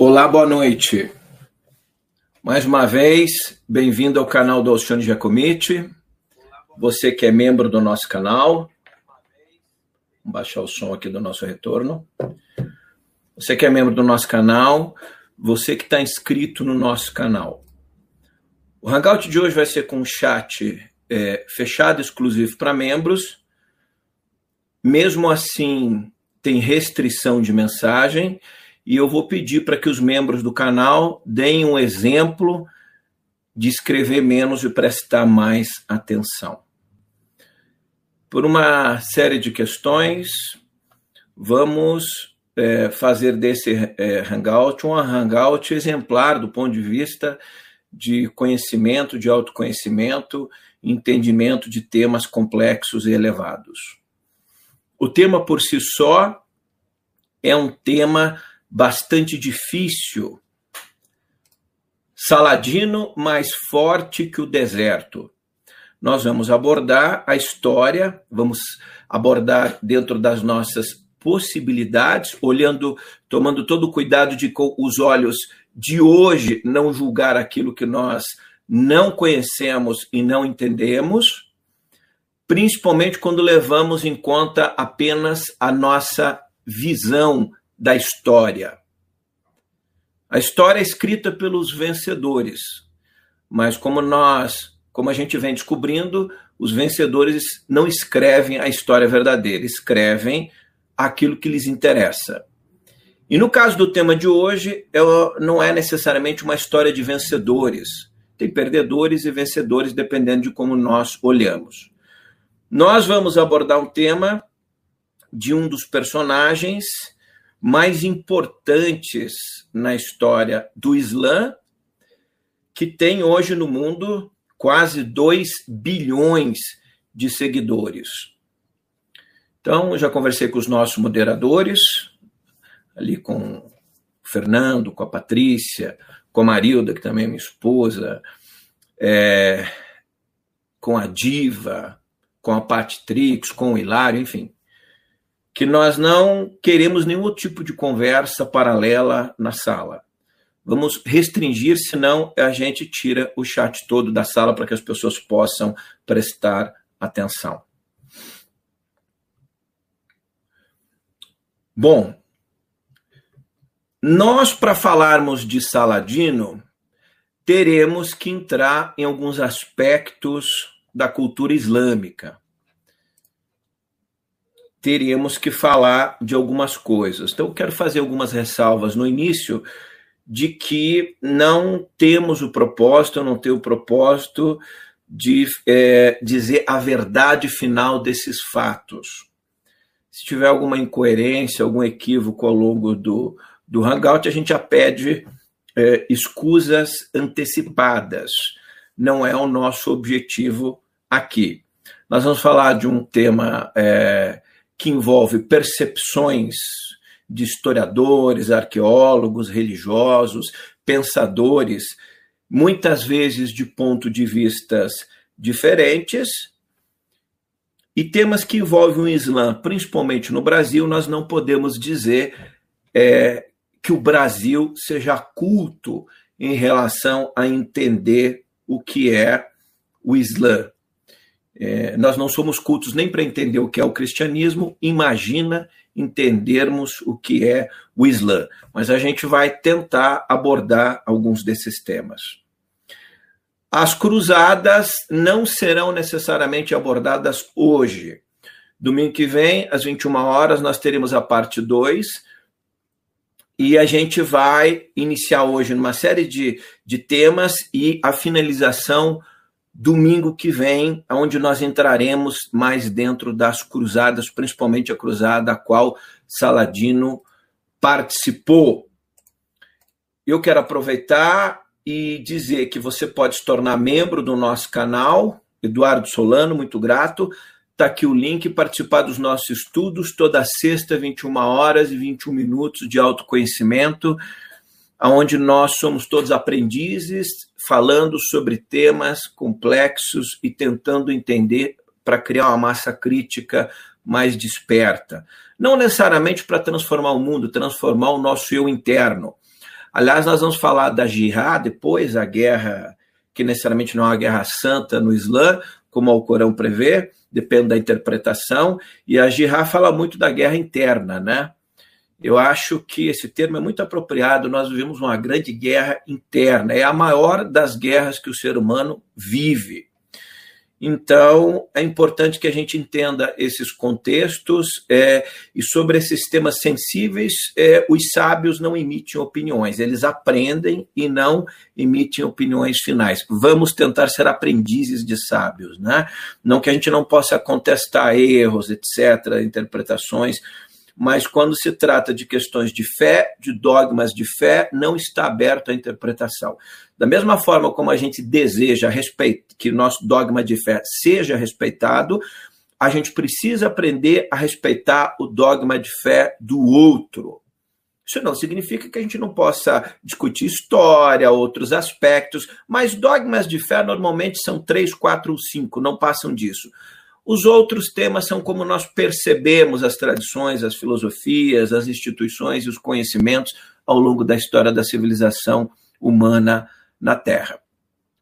Olá, boa noite. Mais uma vez, bem-vindo ao canal do Alcione Giacometti. Você que é membro do nosso canal. Vou baixar o som aqui do nosso retorno. Você que é membro do nosso canal, você que está inscrito no nosso canal. O Hangout de hoje vai ser com um chat é, fechado, exclusivo para membros. Mesmo assim, tem restrição de mensagem e eu vou pedir para que os membros do canal deem um exemplo de escrever menos e prestar mais atenção. Por uma série de questões, vamos é, fazer desse é, Hangout um Hangout exemplar do ponto de vista de conhecimento, de autoconhecimento, entendimento de temas complexos e elevados. O tema por si só é um tema bastante difícil. Saladino mais forte que o deserto. Nós vamos abordar a história, vamos abordar dentro das nossas possibilidades, olhando, tomando todo o cuidado de com os olhos de hoje não julgar aquilo que nós não conhecemos e não entendemos, principalmente quando levamos em conta apenas a nossa visão da história. A história é escrita pelos vencedores, mas como nós, como a gente vem descobrindo, os vencedores não escrevem a história verdadeira, escrevem aquilo que lhes interessa. E no caso do tema de hoje, não é necessariamente uma história de vencedores. Tem perdedores e vencedores, dependendo de como nós olhamos. Nós vamos abordar um tema de um dos personagens mais importantes na história do Islã, que tem hoje no mundo quase 2 bilhões de seguidores. Então, eu já conversei com os nossos moderadores, ali com o Fernando, com a Patrícia, com a Marilda, que também é minha esposa, é, com a Diva, com a Patrix, com o Hilário, enfim que nós não queremos nenhum tipo de conversa paralela na sala. Vamos restringir, senão a gente tira o chat todo da sala para que as pessoas possam prestar atenção. Bom, nós, para falarmos de Saladino, teremos que entrar em alguns aspectos da cultura islâmica teríamos que falar de algumas coisas. Então, eu quero fazer algumas ressalvas no início de que não temos o propósito, não tenho o propósito de é, dizer a verdade final desses fatos. Se tiver alguma incoerência, algum equívoco ao longo do, do Hangout, a gente já pede é, escusas antecipadas. Não é o nosso objetivo aqui. Nós vamos falar de um tema é, que envolve percepções de historiadores, arqueólogos, religiosos, pensadores, muitas vezes de ponto de vistas diferentes, e temas que envolvem o Islã, principalmente no Brasil, nós não podemos dizer é, que o Brasil seja culto em relação a entender o que é o Islã. É, nós não somos cultos nem para entender o que é o cristianismo, imagina entendermos o que é o Islã. Mas a gente vai tentar abordar alguns desses temas. As cruzadas não serão necessariamente abordadas hoje. Domingo que vem, às 21 horas, nós teremos a parte 2. E a gente vai iniciar hoje numa série de, de temas e a finalização domingo que vem, onde nós entraremos mais dentro das cruzadas, principalmente a cruzada a qual Saladino participou. Eu quero aproveitar e dizer que você pode se tornar membro do nosso canal, Eduardo Solano, muito grato. Está aqui o link, participar dos nossos estudos, toda sexta, 21 horas e 21 minutos de autoconhecimento, onde nós somos todos aprendizes, falando sobre temas complexos e tentando entender para criar uma massa crítica mais desperta. Não necessariamente para transformar o mundo, transformar o nosso eu interno. Aliás, nós vamos falar da jihad depois, a guerra que necessariamente não é uma guerra santa no Islã, como o Corão prevê, depende da interpretação, e a jihad fala muito da guerra interna, né? Eu acho que esse termo é muito apropriado. Nós vivemos uma grande guerra interna, é a maior das guerras que o ser humano vive. Então, é importante que a gente entenda esses contextos é, e sobre esses temas sensíveis, é, os sábios não emitem opiniões, eles aprendem e não emitem opiniões finais. Vamos tentar ser aprendizes de sábios, né? Não que a gente não possa contestar erros, etc., interpretações, mas quando se trata de questões de fé, de dogmas de fé, não está aberto à interpretação. Da mesma forma como a gente deseja que nosso dogma de fé seja respeitado, a gente precisa aprender a respeitar o dogma de fé do outro. Isso não significa que a gente não possa discutir história, outros aspectos, mas dogmas de fé normalmente são três, quatro ou cinco, não passam disso. Os outros temas são como nós percebemos as tradições, as filosofias, as instituições e os conhecimentos ao longo da história da civilização humana na Terra.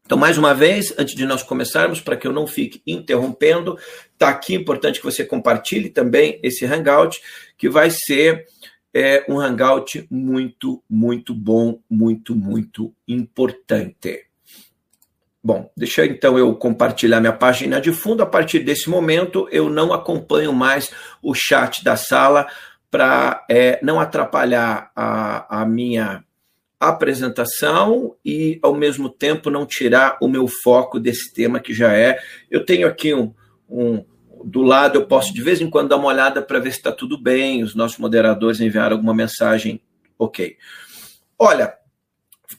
Então, mais uma vez, antes de nós começarmos, para que eu não fique interrompendo, está aqui importante que você compartilhe também esse Hangout, que vai ser é, um Hangout muito, muito bom, muito, muito importante. Bom, deixa então eu compartilhar minha página de fundo. A partir desse momento, eu não acompanho mais o chat da sala para é, não atrapalhar a, a minha apresentação e, ao mesmo tempo, não tirar o meu foco desse tema que já é. Eu tenho aqui um, um do lado, eu posso de vez em quando dar uma olhada para ver se está tudo bem. Os nossos moderadores enviaram alguma mensagem. Ok. Olha,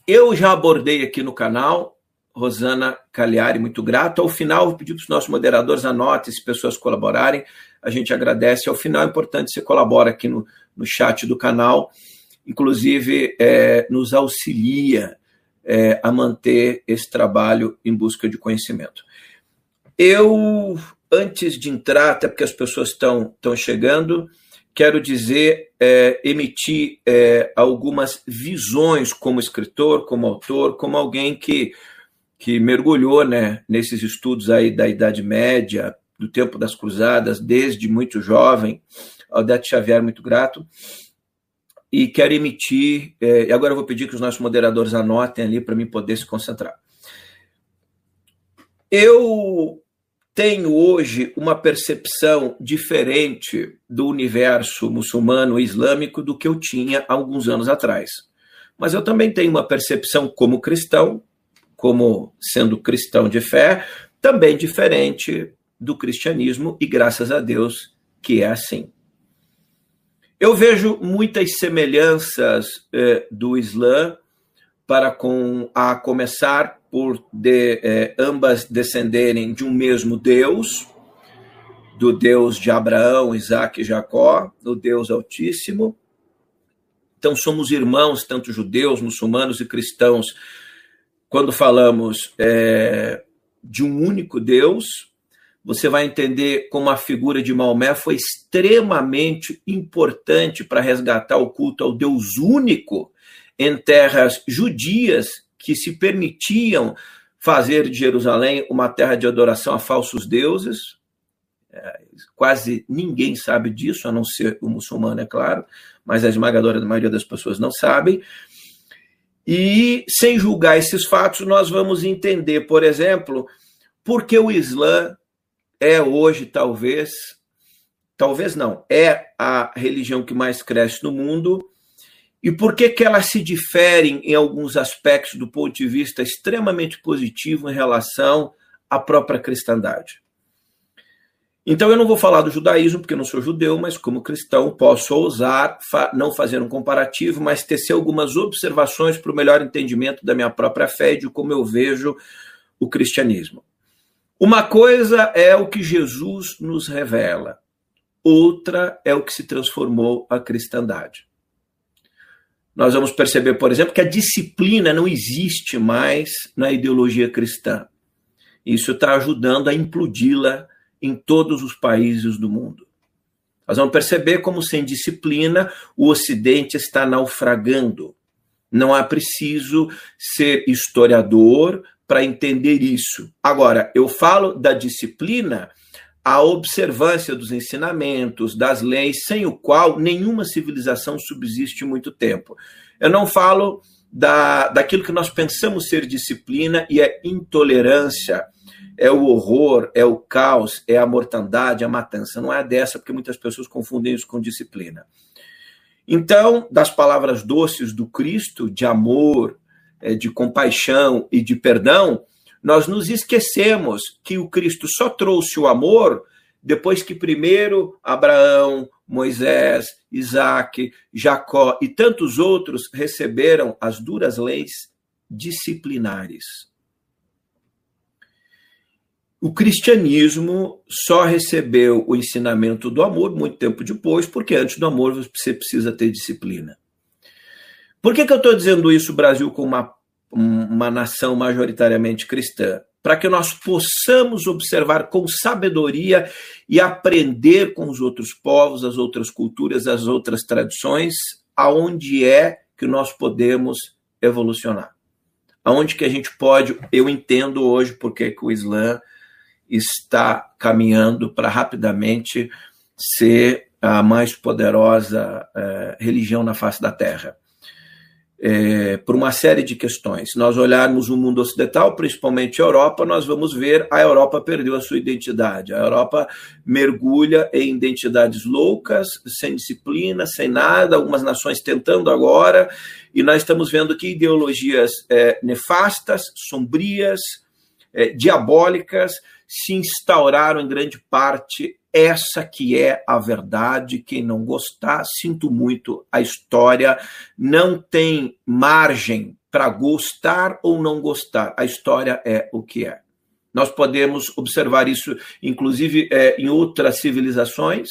eu já abordei aqui no canal Rosana Cagliari, muito grato. Ao final, vou pedir para os nossos moderadores anotem se pessoas colaborarem. A gente agradece. Ao final, é importante você colabora aqui no, no chat do canal. Inclusive, é, nos auxilia é, a manter esse trabalho em busca de conhecimento. Eu, antes de entrar, até porque as pessoas estão, chegando, quero dizer, é, emitir é, algumas visões como escritor, como autor, como alguém que que mergulhou né, nesses estudos aí da Idade Média, do tempo das Cruzadas, desde muito jovem. Aldete Xavier, muito grato. E quero emitir, é, agora eu vou pedir que os nossos moderadores anotem ali para mim poder se concentrar. Eu tenho hoje uma percepção diferente do universo muçulmano e islâmico do que eu tinha alguns anos atrás. Mas eu também tenho uma percepção como cristão como sendo cristão de fé, também diferente do cristianismo, e graças a Deus que é assim. Eu vejo muitas semelhanças eh, do Islã para com a começar por de, eh, ambas descenderem de um mesmo Deus, do Deus de Abraão, Isaac e Jacó, do Deus Altíssimo. Então somos irmãos, tanto judeus, muçulmanos e cristãos, quando falamos é, de um único Deus, você vai entender como a figura de Maomé foi extremamente importante para resgatar o culto ao Deus único em terras judias que se permitiam fazer de Jerusalém uma terra de adoração a falsos deuses. É, quase ninguém sabe disso, a não ser o muçulmano, é claro, mas a esmagadora maioria das pessoas não sabem. E, sem julgar esses fatos, nós vamos entender, por exemplo, por que o Islã é hoje, talvez, talvez não, é a religião que mais cresce no mundo e por que, que elas se diferem em alguns aspectos do ponto de vista extremamente positivo em relação à própria cristandade. Então eu não vou falar do judaísmo, porque eu não sou judeu, mas como cristão posso ousar fa não fazer um comparativo, mas tecer algumas observações para o melhor entendimento da minha própria fé e de como eu vejo o cristianismo. Uma coisa é o que Jesus nos revela, outra é o que se transformou a cristandade. Nós vamos perceber, por exemplo, que a disciplina não existe mais na ideologia cristã. Isso está ajudando a implodi-la em todos os países do mundo. Nós vamos perceber como, sem disciplina, o Ocidente está naufragando. Não é preciso ser historiador para entender isso. Agora, eu falo da disciplina, a observância dos ensinamentos, das leis, sem o qual nenhuma civilização subsiste muito tempo. Eu não falo da, daquilo que nós pensamos ser disciplina e é intolerância, é o horror, é o caos, é a mortandade, a matança. Não é dessa, porque muitas pessoas confundem isso com disciplina. Então, das palavras doces do Cristo, de amor, é, de compaixão e de perdão, nós nos esquecemos que o Cristo só trouxe o amor depois que primeiro Abraão, Moisés, Isaac, Jacó e tantos outros receberam as duras leis disciplinares. O cristianismo só recebeu o ensinamento do amor muito tempo depois, porque antes do amor você precisa ter disciplina. Por que, que eu estou dizendo isso, Brasil, com uma, uma nação majoritariamente cristã? Para que nós possamos observar com sabedoria e aprender com os outros povos, as outras culturas, as outras tradições, aonde é que nós podemos evolucionar. Aonde que a gente pode, eu entendo hoje porque que o Islã está caminhando para rapidamente ser a mais poderosa é, religião na face da Terra. É, por uma série de questões. Se nós olharmos o mundo ocidental, principalmente a Europa, nós vamos ver a Europa perdeu a sua identidade. A Europa mergulha em identidades loucas, sem disciplina, sem nada, algumas nações tentando agora, e nós estamos vendo que ideologias é, nefastas, sombrias, é, diabólicas, se instauraram em grande parte essa que é a verdade. Quem não gostar, sinto muito, a história não tem margem para gostar ou não gostar. A história é o que é. Nós podemos observar isso, inclusive, é, em outras civilizações,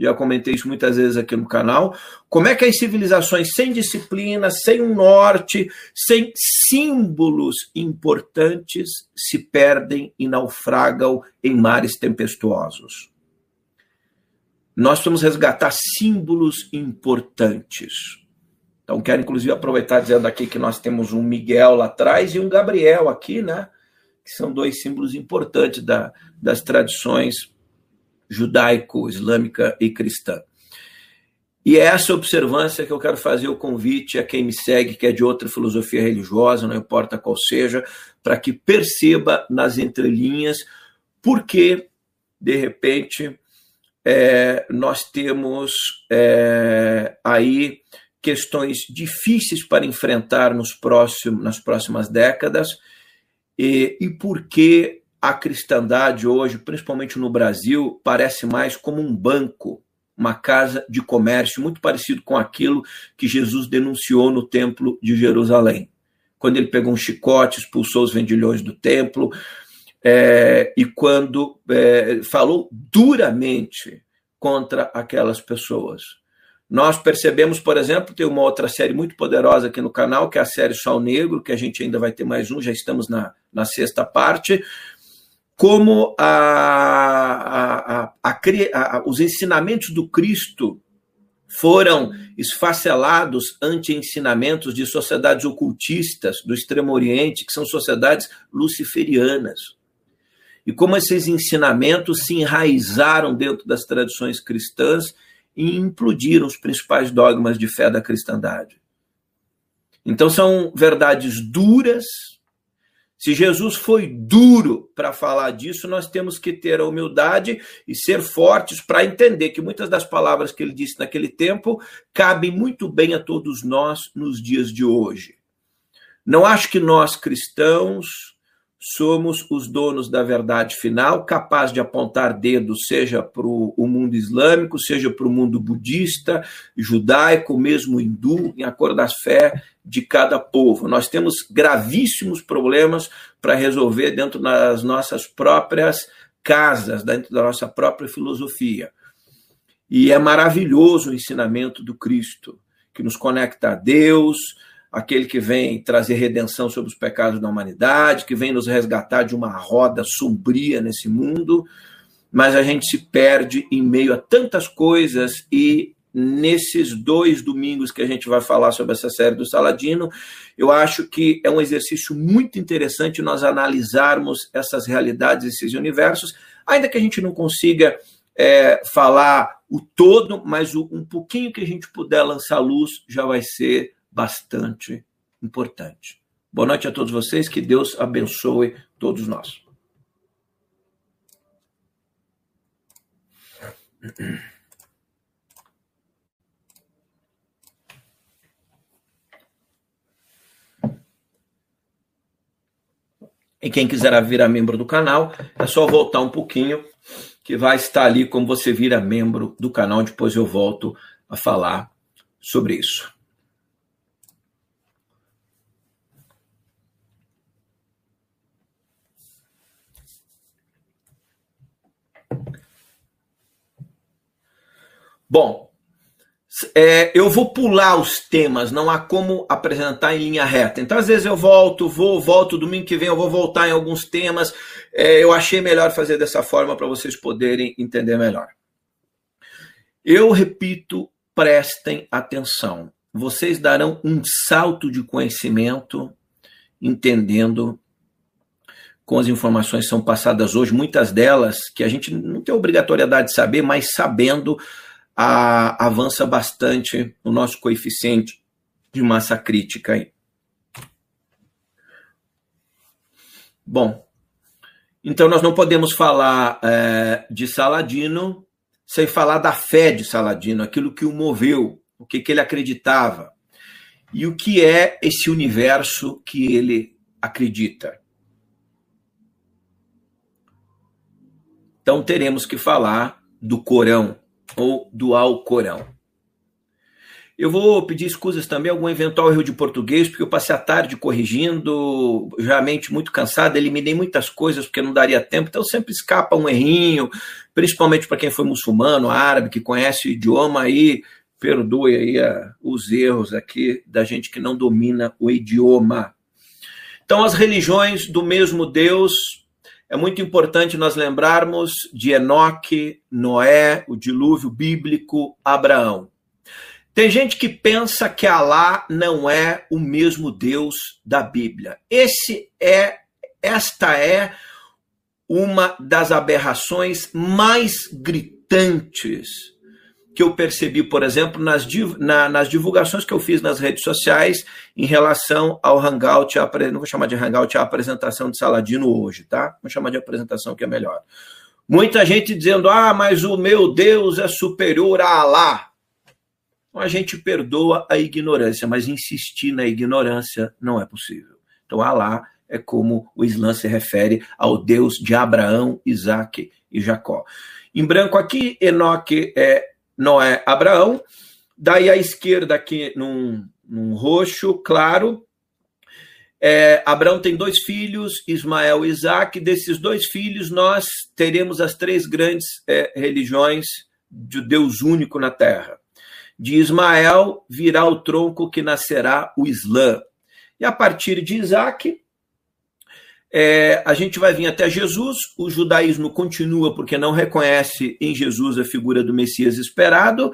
já comentei isso muitas vezes aqui no canal. Como é que as civilizações sem disciplina, sem um norte, sem símbolos importantes se perdem e naufragam em mares tempestuosos? Nós vamos resgatar símbolos importantes. Então, quero inclusive aproveitar dizendo aqui que nós temos um Miguel lá atrás e um Gabriel aqui, né? Que são dois símbolos importantes da, das tradições judaico-islâmica e cristã. E é essa observância que eu quero fazer o convite a quem me segue, que é de outra filosofia religiosa, não importa qual seja, para que perceba nas entrelinhas por que, de repente, é, nós temos é, aí questões difíceis para enfrentar nos próximos, nas próximas décadas e, e por que a cristandade hoje, principalmente no Brasil, parece mais como um banco, uma casa de comércio, muito parecido com aquilo que Jesus denunciou no templo de Jerusalém. Quando ele pegou um chicote, expulsou os vendilhões do templo, é, e quando é, falou duramente contra aquelas pessoas. Nós percebemos, por exemplo, tem uma outra série muito poderosa aqui no canal, que é a série Sol Negro, que a gente ainda vai ter mais um, já estamos na, na sexta parte, como a, a, a, os ensinamentos do Cristo foram esfacelados ante ensinamentos de sociedades ocultistas do Extremo Oriente, que são sociedades luciferianas. E como esses ensinamentos se enraizaram dentro das tradições cristãs e implodiram os principais dogmas de fé da cristandade. Então são verdades duras, se Jesus foi duro para falar disso, nós temos que ter a humildade e ser fortes para entender que muitas das palavras que ele disse naquele tempo cabem muito bem a todos nós nos dias de hoje. Não acho que nós cristãos somos os donos da verdade final, capaz de apontar dedos, seja para o mundo islâmico, seja para o mundo budista, judaico, mesmo hindu, em acordo das fé de cada povo. Nós temos gravíssimos problemas para resolver dentro das nossas próprias casas, dentro da nossa própria filosofia. E é maravilhoso o ensinamento do Cristo, que nos conecta a Deus, aquele que vem trazer redenção sobre os pecados da humanidade, que vem nos resgatar de uma roda sombria nesse mundo, mas a gente se perde em meio a tantas coisas e nesses dois domingos que a gente vai falar sobre essa série do Saladino. Eu acho que é um exercício muito interessante nós analisarmos essas realidades, esses universos, ainda que a gente não consiga é, falar o todo, mas o, um pouquinho que a gente puder lançar luz já vai ser bastante importante. Boa noite a todos vocês, que Deus abençoe todos nós. E quem quiser virar membro do canal, é só voltar um pouquinho, que vai estar ali como você vira membro do canal. Depois eu volto a falar sobre isso. Bom, é, eu vou pular os temas, não há como apresentar em linha reta. Então, às vezes eu volto, vou, volto, domingo que vem eu vou voltar em alguns temas. É, eu achei melhor fazer dessa forma para vocês poderem entender melhor. Eu repito, prestem atenção. Vocês darão um salto de conhecimento entendendo com as informações que são passadas hoje, muitas delas que a gente não tem obrigatoriedade de saber, mas sabendo a, avança bastante o nosso coeficiente de massa crítica aí. Bom, então nós não podemos falar é, de Saladino sem falar da fé de Saladino, aquilo que o moveu, o que, que ele acreditava e o que é esse universo que ele acredita. Então teremos que falar do Corão, ou do Alcorão. Eu vou pedir escusas também algum eventual erro de português, porque eu passei a tarde corrigindo, já mente muito cansado, eliminei muitas coisas porque não daria tempo, então sempre escapa um errinho, principalmente para quem foi muçulmano, árabe, que conhece o idioma aí, perdoe aí a, os erros aqui da gente que não domina o idioma. Então, as religiões do mesmo Deus é muito importante nós lembrarmos de Enoque, Noé, o dilúvio bíblico, Abraão. Tem gente que pensa que Alá não é o mesmo Deus da Bíblia. Esse é esta é uma das aberrações mais gritantes que eu percebi, por exemplo, nas, na, nas divulgações que eu fiz nas redes sociais em relação ao Hangout, a, não vou chamar de Hangout, a apresentação de Saladino hoje, tá? Vou chamar de apresentação que é melhor. Muita gente dizendo, ah, mas o meu Deus é superior a Alá. Então a gente perdoa a ignorância, mas insistir na ignorância não é possível. Então Alá é como o Islã se refere ao Deus de Abraão, Isaac e Jacó. Em branco aqui, Enoque é Noé, Abraão. Daí à esquerda, aqui num, num roxo claro, é, Abraão tem dois filhos, Ismael e Isaac. Desses dois filhos, nós teremos as três grandes é, religiões de Deus único na terra. De Ismael virá o tronco que nascerá o Islã. E a partir de Isaac, é, a gente vai vir até Jesus, o judaísmo continua porque não reconhece em Jesus a figura do Messias esperado,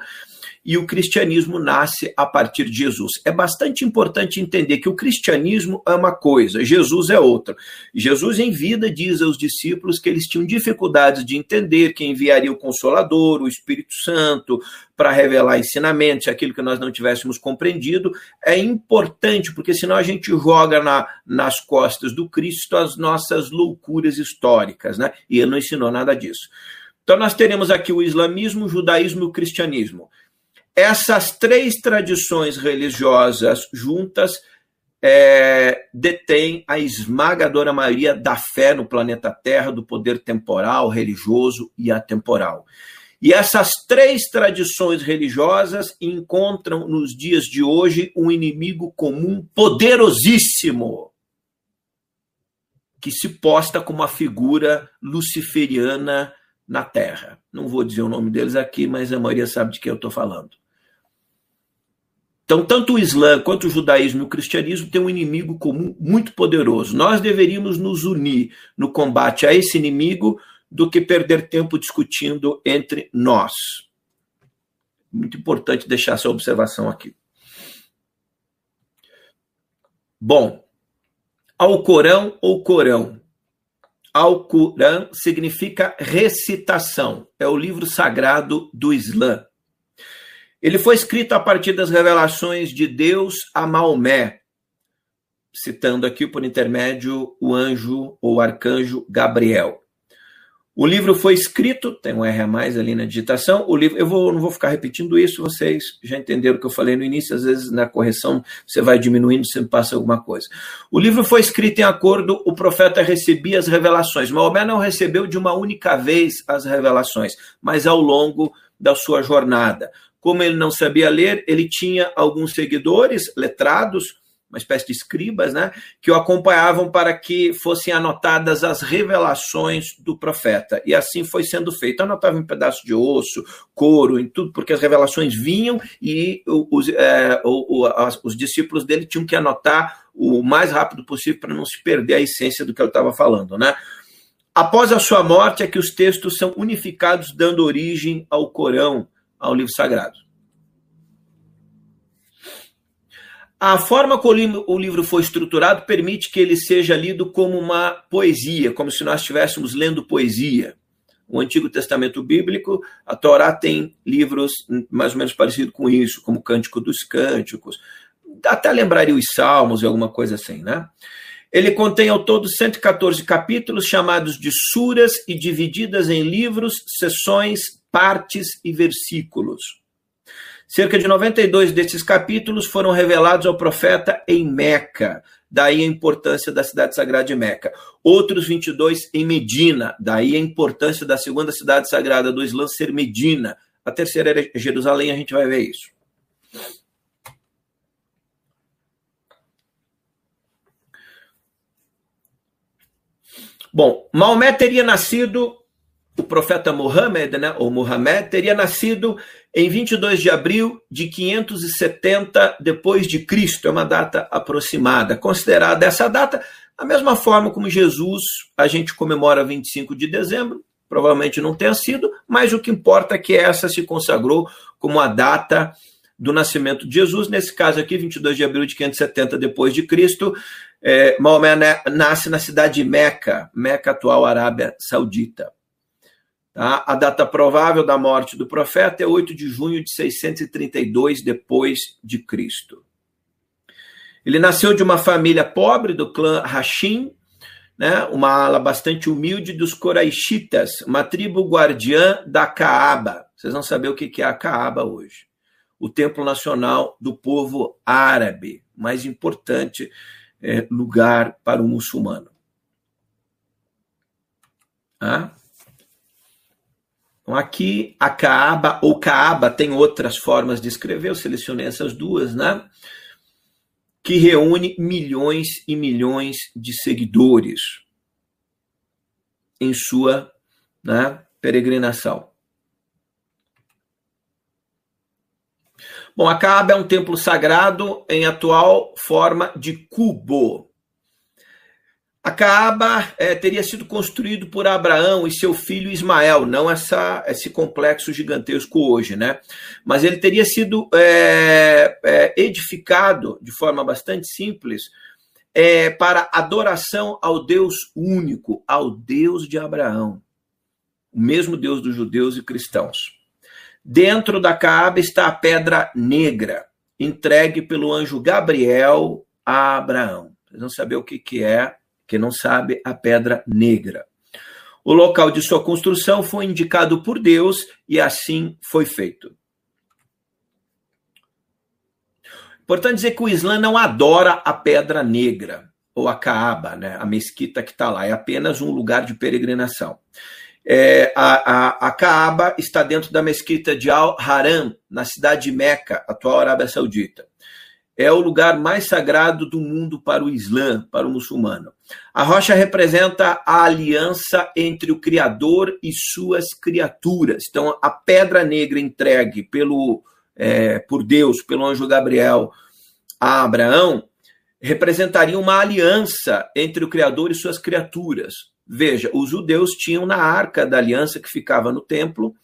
e o cristianismo nasce a partir de Jesus. É bastante importante entender que o cristianismo é uma coisa, Jesus é outra. Jesus, em vida, diz aos discípulos que eles tinham dificuldades de entender que enviaria o Consolador, o Espírito Santo, para revelar ensinamentos, aquilo que nós não tivéssemos compreendido. É importante, porque senão a gente joga na, nas costas do Cristo as nossas loucuras históricas, né? E ele não ensinou nada disso. Então, nós teremos aqui o islamismo, o judaísmo e o cristianismo. Essas três tradições religiosas juntas é, detêm a esmagadora maioria da fé no planeta Terra, do poder temporal, religioso e atemporal. E essas três tradições religiosas encontram nos dias de hoje um inimigo comum poderosíssimo, que se posta como a figura luciferiana na Terra. Não vou dizer o nome deles aqui, mas a maioria sabe de quem eu estou falando. Então, tanto o Islã quanto o judaísmo e o cristianismo têm um inimigo comum muito poderoso. Nós deveríamos nos unir no combate a esse inimigo do que perder tempo discutindo entre nós. muito importante deixar essa observação aqui. Bom, Alcorão ou Corão? Alcorão significa recitação, é o livro sagrado do Islã. Ele foi escrito a partir das revelações de Deus a Maomé, citando aqui por intermédio o anjo ou arcanjo Gabriel. O livro foi escrito, tem um R a mais ali na digitação. O livro, eu vou, não vou ficar repetindo isso, vocês já entenderam o que eu falei no início, às vezes na correção você vai diminuindo, você passa alguma coisa. O livro foi escrito em acordo, o profeta recebia as revelações. Maomé não recebeu de uma única vez as revelações, mas ao longo da sua jornada. Como ele não sabia ler, ele tinha alguns seguidores letrados, uma espécie de escribas, né, que o acompanhavam para que fossem anotadas as revelações do profeta. E assim foi sendo feito. Anotava em pedaço de osso, couro, em tudo, porque as revelações vinham e os, é, os, os discípulos dele tinham que anotar o mais rápido possível para não se perder a essência do que ele estava falando, né? Após a sua morte é que os textos são unificados, dando origem ao Corão, ao livro sagrado. A forma como o livro foi estruturado permite que ele seja lido como uma poesia, como se nós estivéssemos lendo poesia. O Antigo Testamento Bíblico, a Torá tem livros mais ou menos parecidos com isso, como Cântico dos Cânticos, até lembraria os Salmos e alguma coisa assim, né? Ele contém ao todo 114 capítulos, chamados de suras e divididas em livros, sessões, partes e versículos. Cerca de 92 desses capítulos foram revelados ao profeta em Meca, daí a importância da cidade sagrada de Meca. Outros 22 em Medina, daí a importância da segunda cidade sagrada do Islã ser Medina. A terceira era Jerusalém, a gente vai ver isso. Bom, Maomé teria nascido o profeta Muhammad, né, ou Muhammad, teria nascido em 22 de abril de 570 depois de Cristo, é uma data aproximada. Considerada essa data, a mesma forma como Jesus, a gente comemora 25 de dezembro, provavelmente não tenha sido, mas o que importa é que essa se consagrou como a data do nascimento de Jesus, nesse caso aqui, 22 de abril de 570 depois de Cristo, é, Maomé nasce na cidade de Meca, Meca, atual Arábia Saudita. Tá? A data provável da morte do profeta é 8 de junho de 632 depois de Cristo. Ele nasceu de uma família pobre do clã Hashim, né, uma ala bastante humilde dos Coraixitas, uma tribo guardiã da Caaba. Vocês vão saber o que é a Caaba hoje. O templo nacional do povo árabe, mais importante é, lugar para o muçulmano. Ah? Então, aqui a Kaaba ou Kaaba tem outras formas de escrever, eu selecionei essas duas, né? Que reúne milhões e milhões de seguidores em sua né, peregrinação. Bom, a Kaaba é um templo sagrado em atual forma de cubo. A é, teria sido construído por Abraão e seu filho Ismael, não essa, esse complexo gigantesco hoje, né? Mas ele teria sido é, é, edificado de forma bastante simples para adoração ao Deus único, ao Deus de Abraão, o mesmo Deus dos judeus e cristãos. Dentro da Caaba está a pedra negra, entregue pelo anjo Gabriel a Abraão. Vocês vão saber o que, que é que não sabe, a pedra negra. O local de sua construção foi indicado por Deus e assim foi feito. Importante dizer que o Islã não adora a pedra negra, ou a Kaaba, né, a mesquita que está lá, é apenas um lugar de peregrinação. É, a, a, a Kaaba está dentro da mesquita de Al-Haram, na cidade de Meca, atual Arábia Saudita é o lugar mais sagrado do mundo para o Islã, para o muçulmano. A rocha representa a aliança entre o Criador e suas criaturas. Então, a pedra negra entregue pelo, é, por Deus, pelo anjo Gabriel a Abraão, representaria uma aliança entre o Criador e suas criaturas. Veja, os judeus tinham na arca da aliança que ficava no templo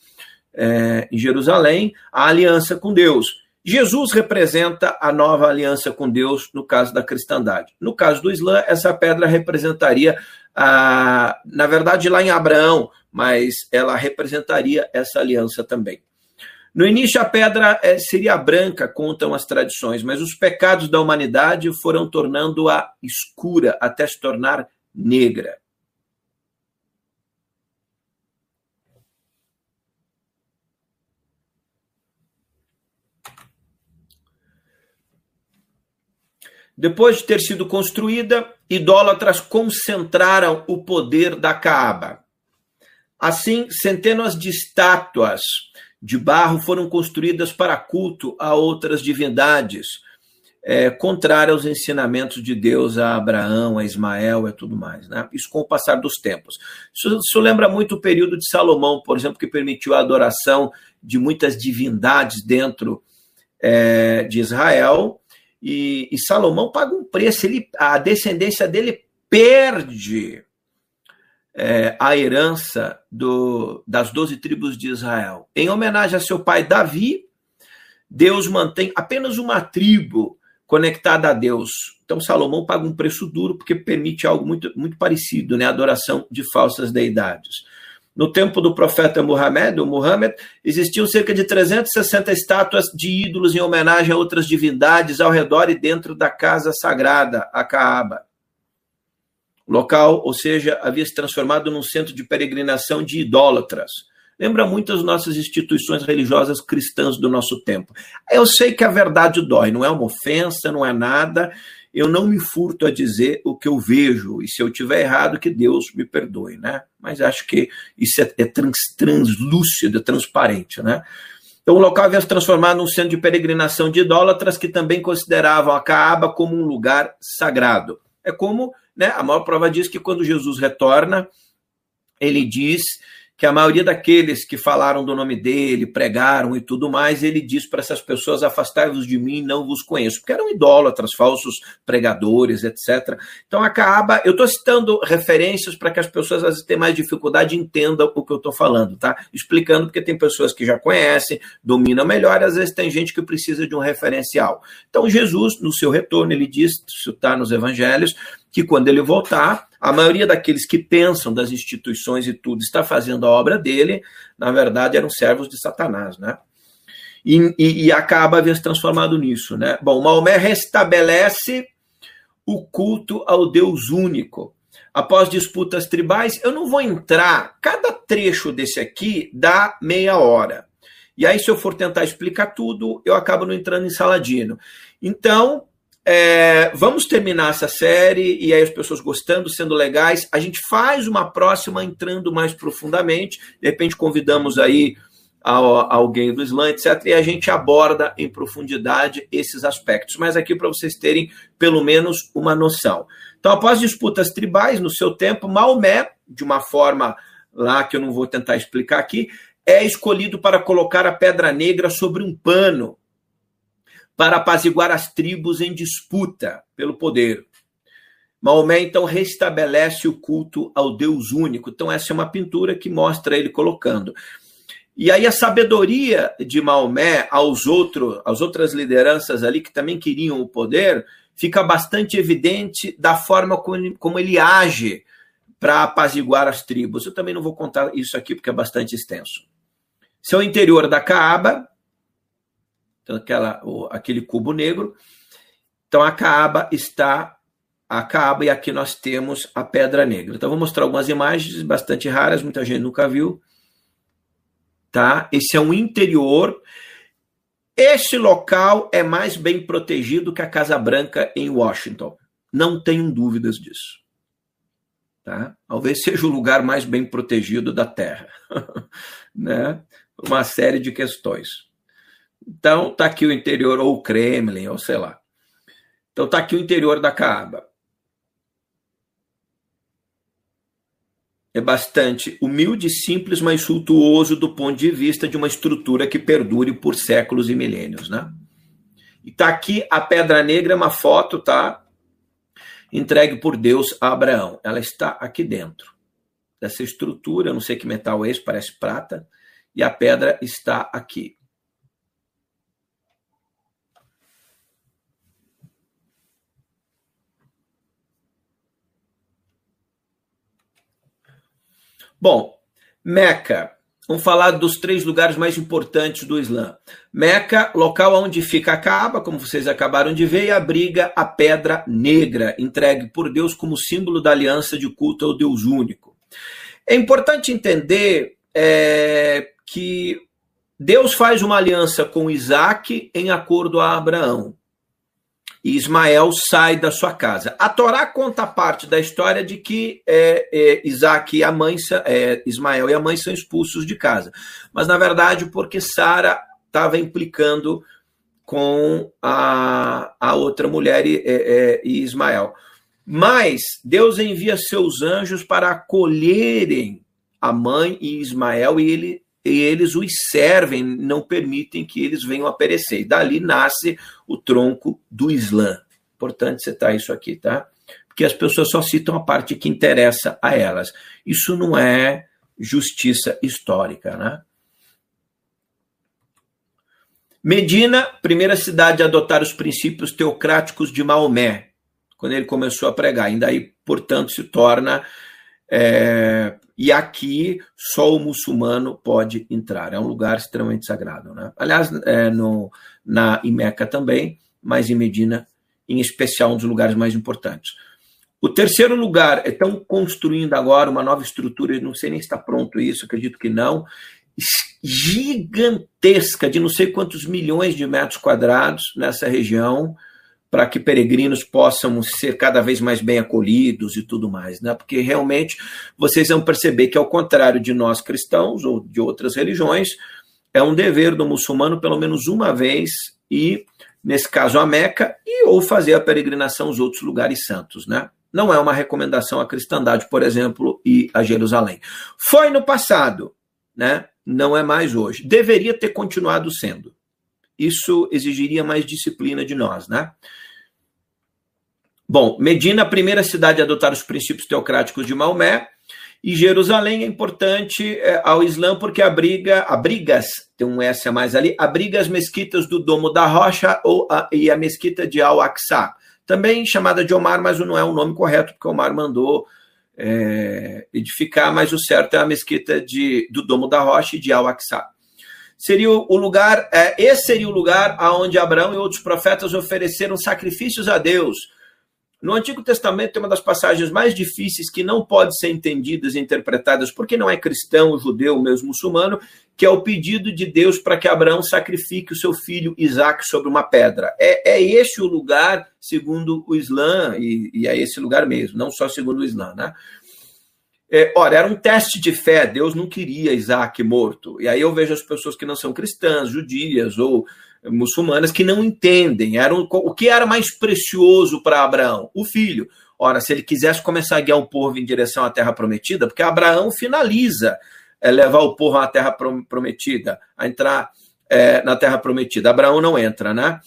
é, em Jerusalém, a aliança com Deus. Jesus representa a nova aliança com Deus no caso da cristandade. No caso do Islã, essa pedra representaria, a, na verdade, lá em Abraão, mas ela representaria essa aliança também. No início, a pedra é, seria branca, contam as tradições, mas os pecados da humanidade foram tornando-a escura até se tornar negra. Depois de ter sido construída, idólatras concentraram o poder da Caaba. Assim, centenas de estátuas de barro foram construídas para culto a outras divindades, é, aos ensinamentos de Deus a Abraão, a Ismael e tudo mais. Né? Isso com o passar dos tempos. Isso, isso lembra muito o período de Salomão, por exemplo, que permitiu a adoração de muitas divindades dentro é, de Israel e, e Salomão paga um preço, ele, a descendência dele perde é, a herança do, das doze tribos de Israel. Em homenagem a seu pai Davi, Deus mantém apenas uma tribo conectada a Deus. Então Salomão paga um preço duro porque permite algo muito, muito parecido, né? Adoração de falsas deidades. No tempo do profeta Muhammad, o Muhammad, existiam cerca de 360 estátuas de ídolos em homenagem a outras divindades ao redor e dentro da casa sagrada, a Kaaba. O local, ou seja, havia se transformado num centro de peregrinação de idólatras. Lembra muito as nossas instituições religiosas cristãs do nosso tempo. Eu sei que a verdade dói, não é uma ofensa, não é nada, eu não me furto a dizer o que eu vejo, e se eu tiver errado, que Deus me perdoe, né? Mas acho que isso é, é trans, translúcido, é transparente, né? Então o local havia se transformado num centro de peregrinação de idólatras que também consideravam a Caaba como um lugar sagrado. É como, né, a maior prova diz que quando Jesus retorna, ele diz que a maioria daqueles que falaram do nome dele, pregaram e tudo mais, ele diz para essas pessoas: afastai-vos de mim, não vos conheço, porque eram idólatras, falsos pregadores, etc. Então, acaba. Eu estou citando referências para que as pessoas às vezes tenham mais dificuldade entendam o que eu estou falando, tá? Explicando, porque tem pessoas que já conhecem, dominam melhor, e às vezes tem gente que precisa de um referencial. Então, Jesus, no seu retorno, ele diz, isso está nos evangelhos, que quando ele voltar, a maioria daqueles que pensam das instituições e tudo está fazendo a obra dele, na verdade eram servos de Satanás, né? E, e, e acaba havendo se transformado nisso, né? Bom, Maomé restabelece o culto ao Deus único. Após disputas tribais, eu não vou entrar, cada trecho desse aqui dá meia hora. E aí, se eu for tentar explicar tudo, eu acabo não entrando em saladino. Então, é, vamos terminar essa série e aí as pessoas gostando, sendo legais. A gente faz uma próxima entrando mais profundamente. De repente convidamos aí alguém do Islã, etc. E a gente aborda em profundidade esses aspectos. Mas aqui para vocês terem pelo menos uma noção. Então, após disputas tribais no seu tempo, Maomé, de uma forma lá que eu não vou tentar explicar aqui, é escolhido para colocar a pedra negra sobre um pano para apaziguar as tribos em disputa pelo poder. Maomé então restabelece o culto ao Deus único. Então, essa é uma pintura que mostra ele colocando. E aí a sabedoria de Maomé aos outros, às outras lideranças ali que também queriam o poder, fica bastante evidente da forma como ele, age para apaziguar as tribos. Eu também não vou contar isso aqui porque é bastante extenso. Seu interior da Caaba, então, aquela, o, aquele cubo negro. Então, a Caaba está a Caaba e aqui nós temos a Pedra Negra. Então, vou mostrar algumas imagens bastante raras, muita gente nunca viu. Tá? Esse é um interior. Este local é mais bem protegido que a Casa Branca em Washington. Não tenho dúvidas disso. Tá? Talvez seja o lugar mais bem protegido da Terra. né? Uma série de questões. Então, está aqui o interior, ou o Kremlin, ou sei lá. Então, está aqui o interior da Caaba. É bastante humilde, simples, mas suntuoso do ponto de vista de uma estrutura que perdure por séculos e milênios, né? E está aqui a Pedra Negra, uma foto, tá? Entregue por Deus a Abraão. Ela está aqui dentro dessa estrutura, não sei que metal é esse, parece prata e a pedra está aqui. Bom, Meca. Vamos falar dos três lugares mais importantes do Islã. Meca, local onde fica a Kaaba, como vocês acabaram de ver, e abriga a pedra negra, entregue por Deus como símbolo da aliança de culto ao Deus único. É importante entender é, que Deus faz uma aliança com Isaac em acordo a Abraão e Ismael sai da sua casa. A Torá conta parte da história de que é, é, Isaac e a mãe, é, Ismael e a mãe são expulsos de casa. Mas, na verdade, porque Sara estava implicando com a, a outra mulher e, é, é, e Ismael. Mas Deus envia seus anjos para acolherem a mãe e Ismael e ele e eles os servem, não permitem que eles venham a perecer. E dali nasce o tronco do Islã. Importante citar isso aqui, tá? Porque as pessoas só citam a parte que interessa a elas. Isso não é justiça histórica, né? Medina, primeira cidade a adotar os princípios teocráticos de Maomé, quando ele começou a pregar. Ainda aí, portanto, se torna é, e aqui só o muçulmano pode entrar. É um lugar extremamente sagrado. Né? Aliás, é, no, na, em Meca também, mas em Medina, em especial, um dos lugares mais importantes. O terceiro lugar, estão construindo agora uma nova estrutura, não sei nem se está pronto isso, acredito que não, gigantesca, de não sei quantos milhões de metros quadrados nessa região, para que peregrinos possam ser cada vez mais bem acolhidos e tudo mais, né? Porque realmente vocês vão perceber que, ao contrário de nós cristãos ou de outras religiões, é um dever do muçulmano pelo menos uma vez e nesse caso a Meca e ou fazer a peregrinação aos outros lugares santos, né? Não é uma recomendação à cristandade, por exemplo, e a Jerusalém. Foi no passado, né? Não é mais hoje. Deveria ter continuado sendo. Isso exigiria mais disciplina de nós, né? Bom, Medina, a primeira cidade a adotar os princípios teocráticos de Maomé, e Jerusalém é importante é, ao Islã porque abriga, abrigas, tem um S a mais ali, abriga as mesquitas do Domo da Rocha ou a, e a mesquita de Al-Aqsa, também chamada de Omar, mas não é o nome correto, porque Omar mandou é, edificar, mas o certo é a mesquita de, do Domo da Rocha e de Al-Aqsa. Seria o lugar, é, esse seria o lugar aonde Abraão e outros profetas ofereceram sacrifícios a Deus, no Antigo Testamento tem uma das passagens mais difíceis que não pode ser entendidas e interpretadas porque não é cristão, judeu, mesmo muçulmano, que é o pedido de Deus para que Abraão sacrifique o seu filho Isaac sobre uma pedra. É, é esse o lugar, segundo o Islã, e, e é esse lugar mesmo, não só segundo o Islã, né? É, ora, era um teste de fé, Deus não queria Isaac morto. E aí eu vejo as pessoas que não são cristãs, judias ou muçulmanas que não entendem. Era um, o que era mais precioso para Abraão? O filho. Ora, se ele quisesse começar a guiar o povo em direção à terra prometida, porque Abraão finaliza é, levar o povo à terra prometida, a entrar é, na terra prometida. Abraão não entra, né?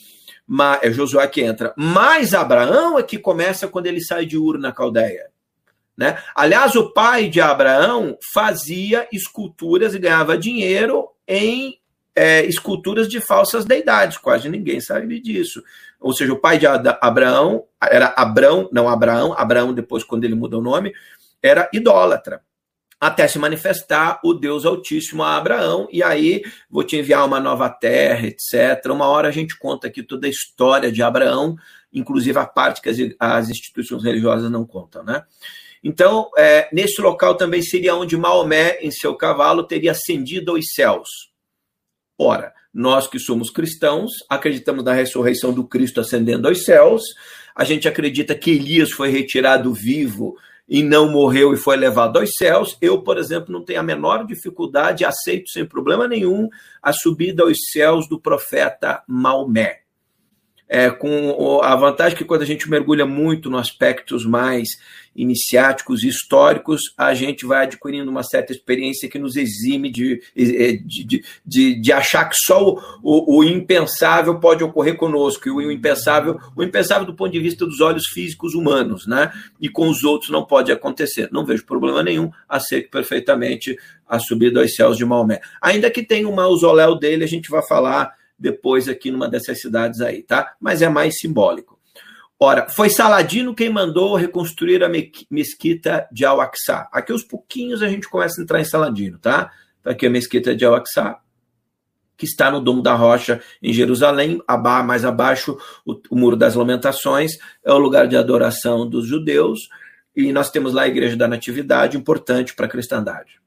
Mas, é Josué que entra. Mas Abraão é que começa quando ele sai de Ur na Caldeia. Né? Aliás, o pai de Abraão fazia esculturas e ganhava dinheiro em é, esculturas de falsas deidades, quase ninguém sabe disso. Ou seja, o pai de Abraão era Abrão, não Abraão, Abraão depois, quando ele muda o nome, era idólatra. Até se manifestar o Deus Altíssimo a Abraão, e aí vou te enviar uma nova terra, etc. Uma hora a gente conta aqui toda a história de Abraão, inclusive a parte que as, as instituições religiosas não contam, né? Então, é, nesse local também seria onde Maomé, em seu cavalo, teria ascendido aos céus. Ora, nós que somos cristãos, acreditamos na ressurreição do Cristo ascendendo aos céus, a gente acredita que Elias foi retirado vivo e não morreu e foi levado aos céus. Eu, por exemplo, não tenho a menor dificuldade, aceito sem problema nenhum a subida aos céus do profeta Maomé. é, com a vantagem que quando a gente mergulha muito nos aspectos mais iniciáticos e históricos, a gente vai adquirindo uma certa experiência que nos exime de, de, de, de achar que só o, o, o, impensável pode ocorrer conosco, e o impensável, o impensável do ponto de vista dos olhos físicos humanos, né? E com os outros não pode acontecer. Não vejo problema nenhum a ser perfeitamente a subida aos céus de Maomé. Ainda que tenha um mausoléu dele, a gente vai falar depois aqui numa dessas cidades aí, tá? Mas é mais simbólico. Ora, foi Saladino quem mandou reconstruir a mesquita de Al-Aqsa. Aqui aos pouquinhos a gente começa a entrar em Saladino, tá? Tá aqui a mesquita de Al-Aqsa, que está no Domo da Rocha, em Jerusalém, mais abaixo, o, o Muro das Lamentações, é o lugar de adoração dos judeus, e nós temos lá a Igreja da Natividade, importante para a cristandade.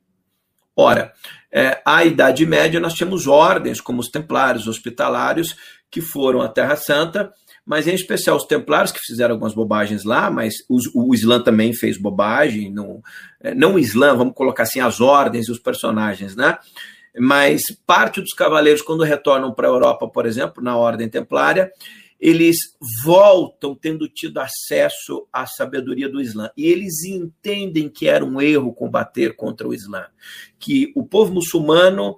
Ora, é, a Idade Média nós tínhamos ordens, como os templários hospitalários, que foram à Terra Santa, mas em especial os templários que fizeram algumas bobagens lá, mas os, o Islã também fez bobagem, não, é, não o Islã, vamos colocar assim, as ordens e os personagens, né? Mas parte dos cavaleiros, quando retornam para a Europa, por exemplo, na Ordem Templária, eles voltam tendo tido acesso à sabedoria do Islã. E eles entendem que era um erro combater contra o Islã. Que o povo muçulmano,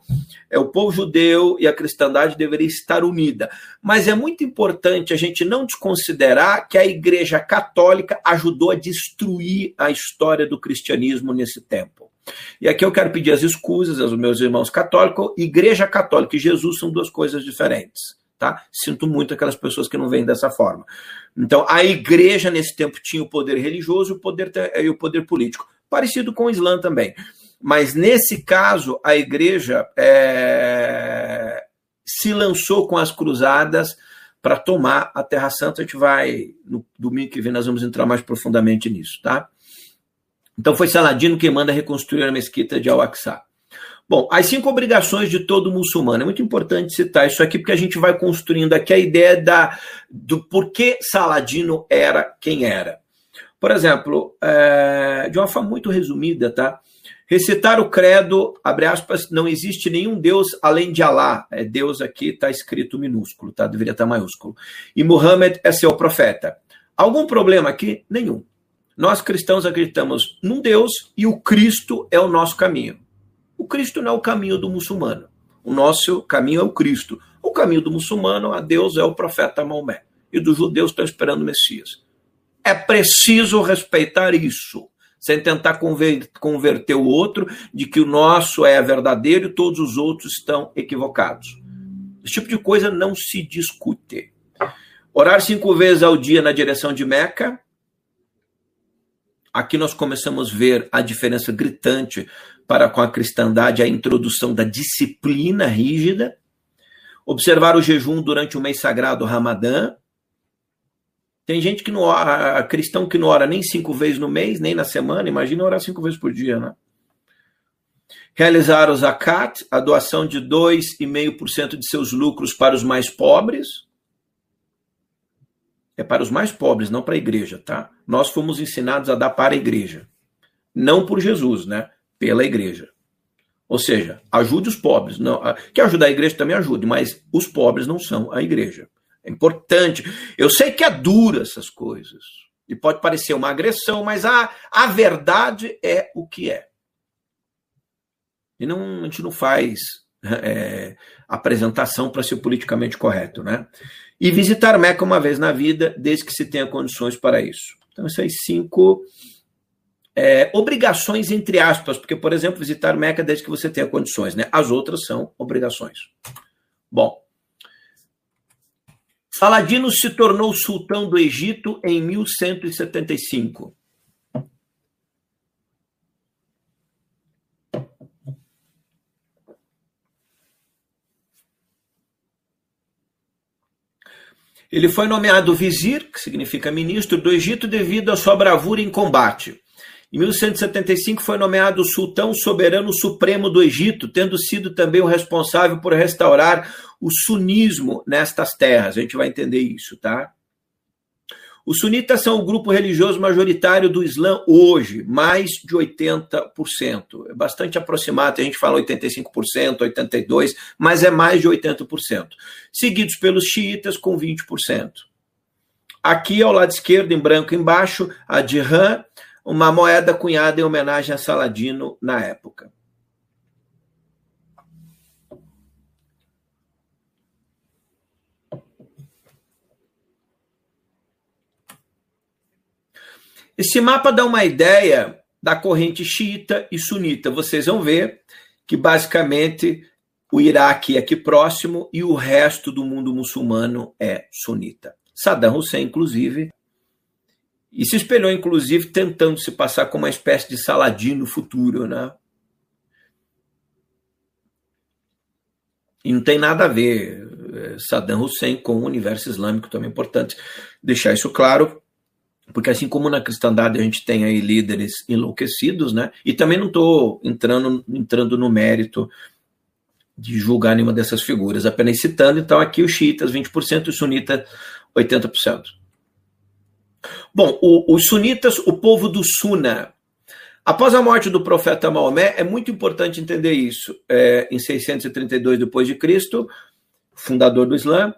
é o povo judeu e a cristandade deveria estar unida. Mas é muito importante a gente não desconsiderar que a Igreja Católica ajudou a destruir a história do cristianismo nesse tempo. E aqui eu quero pedir as escusas aos meus irmãos católicos. Igreja Católica e Jesus são duas coisas diferentes tá? Sinto muito aquelas pessoas que não veem dessa forma. Então, a igreja nesse tempo tinha o poder religioso e o poder, e o poder político, parecido com o Islã também. Mas nesse caso, a igreja é, se lançou com as cruzadas para tomar a Terra Santa. A gente vai, no domingo que vem, nós vamos entrar mais profundamente nisso, tá? Então foi Saladino quem manda reconstruir a mesquita de Al-Aqsa. Bom, as cinco obrigações de todo muçulmano. É muito importante citar isso aqui, porque a gente vai construindo aqui a ideia da, do porquê Saladino era quem era. Por exemplo, é, de uma forma muito resumida, tá? Recitar o credo, abre aspas, não existe nenhum Deus além de Alá. É Deus aqui está escrito minúsculo, tá? Deveria estar tá maiúsculo. E Muhammad é seu profeta. Algum problema aqui? Nenhum. Nós cristãos acreditamos num Deus e o Cristo é o nosso caminho. O Cristo não é o caminho do muçulmano. O nosso caminho é o Cristo. O caminho do muçulmano, a Deus, é o profeta Maomé. E dos judeus estão esperando o Messias. É preciso respeitar isso, sem tentar converter o outro de que o nosso é verdadeiro e todos os outros estão equivocados. Esse tipo de coisa não se discute. Orar cinco vezes ao dia na direção de Meca. Aqui nós começamos a ver a diferença gritante para com a cristandade a introdução da disciplina rígida, observar o jejum durante o mês sagrado Ramadã. Tem gente que não ora, cristão que não ora nem cinco vezes no mês, nem na semana, imagina orar cinco vezes por dia, né? Realizar o zakat, a doação de 2,5% de seus lucros para os mais pobres. É para os mais pobres, não para a igreja, tá? Nós fomos ensinados a dar para a igreja. Não por Jesus, né? Pela igreja. Ou seja, ajude os pobres. Não, que ajudar a igreja também ajude, mas os pobres não são a igreja. É importante. Eu sei que é dura essas coisas. E pode parecer uma agressão, mas a, a verdade é o que é. E não, a gente não faz é, apresentação para ser politicamente correto, né? E visitar Meca uma vez na vida, desde que se tenha condições para isso. Então, essas cinco é, obrigações entre aspas, porque, por exemplo, visitar Meca desde que você tenha condições, né? As outras são obrigações. Bom, Saladino se tornou sultão do Egito em 1175. Ele foi nomeado vizir, que significa ministro, do Egito devido à sua bravura em combate. Em 1175 foi nomeado sultão soberano supremo do Egito, tendo sido também o responsável por restaurar o sunismo nestas terras. A gente vai entender isso, tá? Os sunitas são o grupo religioso majoritário do Islã hoje, mais de 80%. É bastante aproximado, a gente fala 85%, 82%, mas é mais de 80%. Seguidos pelos xiitas, com 20%. Aqui ao lado esquerdo, em branco embaixo, a dirham, uma moeda cunhada em homenagem a Saladino na época. Esse mapa dá uma ideia da corrente xiita e sunita. Vocês vão ver que basicamente o Iraque é aqui próximo e o resto do mundo muçulmano é sunita. Saddam Hussein, inclusive, e se espelhou, inclusive, tentando se passar como uma espécie de Saladino futuro, né? E não tem nada a ver eh, Saddam Hussein com o universo islâmico, também é importante deixar isso claro porque assim como na cristandade a gente tem aí líderes enlouquecidos, né? E também não estou entrando, entrando no mérito de julgar nenhuma dessas figuras, apenas citando, então aqui os xiitas 20% e os sunitas 80%. Bom, o, os sunitas, o povo do Suna, após a morte do profeta Maomé, é muito importante entender isso. É, em 632 depois de Cristo, fundador do Islã,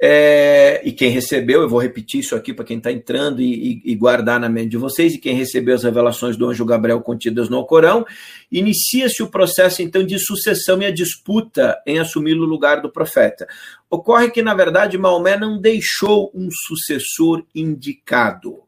é, e quem recebeu, eu vou repetir isso aqui para quem está entrando e, e, e, guardar na mente de vocês, e quem recebeu as revelações do anjo Gabriel contidas no Corão, inicia-se o processo então de sucessão e a disputa em assumir o lugar do profeta. Ocorre que, na verdade, Maomé não deixou um sucessor indicado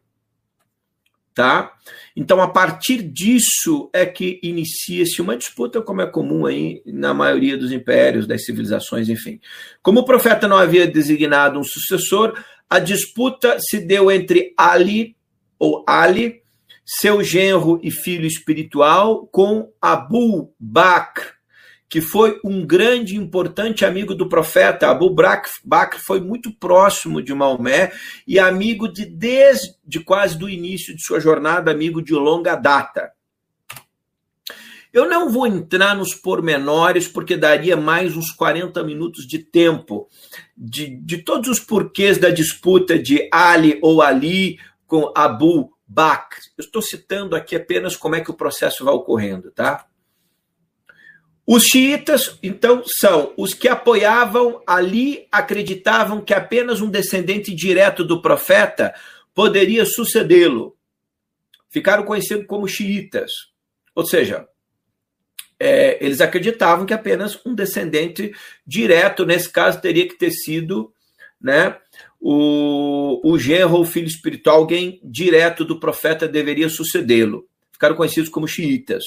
tá? Então, a partir disso é que inicia-se uma disputa, como é comum aí na maioria dos impérios, das civilizações, enfim. Como o profeta não havia designado um sucessor, a disputa se deu entre Ali, ou Ali, seu genro e filho espiritual, com Abu Bakr, que foi um grande e importante amigo do profeta. Abu Bakr foi muito próximo de Maomé e amigo de desde quase do início de sua jornada, amigo de longa data. Eu não vou entrar nos pormenores, porque daria mais uns 40 minutos de tempo, de, de todos os porquês da disputa de Ali ou Ali com Abu Bakr. Eu estou citando aqui apenas como é que o processo vai ocorrendo, tá? Os xiitas, então, são os que apoiavam ali, acreditavam que apenas um descendente direto do profeta poderia sucedê-lo. Ficaram conhecidos como xiitas. Ou seja, é, eles acreditavam que apenas um descendente direto, nesse caso, teria que ter sido né, o, o genro ou filho espiritual, alguém direto do profeta deveria sucedê-lo. Ficaram conhecidos como xiitas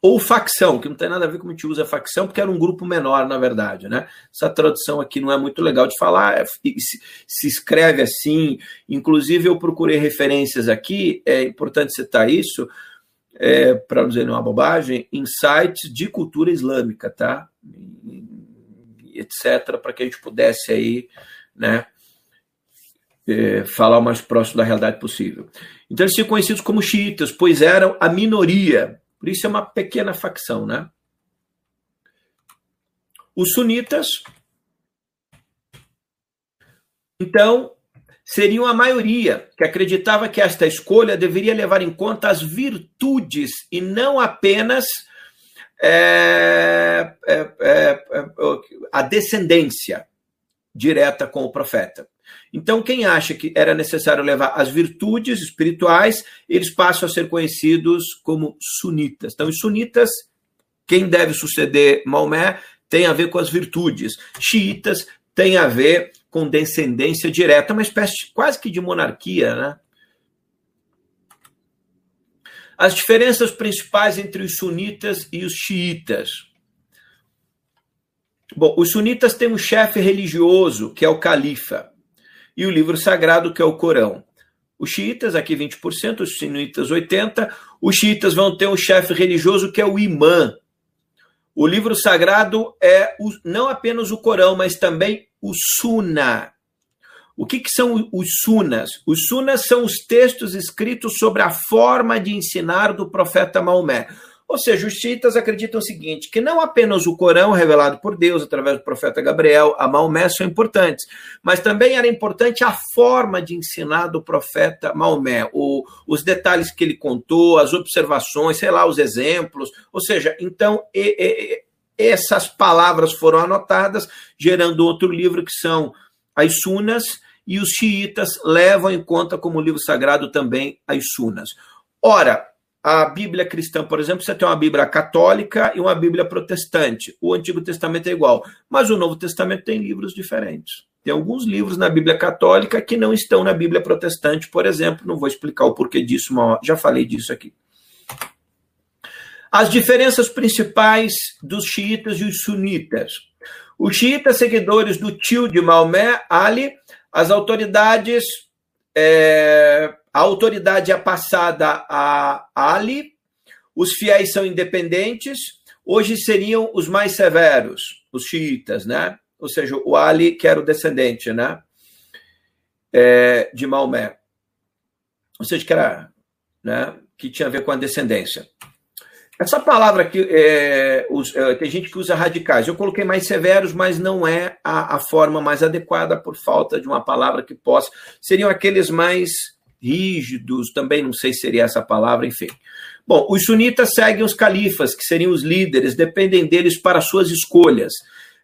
ou facção, que não tem nada a ver com a gente usa facção, porque era um grupo menor, na verdade. Né? Essa tradução aqui não é muito legal de falar, é, se, se, escreve assim. Inclusive, eu procurei referências aqui, é importante citar isso, é, para não dizer nenhuma bobagem, em sites de cultura islâmica, tá? etc., para que a gente pudesse aí, né? É, falar o mais próximo da realidade possível. Então, eles são conhecidos como xiitas, pois eram a minoria por isso é uma pequena facção, né? Os sunitas, então, seriam a maioria que acreditava que esta escolha deveria levar em conta as virtudes e não apenas é, é, é, é a descendência direta com o profeta. Então, quem acha que era necessário levar as virtudes espirituais, eles passam a ser conhecidos como sunitas. Então, os sunitas, quem deve suceder Maomé, tem a ver com as virtudes. Xiitas tem a ver com descendência direta, uma espécie quase que de monarquia, né? As diferenças principais entre os sunitas e os xiitas. Bom, os sunitas têm um chefe religioso, que é o califa e o livro sagrado, que é o Corão. Os xiitas, aqui 20%, os sunitas 80%. Os xiitas vão ter um chefe religioso que é o imã. O livro sagrado é o, não apenas o Corão, mas também o Sunna. O que, que são os sunas? Os sunas são os textos escritos sobre a forma de ensinar do profeta Maomé. Ou seja, os xiitas acreditam o seguinte: que não apenas o Corão revelado por Deus através do profeta Gabriel, a Maomé são importantes, mas também era importante a forma de ensinar do profeta Maomé, o, os detalhes que ele contou, as observações, sei lá, os exemplos. Ou seja, então e, e, essas palavras foram anotadas, gerando outro livro que são as Sunas, e os xiitas levam em conta como livro sagrado também as Sunas. Ora, a Bíblia cristã, por exemplo, você tem uma Bíblia católica e uma Bíblia protestante. O Antigo Testamento é igual, mas o Novo Testamento tem livros diferentes. Tem alguns livros na Bíblia católica que não estão na Bíblia protestante, por exemplo. Não vou explicar o porquê disso, já falei disso aqui. As diferenças principais dos xiitas e os sunitas. Os xiitas, seguidores do tio de Maomé, Ali, as autoridades é, a autoridade é passada a Ali, os fiéis são independentes, hoje seriam os mais severos, os xiitas, né? Ou seja, o Ali, que era o descendente, né? É, de Maomé. Ou seja, que era, né? Que tinha a ver com a descendência. Essa palavra aqui, é, é, tem gente que usa radicais. Eu coloquei mais severos, mas não é a, a, forma mais adequada por falta de uma palavra que possa. Seriam aqueles mais rígidos, também não sei se seria essa palavra, enfim. Bom, os sunitas seguem os califas, que seriam os líderes, dependem deles para suas escolhas.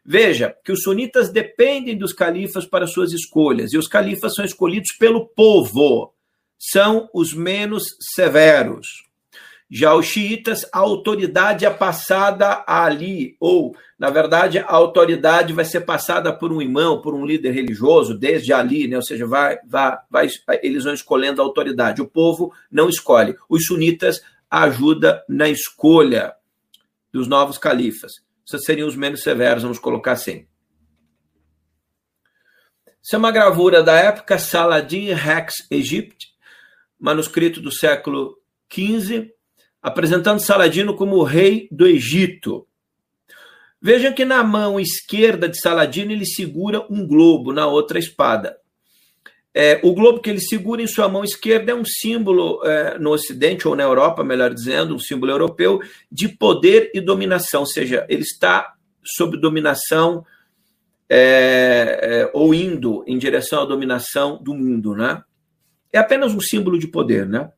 Veja que os sunitas dependem dos califas para suas escolhas, e os califas são escolhidos pelo povo, são os menos severos. Já os xiitas, a autoridade é passada ali, ou, na verdade, a autoridade vai ser passada por um imã, por um líder religioso, desde ali, né? ou seja, vai, vai, vai, eles vão escolhendo a autoridade. O povo não escolhe. Os sunitas ajudam na escolha dos novos califas. Esses seriam os menos severos, vamos colocar assim. Isso é uma gravura da época Saladin Rex Egypt, manuscrito do século XV apresentando Saladino como rei do Egito. Vejam que na mão esquerda de Saladino ele segura um globo, na outra espada. É, o globo que ele segura em sua mão esquerda é um símbolo é, no Ocidente, ou na Europa, melhor dizendo, um símbolo europeu, de poder e dominação, ou seja, ele está sob dominação é, é ou indo em direção à dominação do mundo. Né? É apenas um símbolo de poder. Né?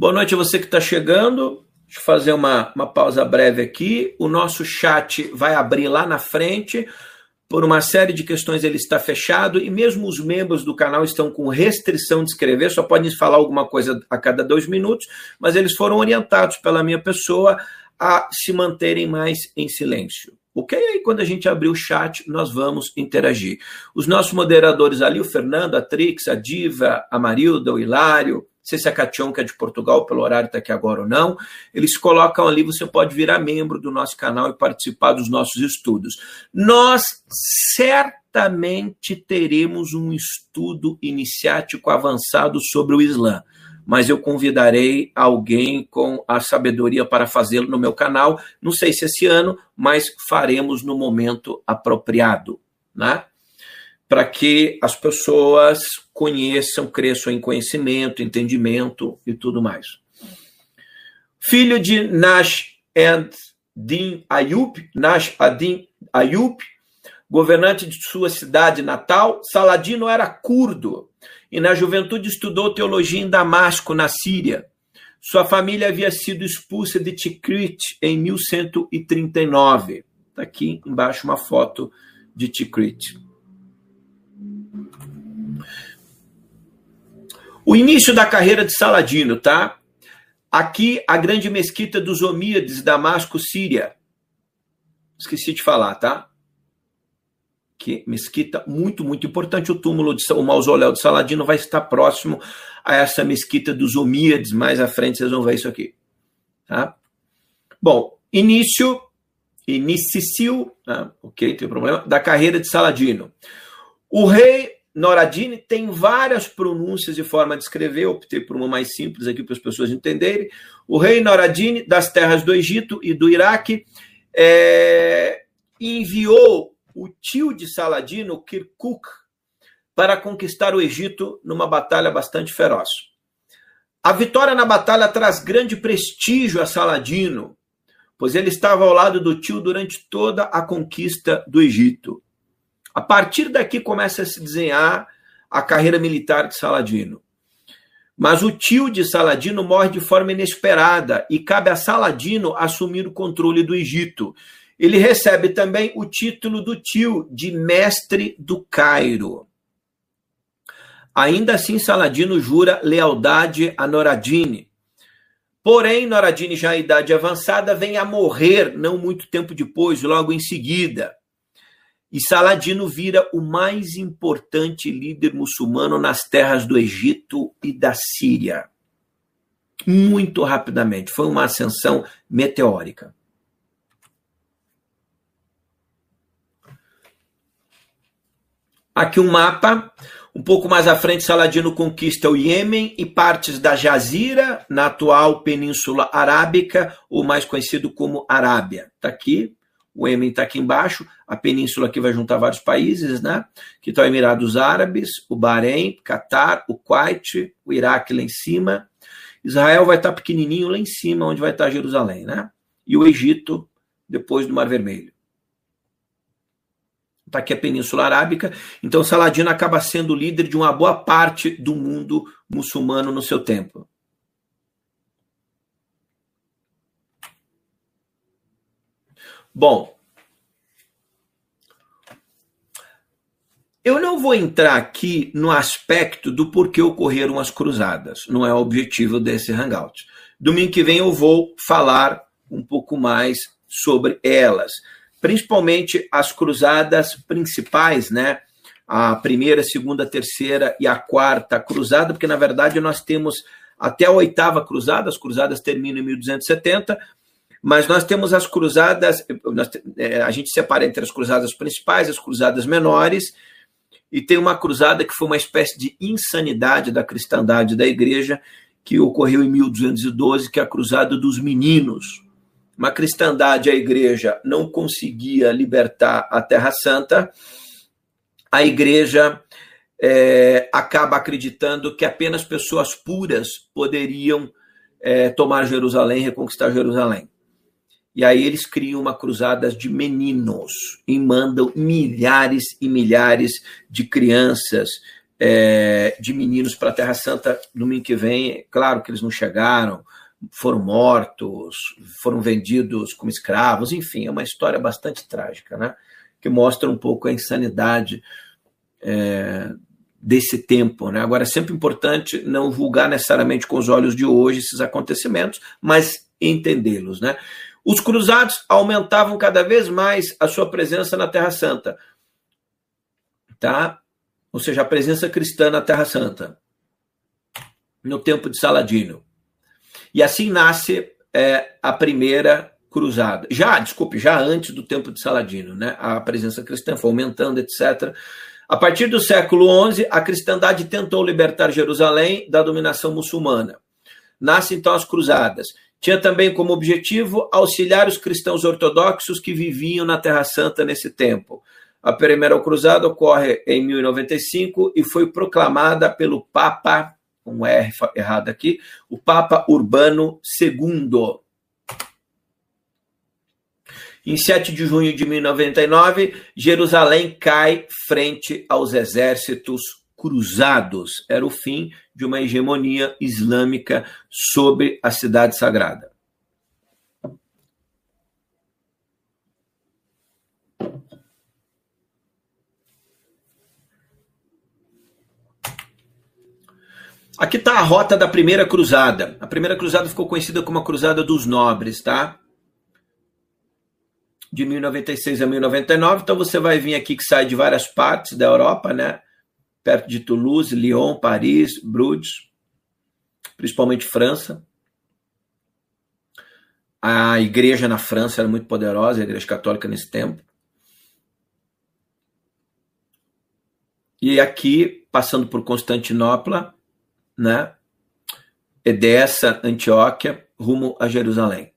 Boa noite a você que está chegando. Deixa eu fazer uma, uma pausa breve aqui. O nosso chat vai abrir lá na frente. Por uma série de questões ele está fechado e mesmo os membros do canal estão com restrição de escrever, só podem falar alguma coisa a cada dois minutos, mas eles foram orientados pela minha pessoa a se manterem mais em silêncio. Ok? Aí quando a gente abrir o chat, nós vamos interagir. Os nossos moderadores ali, o Fernando, a Trix, a Diva, a Marilda, o Hilário, sei se a Cationca é de Portugal, pelo horário está aqui agora ou não, eles colocam ali, você pode virar membro do nosso canal e participar dos nossos estudos. Nós certamente teremos um estudo iniciático avançado sobre o Islã, mas eu convidarei alguém com a sabedoria para fazê-lo no meu canal, não sei se esse ano, mas faremos no momento apropriado, né? Para que as pessoas conheçam, cresçam em conhecimento, entendimento e tudo mais. Filho de Nash and Din Ayub, Nash Adin Ayub, governante de sua cidade natal, Saladino era curdo e na juventude estudou teologia em Damasco, na Síria. Sua família havia sido expulsa de Tikrit em 1139. Está aqui embaixo uma foto de Tikrit. O início da carreira de Saladino, tá? Aqui, a grande mesquita dos Omíades, Damasco, Síria. Esqueci de falar, tá? Que mesquita muito, muito importante. O túmulo, de, o mausoléu de Saladino vai estar próximo a essa mesquita dos Omíades. Mais à frente vocês vão ver isso aqui. Tá? Bom, início, início, tá? ok, tem problema, da carreira de Saladino. O rei Noradini tem várias pronúncias e forma de escrever, eu optei por uma mais simples aqui para as pessoas entenderem. O rei Noradini, das terras do Egito e do Iraque, é, enviou o tio de Saladino, Kirkuk, para conquistar o Egito numa batalha bastante feroz. A vitória na batalha traz grande prestígio a Saladino, pois ele estava ao lado do tio durante toda a conquista do Egito. A partir daqui começa a se desenhar a carreira militar de Saladino. Mas o tio de Saladino morre de forma inesperada e cabe a Saladino assumir o controle do Egito. Ele recebe também o título do tio de mestre do Cairo. Ainda assim, Saladino jura lealdade a Noradine, Porém, Noradini, já em idade avançada, vem a morrer não muito tempo depois, logo em seguida. E Saladino vira o mais importante líder muçulmano nas terras do Egito e da Síria. Muito rapidamente. Foi uma ascensão meteórica. Aqui um mapa um pouco mais à frente, Saladino conquista o Iêmen e partes da Jazira, na atual Península Arábica, ou mais conhecido como Arábia. Está aqui, o Iêmen está aqui embaixo, a península aqui vai juntar vários países, né? Que estão Emirados Árabes, o Bahrein, Catar, o Kuwait, o Iraque lá em cima. Israel vai estar tá pequenininho lá em cima, onde vai estar tá Jerusalém, né? E o Egito, depois do Mar Vermelho está aqui a Península Arábica. Então, Saladino acaba sendo líder de uma boa parte do mundo muçulmano no seu tempo. Bom, eu não vou entrar aqui no aspecto do porquê ocorreram as cruzadas, não é o objetivo desse hangout. Domingo que vem eu vou falar um pouco mais sobre elas principalmente as cruzadas principais, né? A primeira, segunda, terceira e a quarta cruzada, porque na verdade nós temos até a oitava cruzada, as cruzadas terminam em 1270, mas nós temos as cruzadas, nós, é, a gente separa entre as cruzadas principais, as cruzadas menores, e tem uma cruzada que foi uma espécie de insanidade da cristandade da igreja, que ocorreu em 1212, que é a cruzada dos meninos uma cristandade, a igreja não conseguia libertar a Terra Santa, a igreja é, acaba acreditando que apenas pessoas puras poderiam é, tomar Jerusalém, reconquistar Jerusalém. E aí eles criam uma cruzada de meninos e mandam milhares e milhares de crianças, é, de meninos para a Terra Santa no domingo que vem. Claro que eles não chegaram, foram mortos, foram vendidos como escravos, enfim, é uma história bastante trágica, né? que mostra um pouco a insanidade é, desse tempo. Né? Agora, é sempre importante não julgar necessariamente com os olhos de hoje esses acontecimentos, mas entendê-los. Né? Os cruzados aumentavam cada vez mais a sua presença na Terra Santa, tá? ou seja, a presença cristã na Terra Santa, no tempo de Saladino. E assim nasce é, a primeira cruzada. Já, desculpe, já antes do tempo de Saladino, né? A presença cristã foi aumentando, etc. A partir do século XI, a cristandade tentou libertar Jerusalém da dominação muçulmana. Nascem então as cruzadas. Tinha também como objetivo auxiliar os cristãos ortodoxos que viviam na Terra Santa nesse tempo. A primeira cruzada ocorre em 1095 e foi proclamada pelo Papa um R errado aqui, o Papa Urbano II. Em 7 de junho de 1099, Jerusalém cai frente aos exércitos cruzados. Era o fim de uma hegemonia islâmica sobre a cidade sagrada. Aqui está a rota da primeira cruzada. A primeira cruzada ficou conhecida como a Cruzada dos Nobres, tá? De 1096 a 1099. Então você vai vir aqui que sai de várias partes da Europa, né? Perto de Toulouse, Lyon, Paris, Bruges, principalmente França. A igreja na França era muito poderosa, a igreja católica nesse tempo. E aqui, passando por Constantinopla, né, dessa Antioquia, rumo a Jerusalém.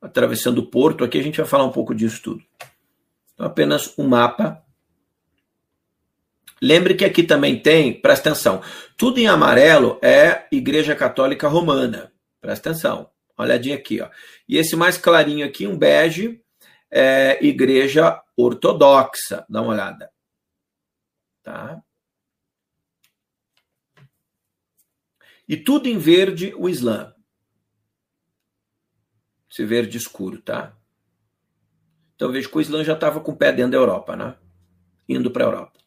Atravessando o porto, aqui a gente vai falar um pouco disso tudo. Então, apenas um mapa Lembre que aqui também tem, presta atenção, tudo em amarelo é Igreja Católica Romana. Presta atenção, olhadinha aqui, ó. E esse mais clarinho aqui, um bege, é Igreja Ortodoxa. Dá uma olhada. Tá? E tudo em verde, o Islã. Esse verde escuro, tá? Então vejo que o Islã já estava com o pé dentro da Europa, né? Indo para a Europa.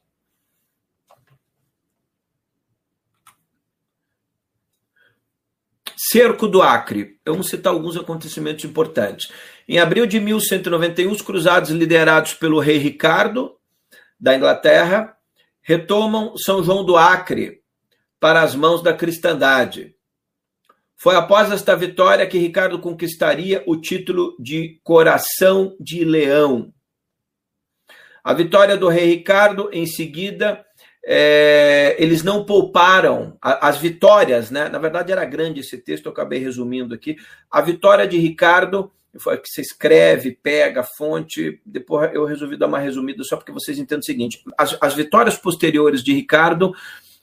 Cerco do Acre. Vamos citar alguns acontecimentos importantes. Em abril de 1191, os cruzados liderados pelo rei Ricardo, da Inglaterra, retomam São João do Acre para as mãos da cristandade. Foi após esta vitória que Ricardo conquistaria o título de Coração de Leão. A vitória do rei Ricardo, em seguida, é, eles não pouparam as vitórias, né? Na verdade, era grande esse texto, eu acabei resumindo aqui. A vitória de Ricardo, que você escreve, pega a fonte, depois eu resolvi dar uma resumida só porque vocês entendam o seguinte: as, as vitórias posteriores de Ricardo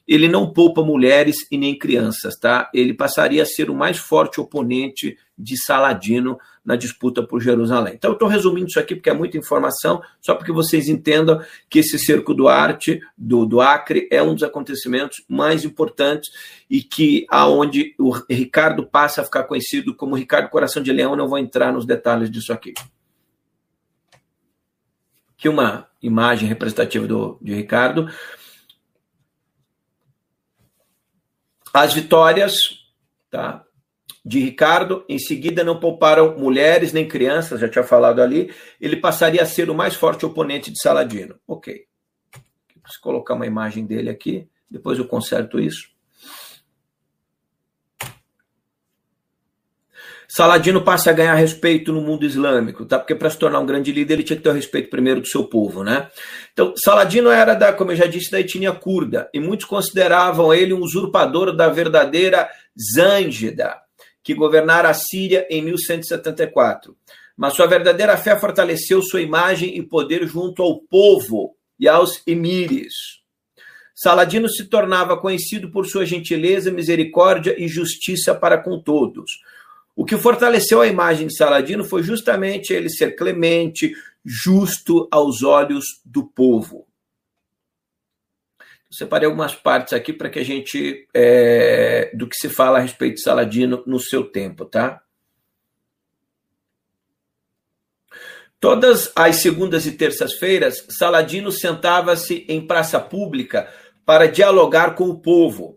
ele não poupa mulheres e nem crianças, tá? Ele passaria a ser o mais forte oponente de Saladino na disputa por Jerusalém. Então, eu estou resumindo isso aqui porque é muita informação, só para que vocês entendam que esse cerco do Arte, do, do Acre, é um dos acontecimentos mais importantes e que aonde o Ricardo passa a ficar conhecido como Ricardo Coração de Leão, não vou entrar nos detalhes disso aqui. Aqui uma imagem representativa do, de Ricardo. As vitórias tá, de Ricardo, em seguida, não pouparam mulheres nem crianças, já tinha falado ali. Ele passaria a ser o mais forte oponente de Saladino. Ok. Vou colocar uma imagem dele aqui, depois eu conserto isso. Saladino passa a ganhar respeito no mundo islâmico, tá? Porque para se tornar um grande líder ele tinha que ter o respeito primeiro do seu povo, né? Então, Saladino era da, como eu já disse, da etnia curda, e muitos consideravam ele um usurpador da verdadeira Zângida, que governara a Síria em 1174. Mas sua verdadeira fé fortaleceu sua imagem e poder junto ao povo e aos emires. Saladino se tornava conhecido por sua gentileza, misericórdia e justiça para com todos. O que fortaleceu a imagem de Saladino foi justamente ele ser clemente, justo aos olhos do povo. Separei algumas partes aqui para que a gente. É, do que se fala a respeito de Saladino no seu tempo, tá? Todas as segundas e terças-feiras, Saladino sentava-se em praça pública para dialogar com o povo,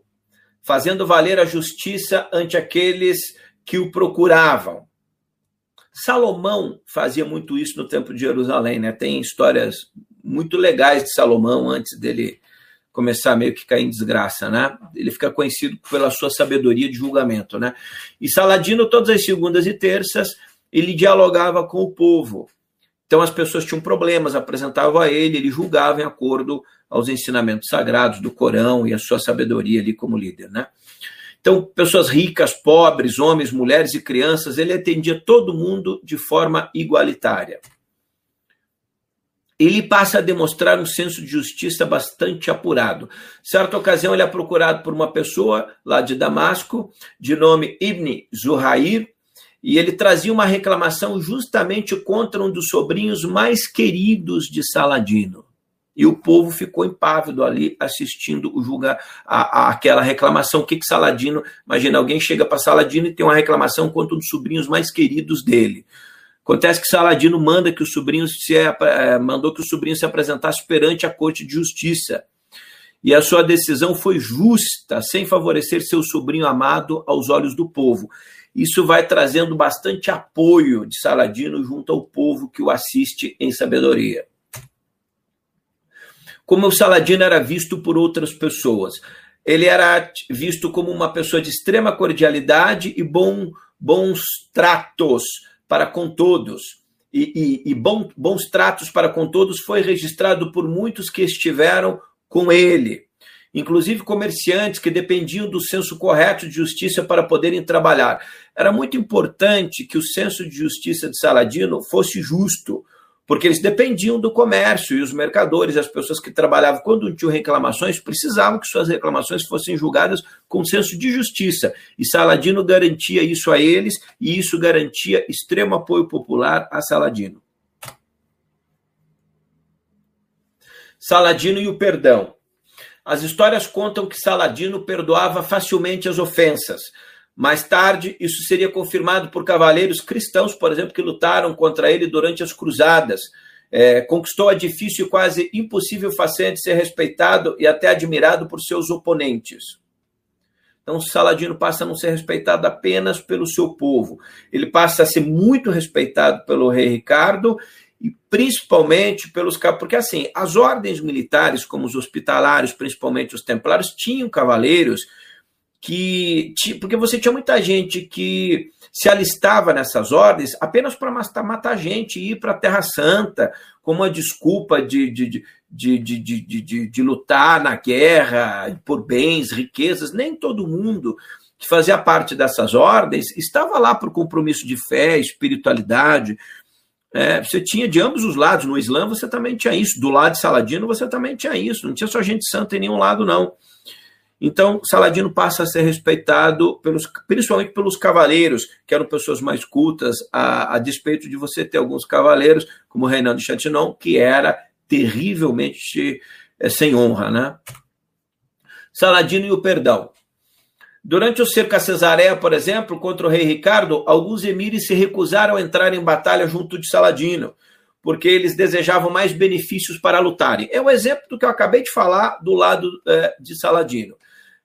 fazendo valer a justiça ante aqueles que o procuravam. Salomão fazia muito isso no Templo de Jerusalém, né? Tem histórias muito legais de Salomão antes dele começar meio que cair em desgraça, né? Ele fica conhecido pela sua sabedoria de julgamento, né? E Saladino, todas as segundas e terças, ele dialogava com o povo. Então as pessoas tinham problemas, apresentavam a ele, ele julgava em acordo aos ensinamentos sagrados do Corão e a sua sabedoria ali como líder, né? Então, pessoas ricas, pobres, homens, mulheres e crianças, ele atendia todo mundo de forma igualitária. Ele passa a demonstrar um senso de justiça bastante apurado. Certa ocasião, ele é procurado por uma pessoa lá de Damasco, de nome Ibn Zuhair, e ele trazia uma reclamação justamente contra um dos sobrinhos mais queridos de Saladino. E o povo ficou impávido ali assistindo o aquela reclamação. O que, que Saladino. Imagina, alguém chega para Saladino e tem uma reclamação contra um dos sobrinhos mais queridos dele. Acontece que Saladino manda que o sobrinho se é, mandou que o sobrinho se apresentasse perante a corte de justiça. E a sua decisão foi justa, sem favorecer seu sobrinho amado aos olhos do povo. Isso vai trazendo bastante apoio de Saladino junto ao povo que o assiste em sabedoria como o Saladino era visto por outras pessoas. Ele era visto como uma pessoa de extrema cordialidade e bom, bons tratos para com todos. E, e, e bom, bons tratos para com todos foi registrado por muitos que estiveram com ele, inclusive comerciantes que dependiam do senso correto de justiça para poderem trabalhar. Era muito importante que o senso de justiça de Saladino fosse justo, porque eles dependiam do comércio e os mercadores, as pessoas que trabalhavam, quando tinham reclamações, precisavam que suas reclamações fossem julgadas com senso de justiça. E Saladino garantia isso a eles, e isso garantia extremo apoio popular a Saladino. Saladino e o perdão. As histórias contam que Saladino perdoava facilmente as ofensas. Mais tarde, isso seria confirmado por cavaleiros cristãos, por exemplo, que lutaram contra ele durante as cruzadas. É, conquistou a difícil e quase impossível façanha de ser respeitado e até admirado por seus oponentes. Então, Saladino passa a não ser respeitado apenas pelo seu povo. Ele passa a ser muito respeitado pelo rei Ricardo e principalmente pelos porque assim as ordens militares como os hospitalários principalmente os templários tinham cavaleiros que porque você tinha muita gente que se alistava nessas ordens apenas para matar, gente e ir para a Terra Santa como uma desculpa de, de, de, de, de, de, de, de lutar na guerra por bens, riquezas. Nem todo mundo que fazia parte dessas ordens estava lá por compromisso de fé, espiritualidade. É, você tinha de ambos os lados. No Islã você também tinha isso. Do lado de Saladino você também tinha isso. Não tinha só gente santa em nenhum lado, não. Então, Saladino passa a ser respeitado pelos, principalmente pelos cavaleiros, que eram pessoas mais cultas, a, a despeito de você ter alguns cavaleiros, como Reinaldo de Chatillon, que era terrivelmente é, sem honra. Né? Saladino e o perdão. Durante o cerco a Cesareia, por exemplo, contra o rei Ricardo, alguns emires se recusaram a entrar em batalha junto de Saladino, porque eles desejavam mais benefícios para lutarem. É um exemplo do que eu acabei de falar do lado é, de Saladino.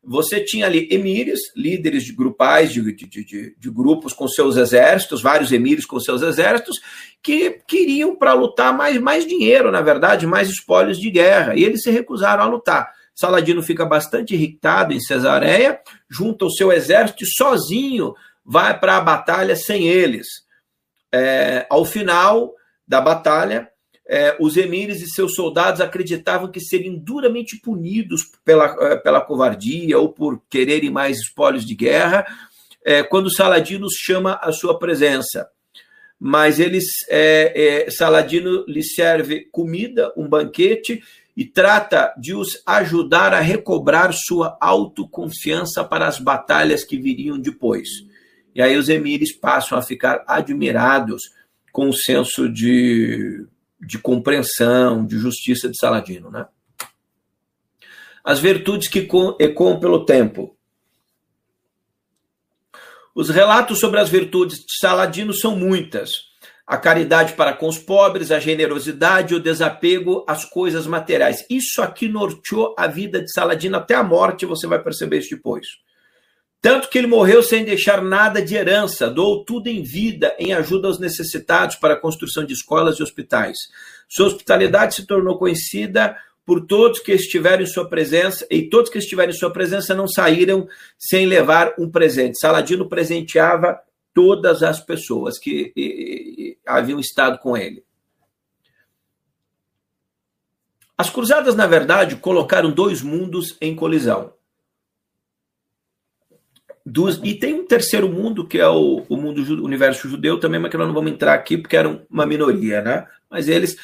Você tinha ali emires, líderes de grupais, de, de, de, de grupos com seus exércitos, vários emires com seus exércitos, que queriam para lutar mais, mais dinheiro, na verdade, mais espólios de guerra, e eles se recusaram a lutar. Saladino fica bastante irritado em Cesareia, junta o seu exército e sozinho vai para a batalha sem eles. É, ao final da batalha, é, os emires e seus soldados acreditavam que seriam duramente punidos pela, é, pela covardia ou por quererem mais espólios de guerra, é, quando Saladino chama a sua presença. Mas eles, é, é, Saladino lhe serve comida, um banquete, e trata de os ajudar a recobrar sua autoconfiança para as batalhas que viriam depois. E aí os emires passam a ficar admirados com o senso de, de compreensão, de justiça de Saladino. Né? As virtudes que ecoam pelo tempo. Os relatos sobre as virtudes de Saladino são muitas a caridade para com os pobres, a generosidade, o desapego às coisas materiais. Isso aqui norteou a vida de Saladino até a morte, você vai perceber isso depois. Tanto que ele morreu sem deixar nada de herança, doou tudo em vida em ajuda aos necessitados para a construção de escolas e hospitais. Sua hospitalidade se tornou conhecida por todos que estiveram em sua presença, e todos que estiveram em sua presença não saíram sem levar um presente. Saladino presenteava todas as pessoas que e, e, haviam estado com ele. As cruzadas, na verdade, colocaram dois mundos em colisão. Dos, e tem um terceiro mundo, que é o, o mundo o universo judeu também, mas que nós não vamos entrar aqui porque era uma minoria, né? Mas eles,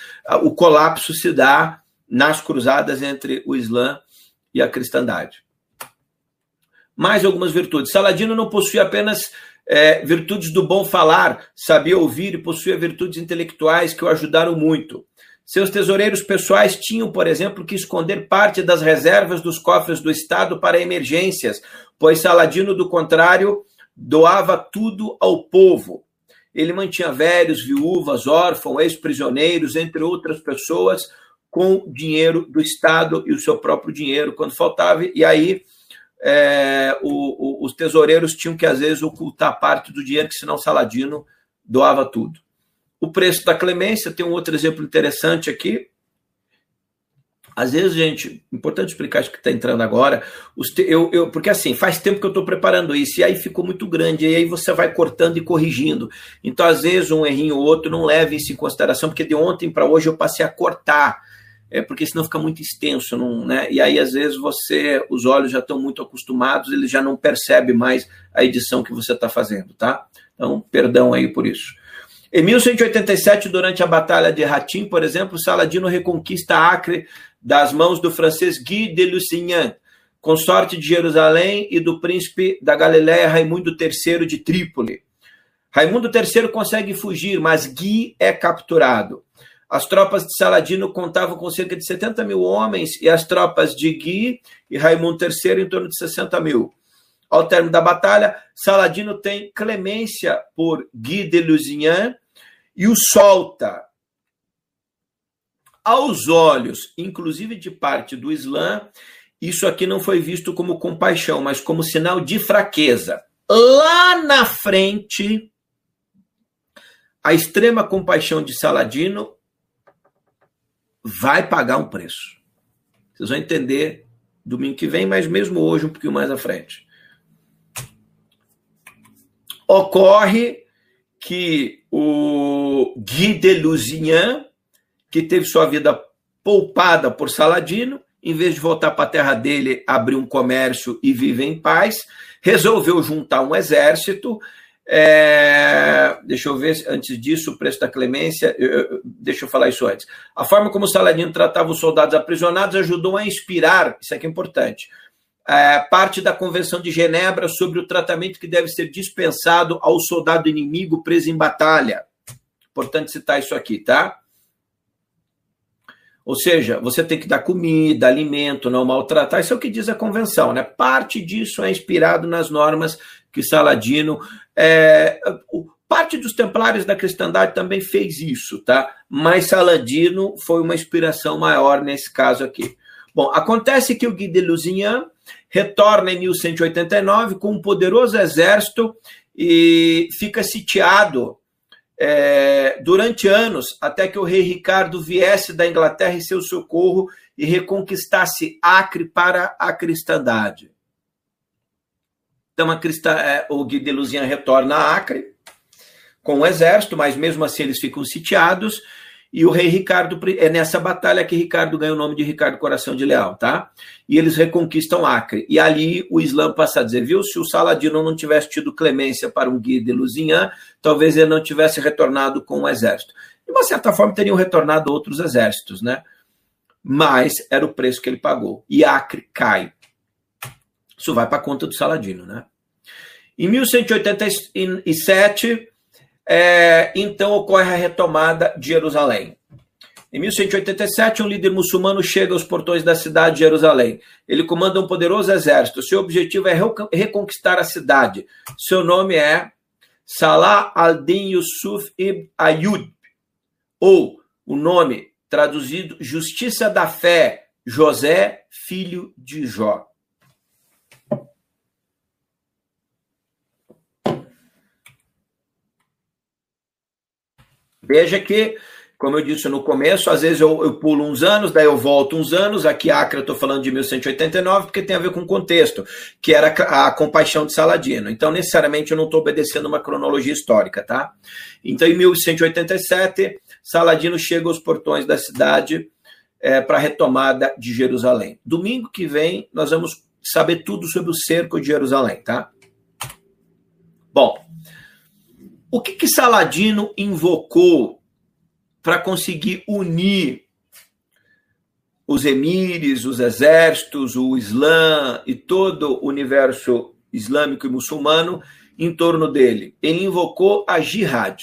o colapso se dá nas cruzadas entre o Islã e a cristandade. Mais algumas virtudes. Saladino não possuía apenas é, virtudes do bom falar, sabia ouvir e possuía virtudes intelectuais que o ajudaram muito. Seus tesoureiros pessoais tinham, por exemplo, que esconder parte das reservas dos cofres do Estado para emergências, pois Saladino, do contrário, doava tudo ao povo. Ele mantinha velhos, viúvas, órfãos, ex-prisioneiros, entre outras pessoas, com dinheiro do Estado e o seu próprio dinheiro quando faltava, e aí é, o, o, os tesoureiros tinham que, às vezes, ocultar parte do dinheiro, que senão Saladino doava tudo. O preço da clemência, tem um outro exemplo interessante aqui. Às vezes, gente, importante explicar isso que está entrando agora, eu, eu, porque assim, faz tempo que eu estou preparando isso, e aí ficou muito grande, e aí você vai cortando e corrigindo. Então, às vezes, um errinho ou outro não leve isso em consideração, porque de ontem para hoje eu passei a cortar é porque senão fica muito extenso, não, né? E aí às vezes você, os olhos já estão muito acostumados, ele já não percebe mais a edição que você está fazendo, tá? Então, perdão aí por isso. Em 1187, durante a Batalha de Ratim, por exemplo, Saladino reconquista Acre das mãos do francês Guy de Lusignan, consorte de Jerusalém e do príncipe da Galiléia Raimundo III de Trípoli. Raimundo III consegue fugir, mas Guy é capturado. As tropas de Saladino contavam com cerca de 70 mil homens e as tropas de Guy e Raimundo III em torno de 60 mil. Ao término da batalha, Saladino tem clemência por Guy de Lusignan e o solta. Aos olhos, inclusive de parte do Islã, isso aqui não foi visto como compaixão, mas como sinal de fraqueza. Lá na frente, a extrema compaixão de Saladino vai pagar um preço. Vocês vão entender domingo que vem, mas mesmo hoje, um pouquinho mais à frente. Ocorre que o Guy de Lusignan, que teve sua vida poupada por Saladino, em vez de voltar para a terra dele, abrir um comércio e viver em paz, resolveu juntar um exército. É, deixa eu ver, antes disso, o preço da clemência. Eu, deixa eu falar isso antes. A forma como Saladino tratava os soldados aprisionados ajudou a inspirar, isso aqui é importante, é, parte da Convenção de Genebra sobre o tratamento que deve ser dispensado ao soldado inimigo preso em batalha. Importante citar isso aqui, tá? Ou seja, você tem que dar comida, alimento, não maltratar. Isso é o que diz a convenção, né? Parte disso é inspirado nas normas que Saladino. É, parte dos templários da cristandade também fez isso, tá? Mas Saladino foi uma inspiração maior nesse caso aqui. Bom, acontece que o Guy de Lusignan retorna em 1189 com um poderoso exército e fica sitiado é, durante anos, até que o rei Ricardo viesse da Inglaterra em seu socorro e reconquistasse Acre para a cristandade. Então, a é, o Guy de Luzian retorna a Acre com o exército, mas mesmo assim eles ficam sitiados e o rei Ricardo, é nessa batalha que Ricardo ganha o nome de Ricardo Coração de Leal, tá? E eles reconquistam Acre. E ali o Islã passa a dizer, viu, se o Saladino não tivesse tido clemência para um guia de Lusignan, talvez ele não tivesse retornado com o um exército. De uma certa forma, teriam retornado outros exércitos, né? Mas era o preço que ele pagou. E Acre cai. Isso vai para a conta do Saladino, né? Em 1187, é, então ocorre a retomada de Jerusalém. Em 1187, um líder muçulmano chega aos portões da cidade de Jerusalém. Ele comanda um poderoso exército. Seu objetivo é reconquistar a cidade. Seu nome é Salah al-Din Yusuf ibn Ayub, ou o nome traduzido Justiça da Fé, José, filho de Jó. Veja que, como eu disse no começo, às vezes eu, eu pulo uns anos, daí eu volto uns anos. Aqui, Acre, eu estou falando de 1189, porque tem a ver com o contexto, que era a, compaixão de Saladino. Então, necessariamente, eu não estou obedecendo uma cronologia histórica, tá? Então, em 1187, Saladino chega aos portões da cidade é, para a retomada de Jerusalém. Domingo que vem, nós vamos saber tudo sobre o cerco de Jerusalém, tá? Bom, o que, que Saladino invocou para conseguir unir os emires, os exércitos, o Islã e todo o universo islâmico e muçulmano em torno dele? Ele invocou a jihad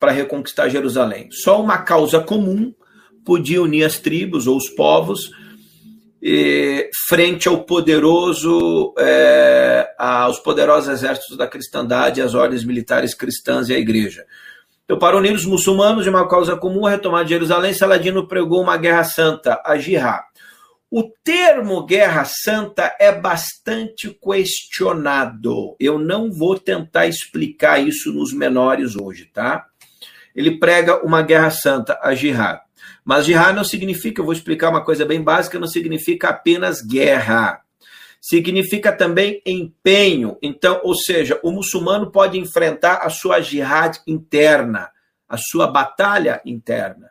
para reconquistar Jerusalém. Só uma causa comum podia unir as tribos ou os povos frente ao poderoso, é, aos poderosos exércitos da cristandade, as ordens militares cristãs e a igreja. Então, para unir os muçulmanos de uma causa comum, a retomada de Jerusalém, Saladino pregou uma guerra santa, a jihad. O termo guerra santa é bastante questionado. Eu não vou tentar explicar isso nos menores hoje, tá? Ele prega uma guerra santa, a jihad. Mas jihad não significa, eu vou explicar uma coisa bem básica, não significa apenas guerra. Significa também empenho. Então, ou seja, o muçulmano pode enfrentar a sua jihad interna, a sua batalha interna.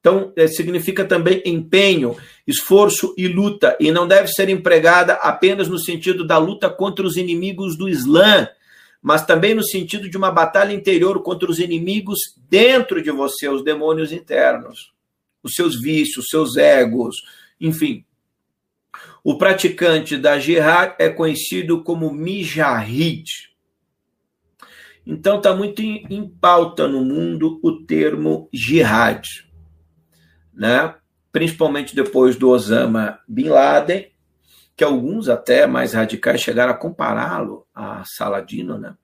Então, é, significa também empenho, esforço e luta, e não deve ser empregada apenas no sentido da luta contra os inimigos do Islã, mas também no sentido de uma batalha interior contra os inimigos dentro de você, os demônios internos, os seus vícios, os seus egos, enfim. O praticante da jihad é conhecido como mijahid. Então está muito em, em pauta no mundo o termo jihad, né? principalmente depois do Osama Bin Laden, que alguns até mais radicais chegaram a compará-lo a Saladino, né?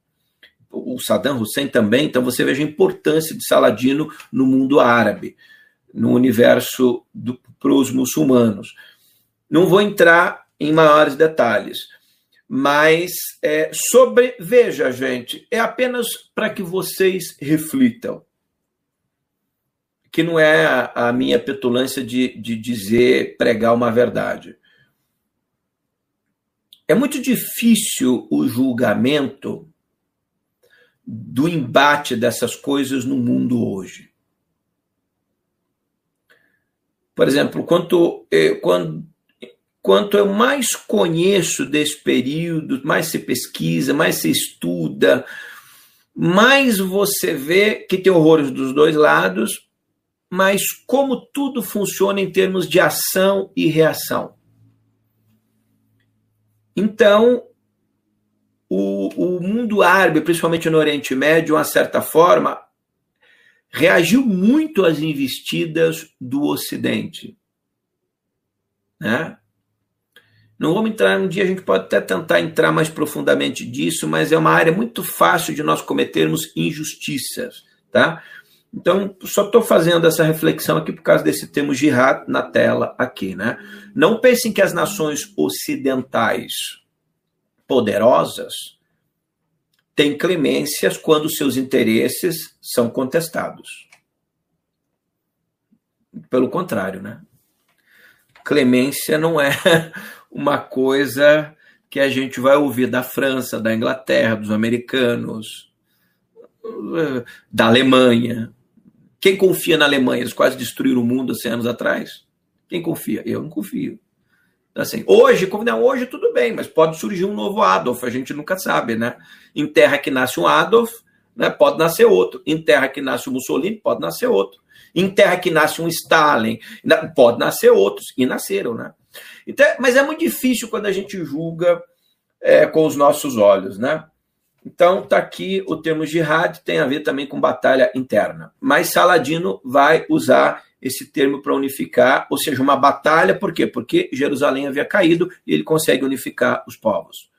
o Saddam Hussein também, então você veja a importância de Saladino no mundo árabe, no universo para os muçulmanos. Não vou entrar em maiores detalhes, mas é, sobre. Veja, gente, é apenas para que vocês reflitam. Que não é a, a minha petulância de, de dizer, pregar uma verdade. É muito difícil o julgamento do embate dessas coisas no mundo hoje. Por exemplo, quanto, eh, quando, quanto eu mais conheço desse período, mais se pesquisa, mais se estuda, mais você vê que tem horrores dos dois lados, mas como tudo funciona em termos de ação e reação. Então, o, o mundo árabe, principalmente no Oriente Médio, de uma certa forma, reagiu muito às investidas do Ocidente. Né? Não vamos entrar um dia, a gente pode até tentar entrar mais profundamente disso, mas é uma área muito fácil de nós cometermos injustiças. Tá? Então, só estou fazendo essa reflexão aqui por causa desse termo jihad na tela aqui. Né? Não pensem que as nações ocidentais poderosas têm clemências quando seus interesses são contestados. Pelo contrário, né? Clemência não é uma coisa que a gente vai ouvir da França, da Inglaterra, dos americanos, da Alemanha. Quem confia na Alemanha? Eles quase destruíram o mundo há 100 anos atrás. Quem confia? Eu não confio. Assim, hoje, como não, hoje tudo bem, mas pode surgir um novo Adolf, a gente nunca sabe, né? Em terra que nasce um Adolf, né, pode nascer outro. Em terra que nasce um Mussolini, pode nascer outro. Em terra que nasce um Stalin, pode nascer outros, e nasceram, né? Então, mas é muito difícil quando a gente julga é, com os nossos olhos, né? Então, tá aqui o termo jihad, tem a ver também com batalha interna. Mas Saladino vai usar esse termo para unificar, ou seja, uma batalha, por quê? Porque Jerusalém havia caído e ele consegue unificar os povos.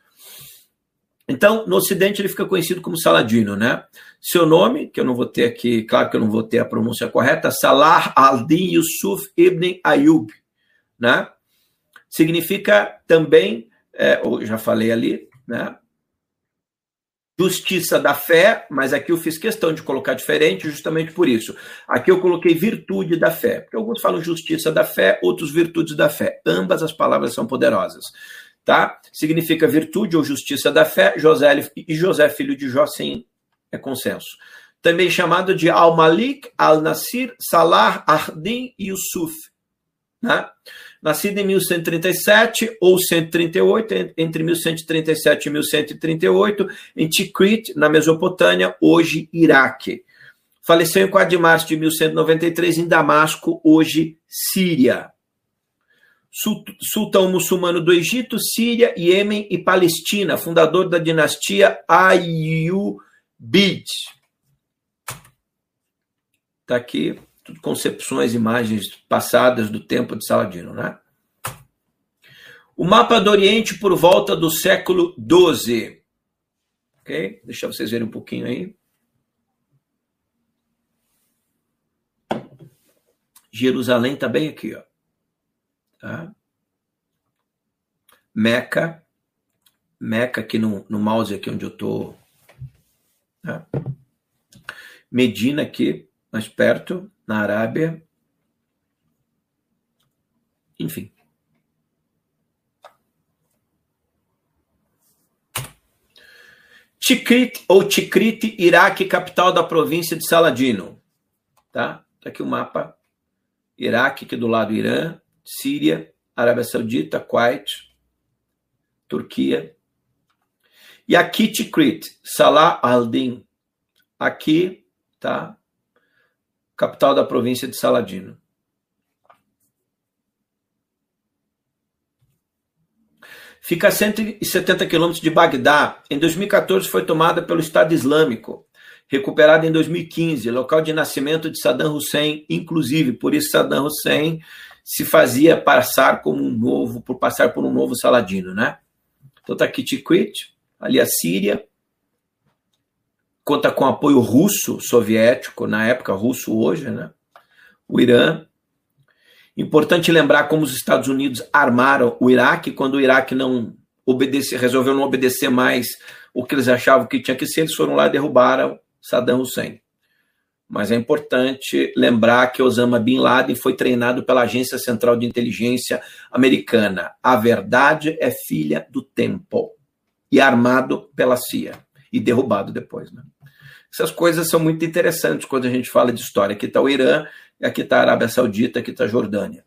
Então, no Ocidente, ele fica conhecido como Saladino, né? Seu nome, que eu não vou ter aqui, claro que eu não vou ter a pronúncia correta, Salah al-Din Yusuf ibn Ayub, né? Significa também, é, eu já falei ali, né? Justiça da fé, mas aqui eu fiz questão de colocar diferente justamente por isso. Aqui eu coloquei virtude da fé, porque alguns falam justiça da fé, outros virtudes da fé. Ambas as palavras são poderosas. Tá? Significa virtude ou justiça da fé, José e José, filho de Jó, sim, é consenso. Também chamado de Al-Malik, Al-Nasir, Salah, Ardin e Yusuf. Né? Nascido em 1137 ou 138, entre 1137 e 1138, em Tikrit, na Mesopotâmia, hoje Iraque. Faleceu em 4 de março de 1193 em Damasco, hoje Síria. Sultão muçulmano do Egito, Síria, Iêmen e Palestina, fundador da dinastia Ayyubid. Está aqui tudo concepções, imagens passadas do tempo de Saladino, né? O mapa do Oriente por volta do século XII. Ok? Deixa vocês verem um pouquinho aí. Jerusalém está bem aqui, ó. Tá? Meca. Meca aqui no, no mouse aqui onde eu estou. Tá? Medina aqui, mais perto na Arábia. Enfim. Tikrit ou Tikrit, Iraque, capital da província de Saladino. Tá? Tá aqui o mapa. Iraque, aqui do lado Irã, Síria, Arábia Saudita, Kuwait, Turquia. E a Kittikrit, Salah al-Din. Aqui, tá? Capital da província de Saladino. Fica a 170 quilômetros de Bagdá. Em 2014 foi tomada pelo Estado Islâmico. Recuperada em 2015, local de nascimento de Saddam Hussein, inclusive. Por isso Saddam Hussein se fazia passar como um novo, por passar por um novo Saladino, né? Então tá Tikrit, ali a Síria, conta com apoio russo, soviético, na época russo hoje, né? O Irã. Importante lembrar como os Estados Unidos armaram o Iraque quando o Iraque não obedece, resolveu não obedecer mais o que eles achavam que tinha que ser, eles foram lá e derrubaram Saddam Hussein. Mas é importante lembrar que Osama Bin Laden foi treinado pela Agência Central de Inteligência Americana. A verdade é filha do tempo. E armado pela CIA. E derrubado depois. Né? Essas coisas são muito interessantes quando a gente fala de história. Aqui está o Irã, aqui está a Arábia Saudita, aqui está a Jordânia.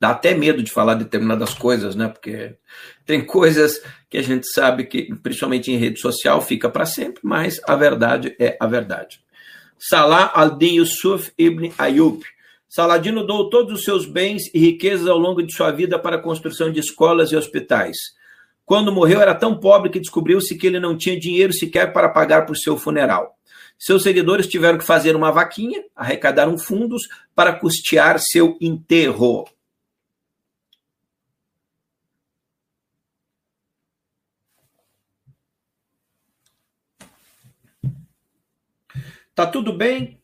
Dá até medo de falar determinadas coisas, né? Porque tem coisas que a gente sabe que, principalmente em rede social, fica para sempre, mas a verdade é a verdade. Salah al-Din Yusuf ibn Ayub. Saladino doou todos os seus bens e riquezas ao longo de sua vida para a construção de escolas e hospitais. Quando morreu, era tão pobre que descobriu-se que ele não tinha dinheiro sequer para pagar por seu funeral. Seus seguidores tiveram que fazer uma vaquinha, arrecadaram fundos para custear seu enterro. Tá tudo bem?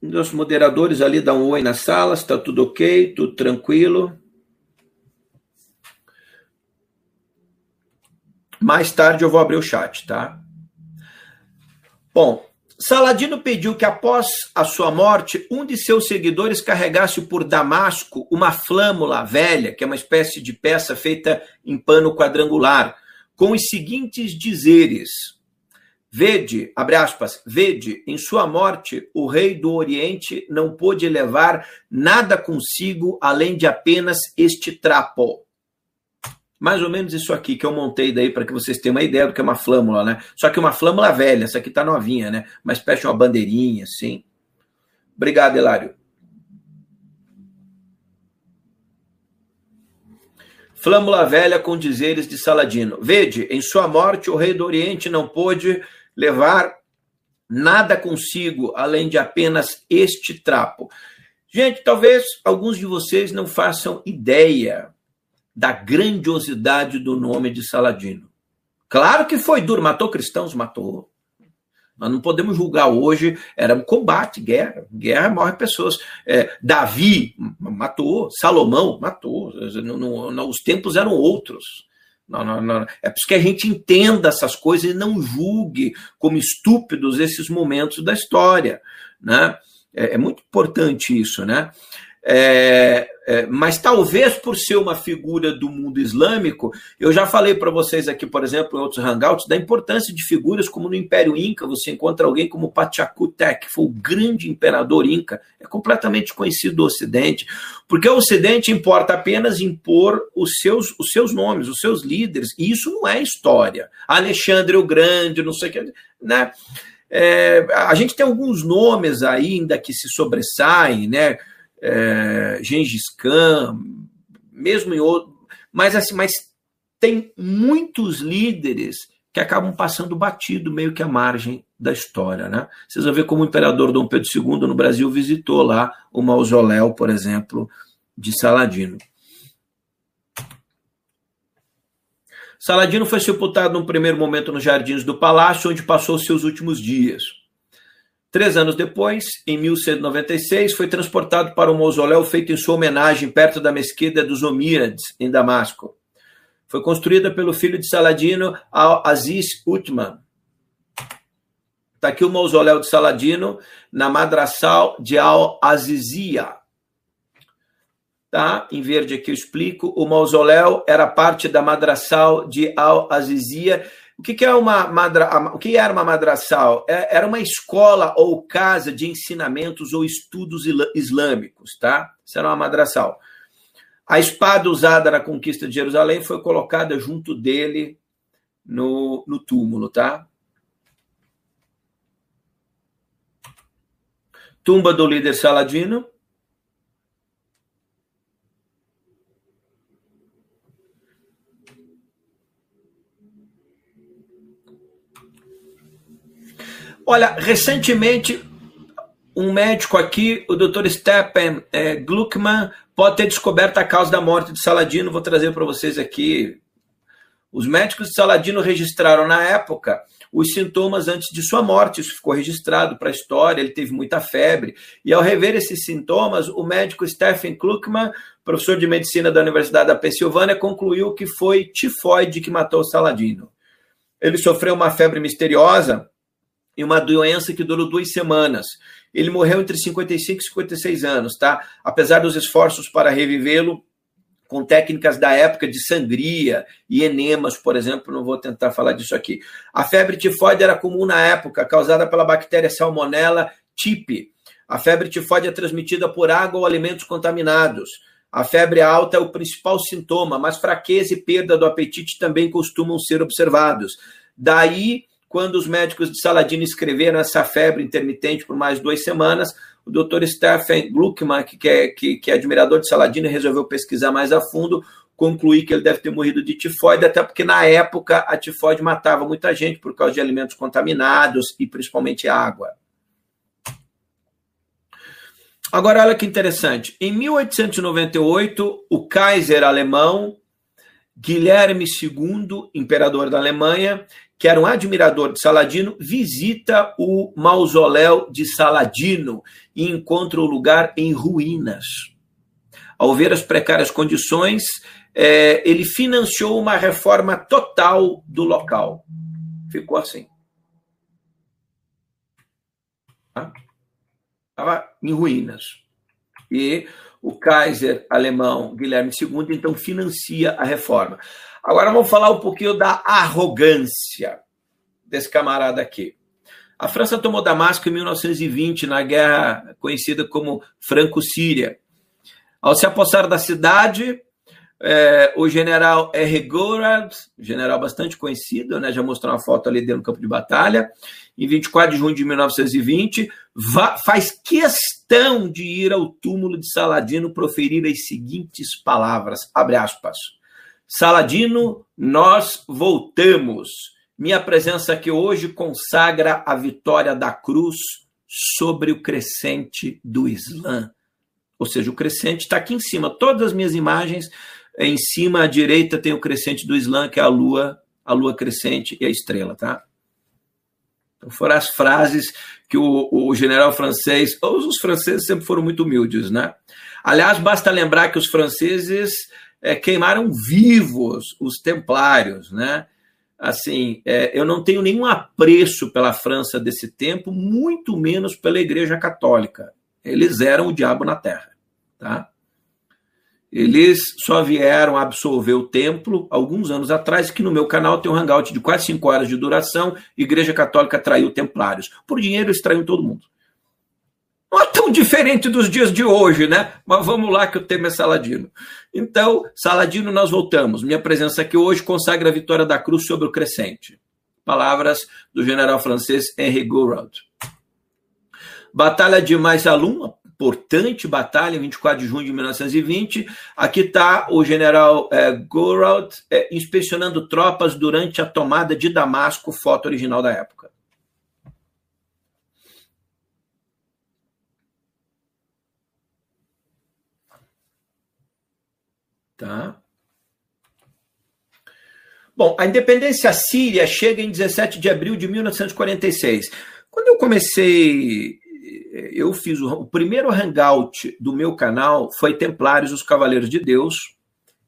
Meus moderadores ali dão um oi na sala, está tudo ok, tudo tranquilo. Mais tarde eu vou abrir o chat, tá? Bom, Saladino pediu que após a sua morte, um de seus seguidores carregasse por Damasco uma flâmula velha, que é uma espécie de peça feita em pano quadrangular, com os seguintes dizeres: Vede, abre aspas, vede, em sua morte, o rei do Oriente não pôde levar nada consigo além de apenas este trapo. Mais ou menos isso aqui que eu montei daí para que vocês tenham uma ideia do que é uma flâmula, né? Só que uma flâmula velha, essa aqui tá novinha, né? Espécie de uma bandeirinha, assim. Obrigado, Hilário. Flâmula velha com dizeres de Saladino. Vede, em sua morte, o rei do Oriente não pôde levar nada consigo além de apenas este trapo. Gente, talvez alguns de vocês não façam ideia da grandiosidade do nome de Saladino. Claro que foi duro, matou cristãos, matou. Nós não podemos julgar hoje, era um combate, guerra. Guerra morre pessoas. É, Davi matou, Salomão matou. os tempos eram outros. Não, não, não. É que a gente entenda essas coisas e não julgue como estúpidos esses momentos da história. Né? É, é muito importante isso. Né? É, é, mas talvez por ser uma figura do mundo islâmico, eu já falei para vocês aqui, por exemplo, em outros hangouts, da importância de figuras como no Império Inca, você encontra alguém como Pachacutec, que foi o grande imperador Inca, é completamente conhecido do Ocidente, porque o Ocidente importa apenas impor os seus, os seus nomes, os seus líderes, e isso não é história. Alexandre o Grande, não sei o que, né? É, a gente tem alguns nomes ainda que se sobressaem, né? É, Gengis Khan, mesmo em outro, mas assim, mas tem muitos líderes que acabam passando batido meio que à margem da história, né? Vocês vão ver como o imperador Dom Pedro II no Brasil visitou lá o mausoléu, por exemplo, de Saladino. Saladino foi sepultado num primeiro momento nos jardins do palácio, onde passou seus últimos dias. Três anos depois, em 1196, foi transportado para um mausoléu feito em sua homenagem perto da mesquita dos Omíades, em Damasco. Foi construída pelo filho de Saladino, Al-Aziz Utman. Está aqui o mausoléu de Saladino, na madrasal de Al-Azizia. Tá? Em verde aqui eu explico. O mausoléu era parte da madrasal de Al-Azizia, o que, que é uma madra, o que era uma madrasal? É, era uma escola ou casa de ensinamentos ou estudos islâmicos, tá? Isso era uma madrasal. A espada usada na conquista de Jerusalém foi colocada junto dele no, no túmulo, tá? Tumba do líder Saladino. Olha, recentemente, um médico aqui, o Dr. Stepan é, Gluckman, pode ter descoberto a causa da morte de Saladino. Vou trazer para vocês aqui. Os médicos de Saladino registraram na época os sintomas antes de sua morte. Isso ficou registrado para a história. Ele teve muita febre. E ao rever esses sintomas, o médico Stephen Kluckman, professor de medicina da Universidade da Pensilvânia, concluiu que foi tifoide que matou Saladino. Ele sofreu uma febre misteriosa e uma doença que durou duas semanas. Ele morreu entre 55 e 56 anos, tá? Apesar dos esforços para revivê-lo, com técnicas da época de sangria e enemas, por exemplo, não vou tentar falar disso aqui. A febre tifoide era comum na época, causada pela bactéria Salmonella type. A febre tifoide é transmitida por água ou alimentos contaminados. A febre alta é o principal sintoma, mas fraqueza e perda do apetite também costumam ser observados. Daí quando os médicos de Saladino escreveram essa febre intermitente por mais duas semanas, o Dr. Stephen Gluckman, que é, que, que é admirador de Saladino, resolveu pesquisar mais a fundo, concluir que ele deve ter morrido de tifoide, até porque na época a tifoide matava muita gente por causa de alimentos contaminados e principalmente água. Agora, olha que interessante. Em 1898, o Kaiser alemão Guilherme II, imperador da Alemanha, que era um admirador de Saladino, visita o mausoléu de Saladino e encontra o lugar em ruínas. Ao ver as precárias condições, é, ele financiou uma reforma total do local. Ficou assim. Estava em ruínas. E o Kaiser alemão Guilherme II então financia a reforma. Agora vamos falar um pouquinho da arrogância desse camarada aqui. A França tomou Damasco em 1920, na guerra conhecida como Franco-Síria. Ao se apossar da cidade, é, o general R. Gourad, general bastante conhecido, né, já mostrou uma foto ali dentro do campo de batalha, em 24 de junho de 1920, faz questão de ir ao túmulo de Saladino proferir as seguintes palavras, abre aspas, Saladino, nós voltamos. Minha presença aqui hoje consagra a vitória da cruz sobre o crescente do Islã. Ou seja, o crescente está aqui em cima. Todas as minhas imagens, em cima à direita tem o crescente do Islã, que é a lua, a lua crescente e a estrela, tá? Então foram as frases que o, o general francês, os franceses sempre foram muito humildes, né? Aliás, basta lembrar que os franceses é, queimaram vivos os templários, né? Assim, é, eu não tenho nenhum apreço pela França desse tempo, muito menos pela Igreja Católica. Eles eram o diabo na Terra, tá? Eles só vieram absolver o templo alguns anos atrás, que no meu canal tem um hangout de quase cinco horas de duração. Igreja Católica traiu templários. Por dinheiro, eles traíam todo mundo. Não é tão diferente dos dias de hoje, né? Mas vamos lá que o tema é Saladino. Então, Saladino, nós voltamos. Minha presença aqui hoje consagra a vitória da cruz sobre o crescente. Palavras do general francês Henri Gouraud. Batalha de Maisalum, importante batalha, 24 de junho de 1920. Aqui está o general é, Gouraud é, inspecionando tropas durante a tomada de Damasco, foto original da época. Tá? Bom, a independência síria chega em 17 de abril de 1946. Quando eu comecei, eu fiz o, o primeiro hangout do meu canal foi Templários, os Cavaleiros de Deus,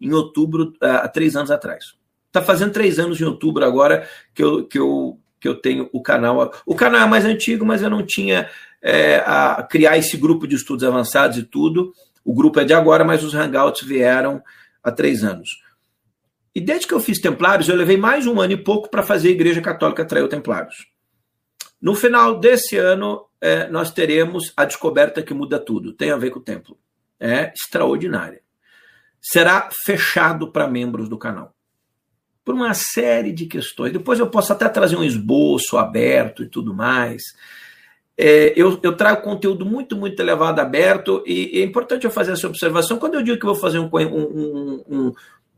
em outubro, há três anos atrás. Está fazendo três anos em outubro agora que eu, que eu, que eu tenho o canal. O canal é mais antigo, mas eu não tinha é, a criar esse grupo de estudos avançados e tudo. O grupo é de agora, mas os hangouts vieram há três anos. E desde que eu fiz Templários, eu levei mais um ano e pouco para fazer a Igreja Católica atrair Templários. No final desse ano, é, nós teremos a descoberta que muda tudo. Tem a ver com o templo. É extraordinária. Será fechado para membros do canal. por uma série de questões. Depois eu posso até trazer um esboço aberto e tudo mais. É, eu, eu, trago conteúdo muito, muito elevado, aberto, e, é importante eu fazer essa observação. Quando eu digo que vou fazer um, um,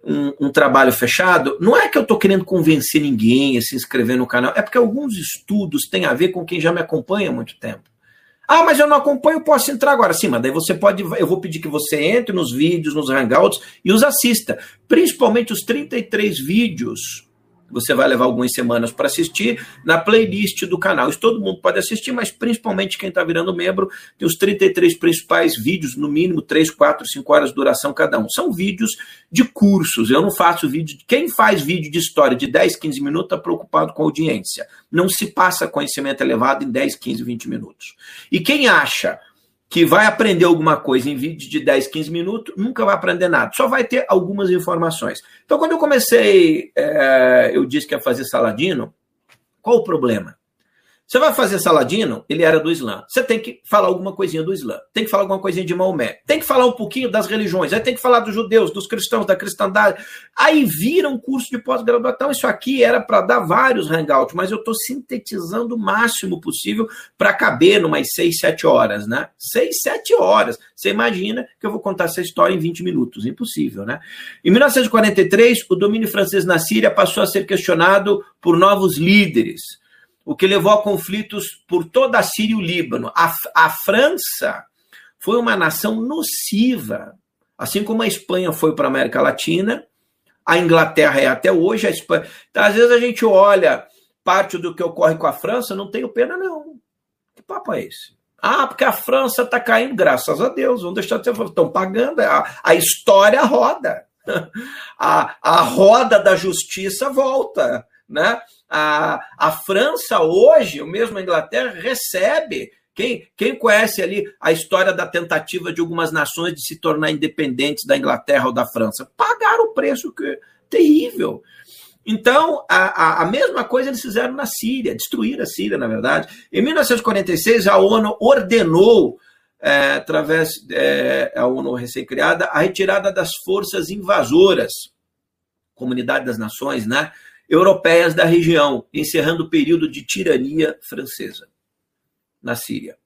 um, um, trabalho fechado, não é que eu estou querendo convencer ninguém a se inscrever no canal, é porque alguns estudos têm a ver com quem já me acompanha há muito tempo. Ah, mas eu não acompanho, posso entrar agora. Sim, mas daí você pode. Eu vou pedir que você entre nos vídeos, nos hangouts e os assista. Principalmente os 33 vídeos você vai levar algumas semanas para assistir na playlist do canal. Isso todo mundo pode assistir, mas principalmente quem está virando membro, tem os 33 principais vídeos, no mínimo 3, 4, 5 horas de duração cada um. São vídeos de cursos. Eu não faço vídeo. Quem faz vídeo de história de 10, 15 minutos está preocupado com audiência. Não se passa conhecimento elevado em 10, 15, 20 minutos. E quem acha que vai aprender alguma coisa em vídeo de 10, 15 minutos, nunca vai aprender nada, só vai ter algumas informações. Então, quando eu comecei, é, eu disse que ia fazer Saladino, qual o problema? Você vai fazer Saladino, ele era do Islã. Você tem que falar alguma coisinha do Islã. Tem que falar alguma coisinha de Maomé. Tem que falar um pouquinho das religiões. Aí tem que falar dos judeus, dos cristãos, da cristandade. Aí vira um curso de pós-graduação. Isso aqui era para dar vários hangouts, mas eu estou sintetizando o máximo possível para caber numas 6, 7 horas, né? 6, 7 horas. Você imagina que eu vou contar essa história em 20 minutos. Impossível, né? Em 1943, o domínio francês na Síria passou a ser questionado por novos líderes o que levou a conflitos por toda a Síria e o Líbano. A, a França foi uma nação nociva, assim como a Espanha foi para a América Latina, a Inglaterra é até hoje, a Espanha. Então, às vezes a gente olha parte do que ocorre com a França, não tenho pena, não. Que papo é esse? Ah, porque a França está caindo, graças a Deus. Vamos deixar de ser. Estão pagando. A, a história roda. A, a roda da justiça volta. Né? A, a França hoje, o mesmo a Inglaterra, recebe. Quem, quem conhece ali a história da tentativa de algumas nações de se tornar independentes da Inglaterra ou da França? Pagaram o preço que terrível. Então, a, a, a, mesma coisa eles fizeram na Síria, destruir a Síria, na verdade. Em 1946, a ONU ordenou, é, através é, a ONU recém-criada, a retirada das forças invasoras, Comunidade das Nações, né? Europeias da região, encerrando o período de tirania francesa na Síria.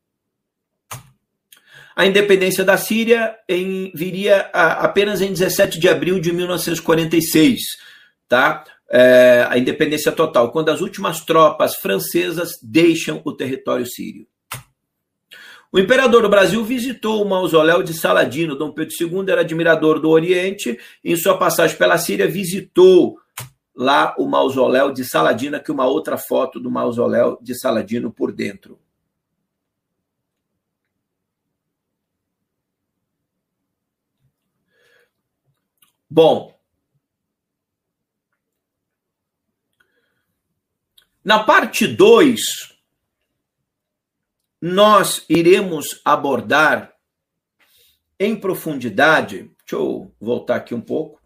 A independência da Síria em, viria a, apenas em 17 de abril de 1946, tá? É, a independência total, quando as últimas tropas francesas deixam o território sírio. O imperador do Brasil visitou o mausoléu de Saladino. Dom Pedro II era admirador do Oriente. Em sua passagem pela Síria, visitou lá o mausoléu de Saladino, aqui uma outra foto do mausoléu de Saladino por dentro. Bom, na parte 2, nós iremos abordar em profundidade. Deixa eu voltar aqui um pouco.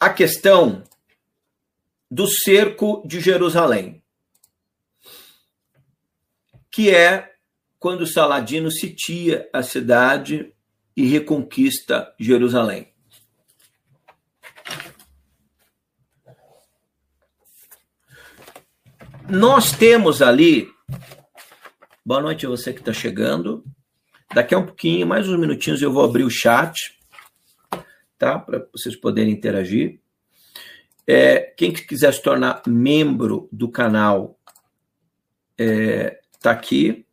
A questão do cerco de Jerusalém, que é quando Saladino sitia a cidade e reconquista Jerusalém. Nós temos ali. Boa noite a você que está chegando. Daqui a um pouquinho, mais uns minutinhos, eu vou abrir o chat tá? Para vocês poderem interagir. É, quem quiser se tornar membro do canal, é, tá aqui.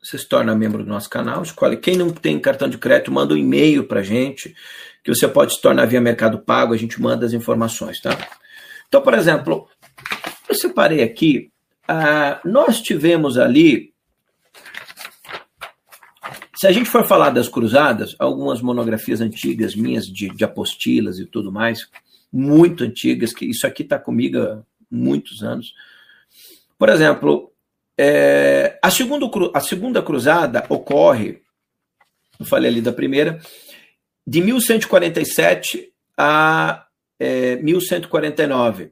Você se torna membro do nosso canal, escolhe. Quem não tem cartão de crédito, manda um e-mail para gente, que você pode se tornar via Mercado Pago, a gente manda as informações, tá? Então, por exemplo, eu separei aqui, ah, nós tivemos ali se a gente for falar das cruzadas, algumas monografias antigas minhas de, de apostilas e tudo mais, muito antigas, que isso aqui está comigo há muitos anos. Por exemplo, é, a, segunda, a segunda cruzada ocorre, eu falei ali da primeira, de 1147 a é, 1149,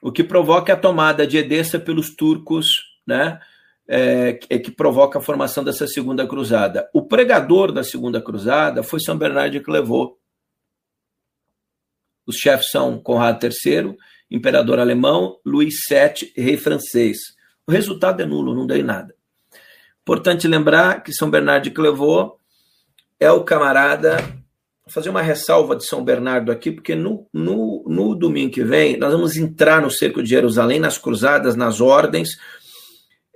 o que provoca a tomada de Edessa pelos turcos, né? É, é, que provoca a formação dessa segunda cruzada. O pregador da segunda cruzada foi São Bernardo que levou. Os chefes são Conrado III, imperador alemão, Luís VII, rei francês. O resultado é nulo, não deu nada. Importante lembrar que São Bernardo que levou é o camarada. Vou fazer uma ressalva de São Bernardo aqui, porque no, no, no domingo que vem nós vamos entrar no cerco de Jerusalém, nas cruzadas, nas ordens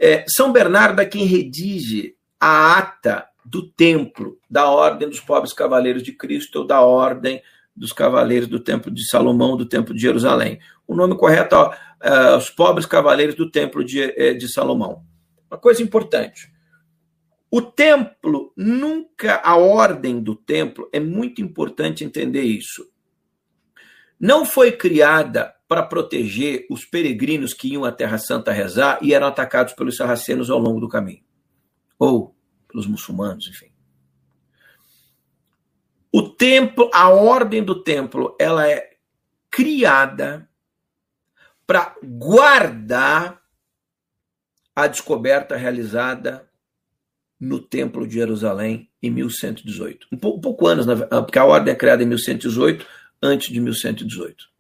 é, São Bernardo é quem redige a ata do templo da Ordem dos Pobres Cavaleiros de Cristo ou da Ordem dos Cavaleiros do Templo de Salomão, do Templo de Jerusalém. O nome correto é os Pobres Cavaleiros do Templo de, é, de Salomão. Uma coisa importante. O templo nunca, a ordem do templo, é muito importante entender isso. Não foi criada para proteger os peregrinos que iam à Terra Santa rezar e eram atacados pelos sarracenos ao longo do caminho. Ou pelos muçulmanos, enfim. O templo, a ordem do templo, ela é criada para guardar a descoberta realizada no Templo de Jerusalém em 1118. Um pouco, um pouco anos, porque a ordem é criada em 1118, antes de 1118.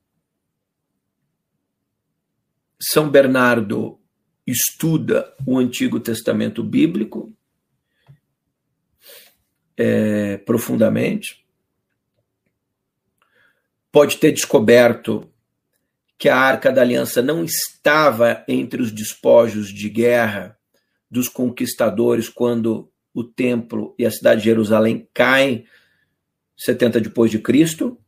São Bernardo estuda o Antigo Testamento bíblico é, profundamente. Pode ter descoberto que a Arca da Aliança não estava entre os despojos de guerra dos conquistadores quando o templo e a cidade de Jerusalém caem 70 depois de Cristo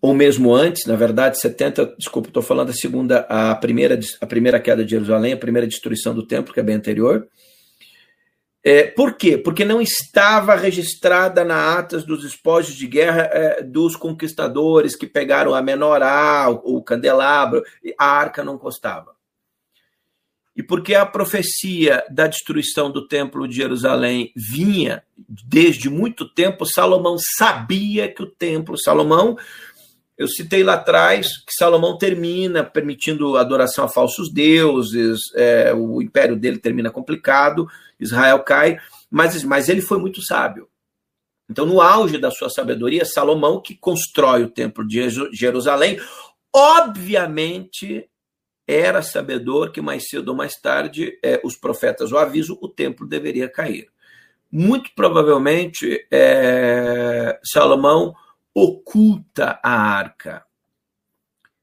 ou mesmo antes, na verdade, 70, desculpa, estou falando da segunda, a primeira, a primeira queda de Jerusalém, a primeira destruição do templo, que é bem anterior. É, por quê? Porque não estava registrada na atas dos espólios de guerra é, dos conquistadores que pegaram a menorá, o, o candelabro, a arca não constava. E porque a profecia da destruição do templo de Jerusalém vinha desde muito tempo, Salomão sabia que o templo, Salomão eu citei lá atrás que Salomão termina permitindo adoração a falsos deuses, é, o império dele termina complicado, Israel cai, mas, mas ele foi muito sábio. Então, no auge da sua sabedoria, Salomão, que constrói o templo de Jerusalém, obviamente era sabedor que mais cedo ou mais tarde é, os profetas o aviso, o templo deveria cair. Muito provavelmente, é, Salomão oculta a arca.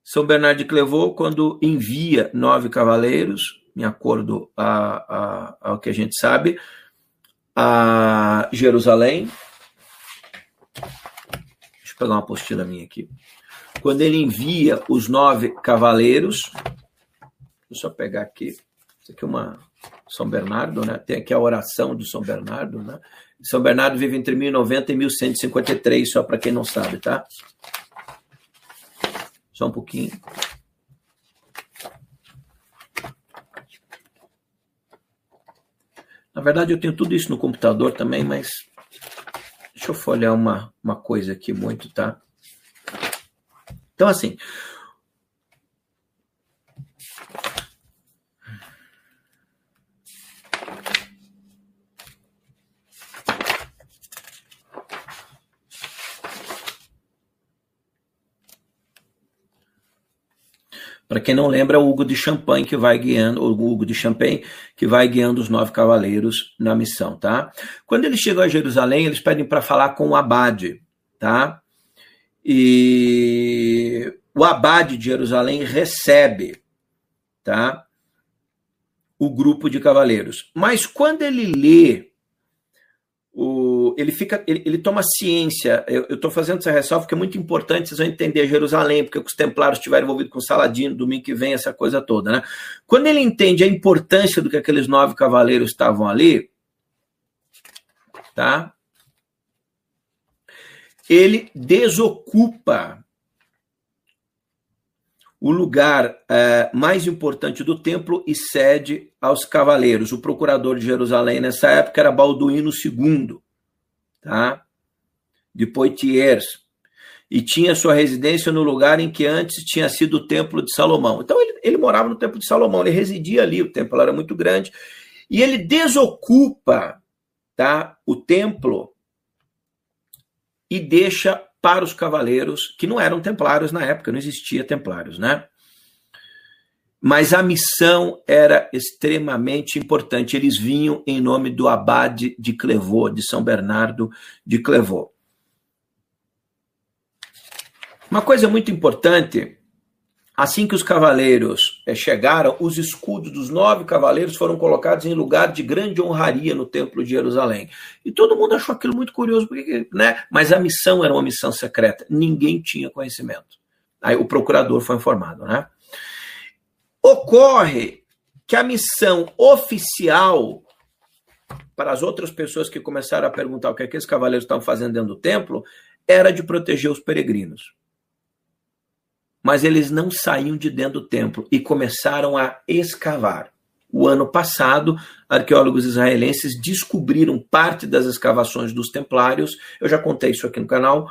São Bernardo de Clairvaux, quando envia nove cavaleiros, em acordo a, a, ao que a gente sabe, a Jerusalém. Deixa eu pegar uma apostila minha aqui. Quando ele envia os nove cavaleiros, deixa eu só pegar aqui. Isso aqui é uma São Bernardo, né? Tem aqui a oração de São Bernardo, né? São Bernardo vive entre 1090 e 1153, só para quem não sabe, tá? Só um pouquinho. Na verdade, eu tenho tudo isso no computador também, mas deixa eu folhear uma, uma coisa aqui muito, tá? Então, assim, Para quem não lembra, é o Hugo de Champagne que vai guiando, o Hugo de Champagne que vai guiando os nove cavaleiros na missão, tá? Quando eles chegam a Jerusalém, eles pedem para falar com o abade, tá? E o abade de Jerusalém recebe, tá? O grupo de cavaleiros. Mas quando ele lê o, ele fica, ele, ele, toma ciência. Eu estou fazendo essa ressalva porque é muito importante vocês vão entender Jerusalém, porque os templários estiveram envolvidos com Saladino, domingo que vem, essa coisa toda, né? Quando ele entende a importância do que aqueles nove cavaleiros estavam ali, tá? Ele desocupa o lugar é, mais importante do templo e cede aos cavaleiros. O procurador de Jerusalém nessa época era Balduíno II, tá? de Poitiers. e tinha sua residência no lugar em que antes tinha sido o Templo de Salomão. Então ele, ele morava no Templo de Salomão, ele residia ali, o templo era muito grande, e ele desocupa tá, o templo e deixa para os cavaleiros, que não eram templários na época, não existia templários, né? Mas a missão era extremamente importante. Eles vinham em nome do abade de Clevaux, de São Bernardo de Clevaux. Uma coisa muito importante, assim que os cavaleiros eh, chegaram, os escudos dos nove cavaleiros foram colocados em lugar de grande honraria no Templo de Jerusalém. E todo mundo achou aquilo muito curioso, porque, né? mas a missão era uma missão secreta, ninguém tinha conhecimento. Aí o procurador foi informado. Né? Ocorre que a missão oficial para as outras pessoas que começaram a perguntar o que aqueles cavaleiros estavam fazendo dentro do templo era de proteger os peregrinos. Mas eles não saíam de dentro do templo e começaram a escavar. O ano passado, arqueólogos israelenses descobriram parte das escavações dos templários, eu já contei isso aqui no canal,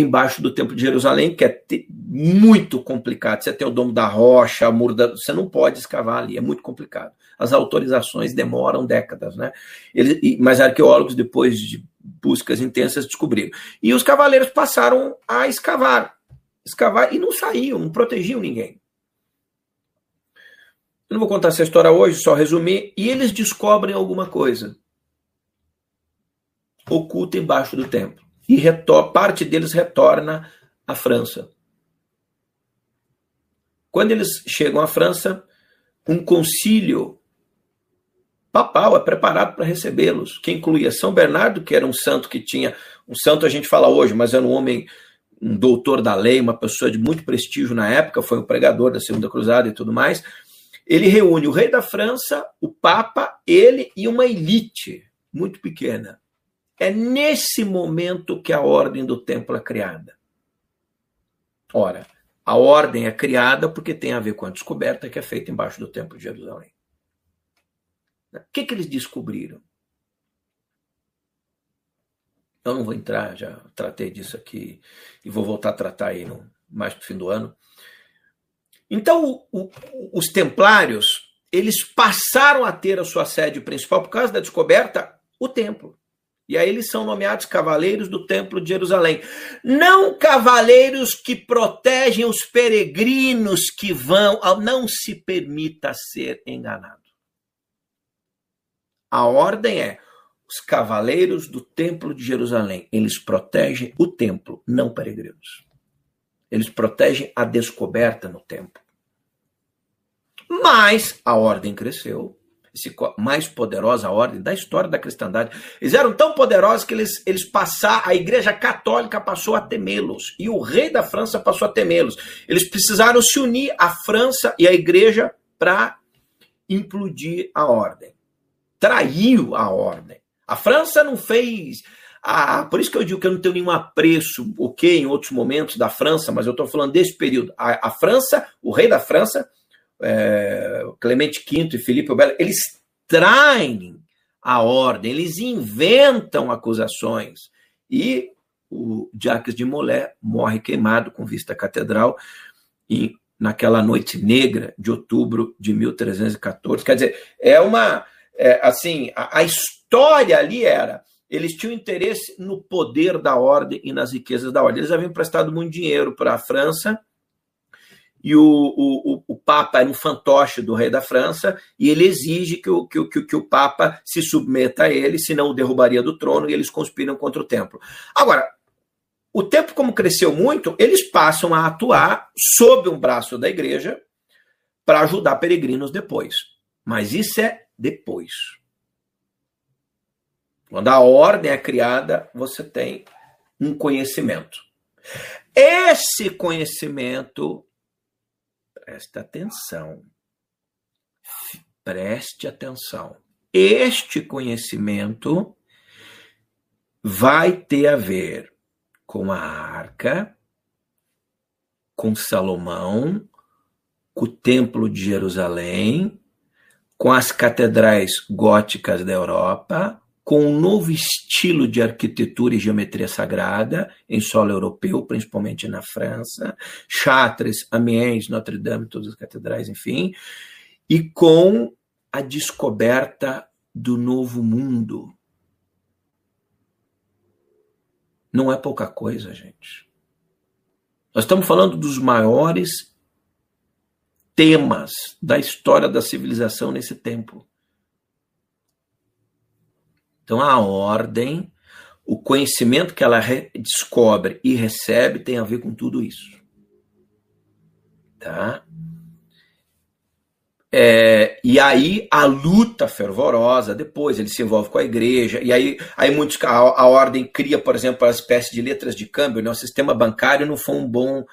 embaixo do Templo de Jerusalém, que é muito complicado. Você tem o Domo da Rocha, o Muro. Você não pode escavar ali, é muito complicado. As autorizações demoram décadas, né? Eles, mas arqueólogos, depois de buscas intensas, descobriram. E os cavaleiros passaram a escavar escavar e não saíam, não protegiam ninguém. Eu não vou contar essa história hoje, só resumir. E eles descobrem alguma coisa oculta embaixo do templo. E parte deles retorna à França. Quando eles chegam à França, um concílio papal é preparado para recebê-los, que incluía São Bernardo, que era um santo que tinha. Um santo a gente fala hoje, mas era um homem um doutor da lei, uma pessoa de muito prestígio na época, foi um pregador da Segunda Cruzada e tudo mais. Ele reúne o rei da França, o Papa, ele e uma elite muito pequena. É nesse momento que a ordem do templo é criada. Ora, a ordem é criada porque tem a ver com a descoberta que é feita embaixo do templo de Jerusalém. O que, que eles descobriram? Eu não vou entrar, já tratei disso aqui e vou voltar a tratar aí no, mais para o fim do ano. Então, o, o, os templários, eles passaram a ter a sua sede principal por causa da descoberta, o templo. E aí eles são nomeados cavaleiros do Templo de Jerusalém. Não cavaleiros que protegem os peregrinos que vão. Não se permita ser enganado. A ordem é: os cavaleiros do Templo de Jerusalém, eles protegem o templo, não peregrinos. Eles protegem a descoberta no templo. Mas a ordem cresceu, mais poderosa ordem da história da cristandade. Eles eram tão poderosos que eles, eles passaram, a igreja católica passou a temê-los e o rei da França passou a temê-los. Eles precisaram se unir a França e a igreja para implodir a ordem. Traiu a ordem. A França não fez. Ah, por isso que eu digo que eu não tenho nenhum apreço, ok, em outros momentos da França, mas eu estou falando desse período. A, a, França, o rei da França, é, Clemente V e Felipe o Belo, eles traem a ordem, eles inventam acusações. E o Jacques de Molay morre queimado com vista à catedral e naquela noite negra de outubro de 1314. Quer dizer, é uma. É, assim, a, a história ali era eles tinham interesse no poder da ordem e nas riquezas da ordem. Eles haviam prestado muito dinheiro para a França e o, o, o, Papa era um fantoche do rei da França e ele exige que o, que, que, que o Papa se submeta a ele, senão o derrubaria do trono e eles conspiram contra o templo. Agora, o templo, como cresceu muito, eles passam a atuar sob um braço da igreja para ajudar peregrinos depois. Mas isso é depois. Quando a ordem é criada, você tem um conhecimento. Esse conhecimento, preste atenção, preste atenção. Este conhecimento vai ter a ver com a arca, com Salomão, com o Templo de Jerusalém, com as catedrais góticas da Europa, com um novo estilo de arquitetura e geometria sagrada em solo europeu, principalmente na França, Chartres, Amiens, Notre Dame, todas as catedrais, enfim, e com a descoberta do novo mundo. Não é pouca coisa, gente. Nós estamos falando dos maiores temas da história da civilização nesse tempo. Então, a ordem, o conhecimento que ela descobre e recebe tem a ver com tudo isso. Tá? É, e aí a luta fervorosa, depois ele se envolve com a igreja, e aí, aí muitos, a, a ordem cria, por exemplo, a espécie de letras de câmbio, né? o sistema bancário não foi um bom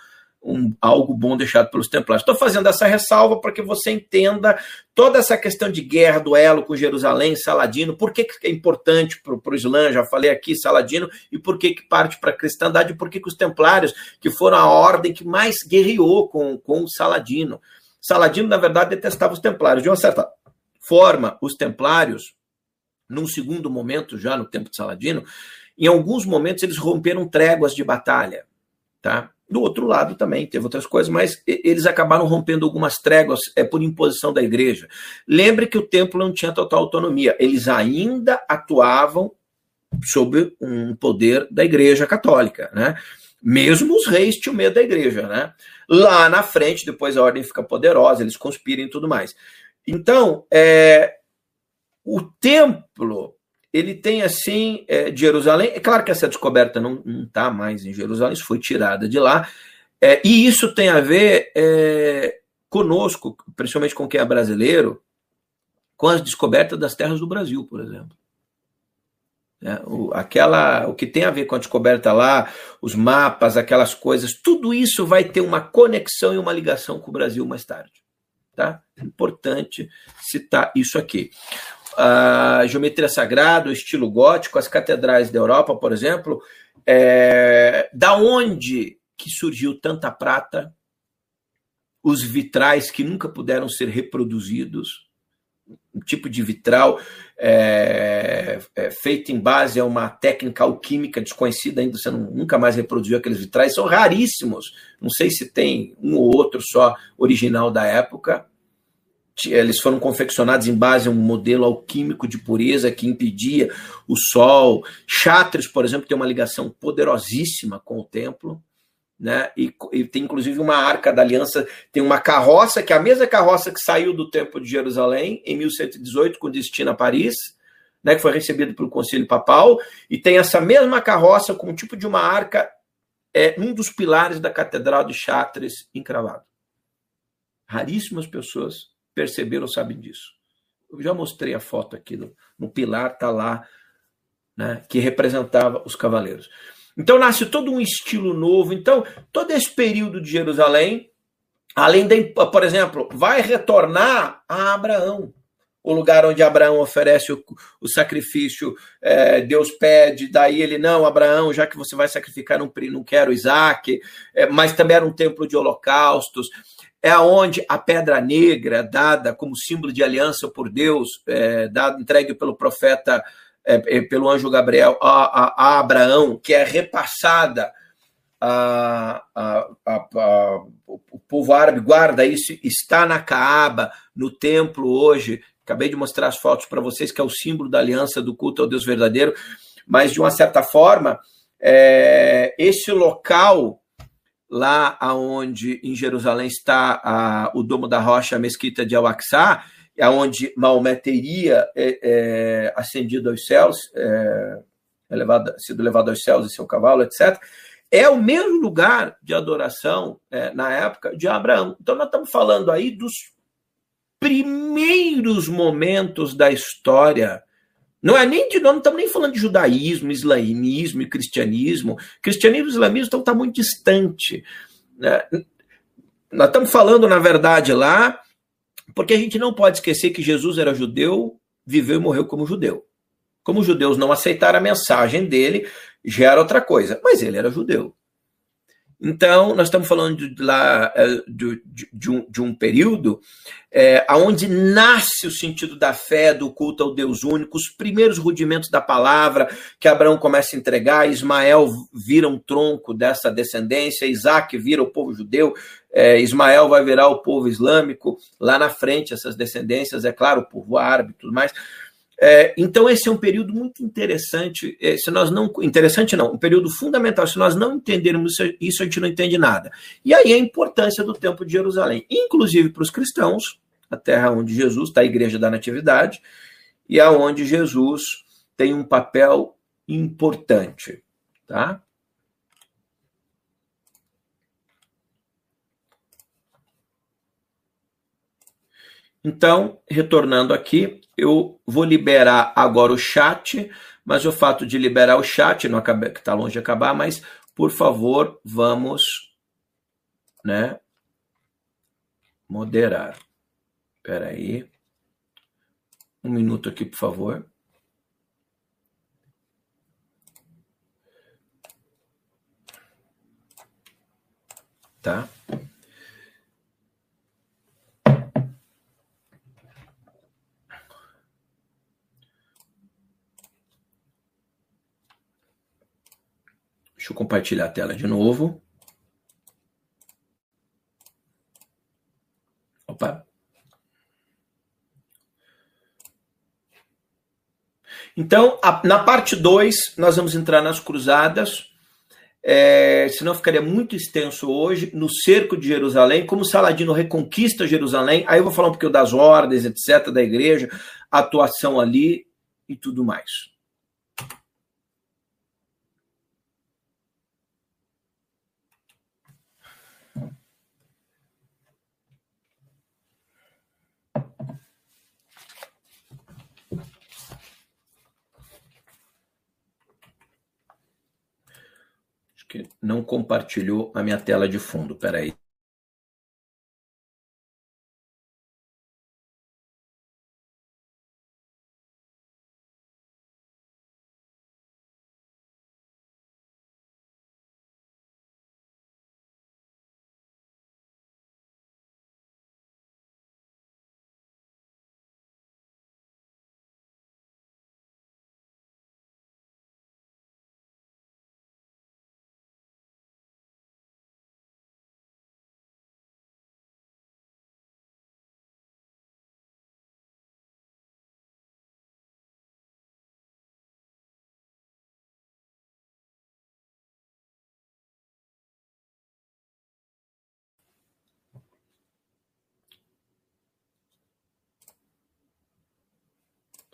um, algo bom deixado pelos templários. Estou fazendo essa ressalva para que você entenda toda essa questão de guerra, duelo com Jerusalém, Saladino, por que, que é importante para o Islã, já falei aqui, Saladino, e por que, que parte para a cristandade, por que, que os templários, que foram a ordem que mais guerreou com, com Saladino. Saladino, na verdade, detestava os templários. De uma certa forma, os templários, num segundo momento, já no tempo de Saladino, em alguns momentos eles romperam tréguas de batalha, tá? Do outro lado também teve outras coisas, mas eles acabaram rompendo algumas tréguas é, por imposição da igreja. Lembre que o templo não tinha total autonomia, eles ainda atuavam sob um poder da igreja católica, né? Mesmo os reis tinham medo da igreja, né? Lá na frente, depois a ordem fica poderosa, eles conspiram e tudo mais. Então, é, o templo ele tem assim é, Jerusalém. É claro que essa descoberta não está mais em Jerusalém, isso foi tirada de lá. É, e isso tem a ver é, conosco, principalmente com quem é brasileiro, com as descobertas das terras do Brasil, por exemplo. É, o, aquela, o que tem a ver com a descoberta lá, os mapas, aquelas coisas, tudo isso vai ter uma conexão e uma ligação com o Brasil mais tarde. Tá? Importante citar isso aqui a geometria sagrada, o estilo gótico, as catedrais da Europa, por exemplo, é, da onde que surgiu tanta prata, os vitrais que nunca puderam ser reproduzidos, um tipo de vitral é, é, feito em base a uma técnica alquímica desconhecida ainda, você não, nunca mais reproduziu aqueles vitrais, são raríssimos, não sei se tem um ou outro só original da época, eles foram confeccionados em base a um modelo alquímico de pureza que impedia o sol. Chartres, por exemplo, tem uma ligação poderosíssima com o templo. Né? E, e, tem inclusive uma arca da aliança, tem uma carroça, que é a mesma carroça que saiu do Templo de Jerusalém em 1118, com destino a Paris, né, que foi recebido pelo Conselho Papal, e tem essa mesma carroça com um tipo de uma arca, é um dos pilares da Catedral de Chartres encravado. Raríssimas pessoas perceberam sabem disso. Eu já mostrei a foto aqui no, no pilar, tá lá, né, que representava os cavaleiros. Então nasce todo um estilo novo. Então, todo esse período de Jerusalém, além de, por exemplo, vai retornar a Abraão. O lugar onde Abraão oferece o, o sacrifício, é, Deus pede, daí ele, não, Abraão, já que você vai sacrificar, não, não quero Isaac, é, mas também era um templo de holocaustos é onde a pedra negra, dada como símbolo de aliança por Deus, é, dado, entregue pelo profeta, é, é pelo anjo Gabriel a, a, a, Abraão, que é repassada a, a, o povo árabe guarda isso, está na Caaba, no templo hoje. Acabei de mostrar as fotos para vocês, que é o símbolo da aliança do culto ao Deus verdadeiro. Mas, de uma certa forma, é, esse local lá aonde em Jerusalém está a, o Domo da Rocha, a mesquita de Al-Aqsa, aonde Maomé teria é, é, ascendido aos céus, é, elevado, sido levado aos céus e seu cavalo, etc. É o mesmo lugar de adoração é, na época de Abraão. Então nós estamos falando aí dos primeiros momentos da história não é nem de não estamos nem falando de judaísmo, islamismo e cristianismo. Cristianismo e islamismo estão tá muito distante. Né? Nós estamos falando, na verdade, lá, porque a gente não pode esquecer que Jesus era judeu, viveu e morreu como judeu. Como os judeus não aceitaram a mensagem dele, já era outra coisa, mas ele era judeu. Então, nós estamos falando de, lá, é, de, de, um, de um período é, onde nasce o sentido da fé, do culto ao Deus único, os primeiros rudimentos da palavra que Abraão começa a entregar, Ismael vira um tronco dessa descendência, Isaac vira o povo judeu, é, Ismael vai virar o povo islâmico, lá na frente, essas descendências, é claro, o povo árabe e tudo mais. É, então, esse é um período muito interessante. É, se nós não. Interessante não, um período fundamental. Se nós não entendermos isso, a gente não entende nada. E aí a importância do Templo de Jerusalém, inclusive para os cristãos, a terra onde Jesus está, a Igreja da Natividade, e aonde Jesus tem um papel importante. Tá? Então, retornando aqui, eu vou liberar agora o chat, mas o fato de liberar o chat, não acaba, que está longe de acabar, mas por favor, vamos né, moderar. Espera aí. Um minuto aqui, por favor. Tá? Deixa eu compartilhar a tela de novo. Opa. Então, a, na parte 2, nós vamos entrar nas cruzadas. É, senão ficaria muito extenso hoje, no cerco de Jerusalém, como Saladino reconquista Jerusalém. Aí eu vou falar um pouquinho das ordens, etc., da igreja, atuação ali e tudo mais. Que não compartilhou a minha tela de fundo. Peraí.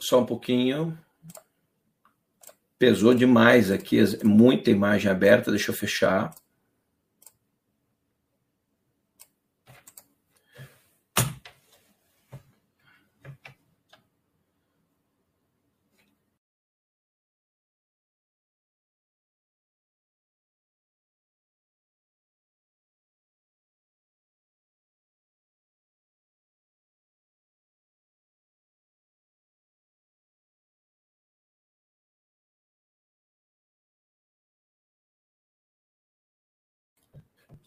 Só um pouquinho. Pesou demais aqui, muita imagem aberta, deixa eu fechar.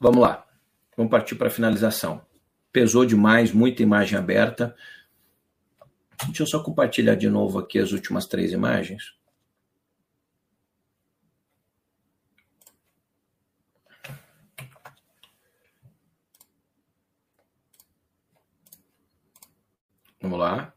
Vamos lá. Vamos partir para a finalização. Pesou demais, muita imagem aberta. Deixa eu só compartilhar de novo aqui as últimas três imagens. Vamos lá.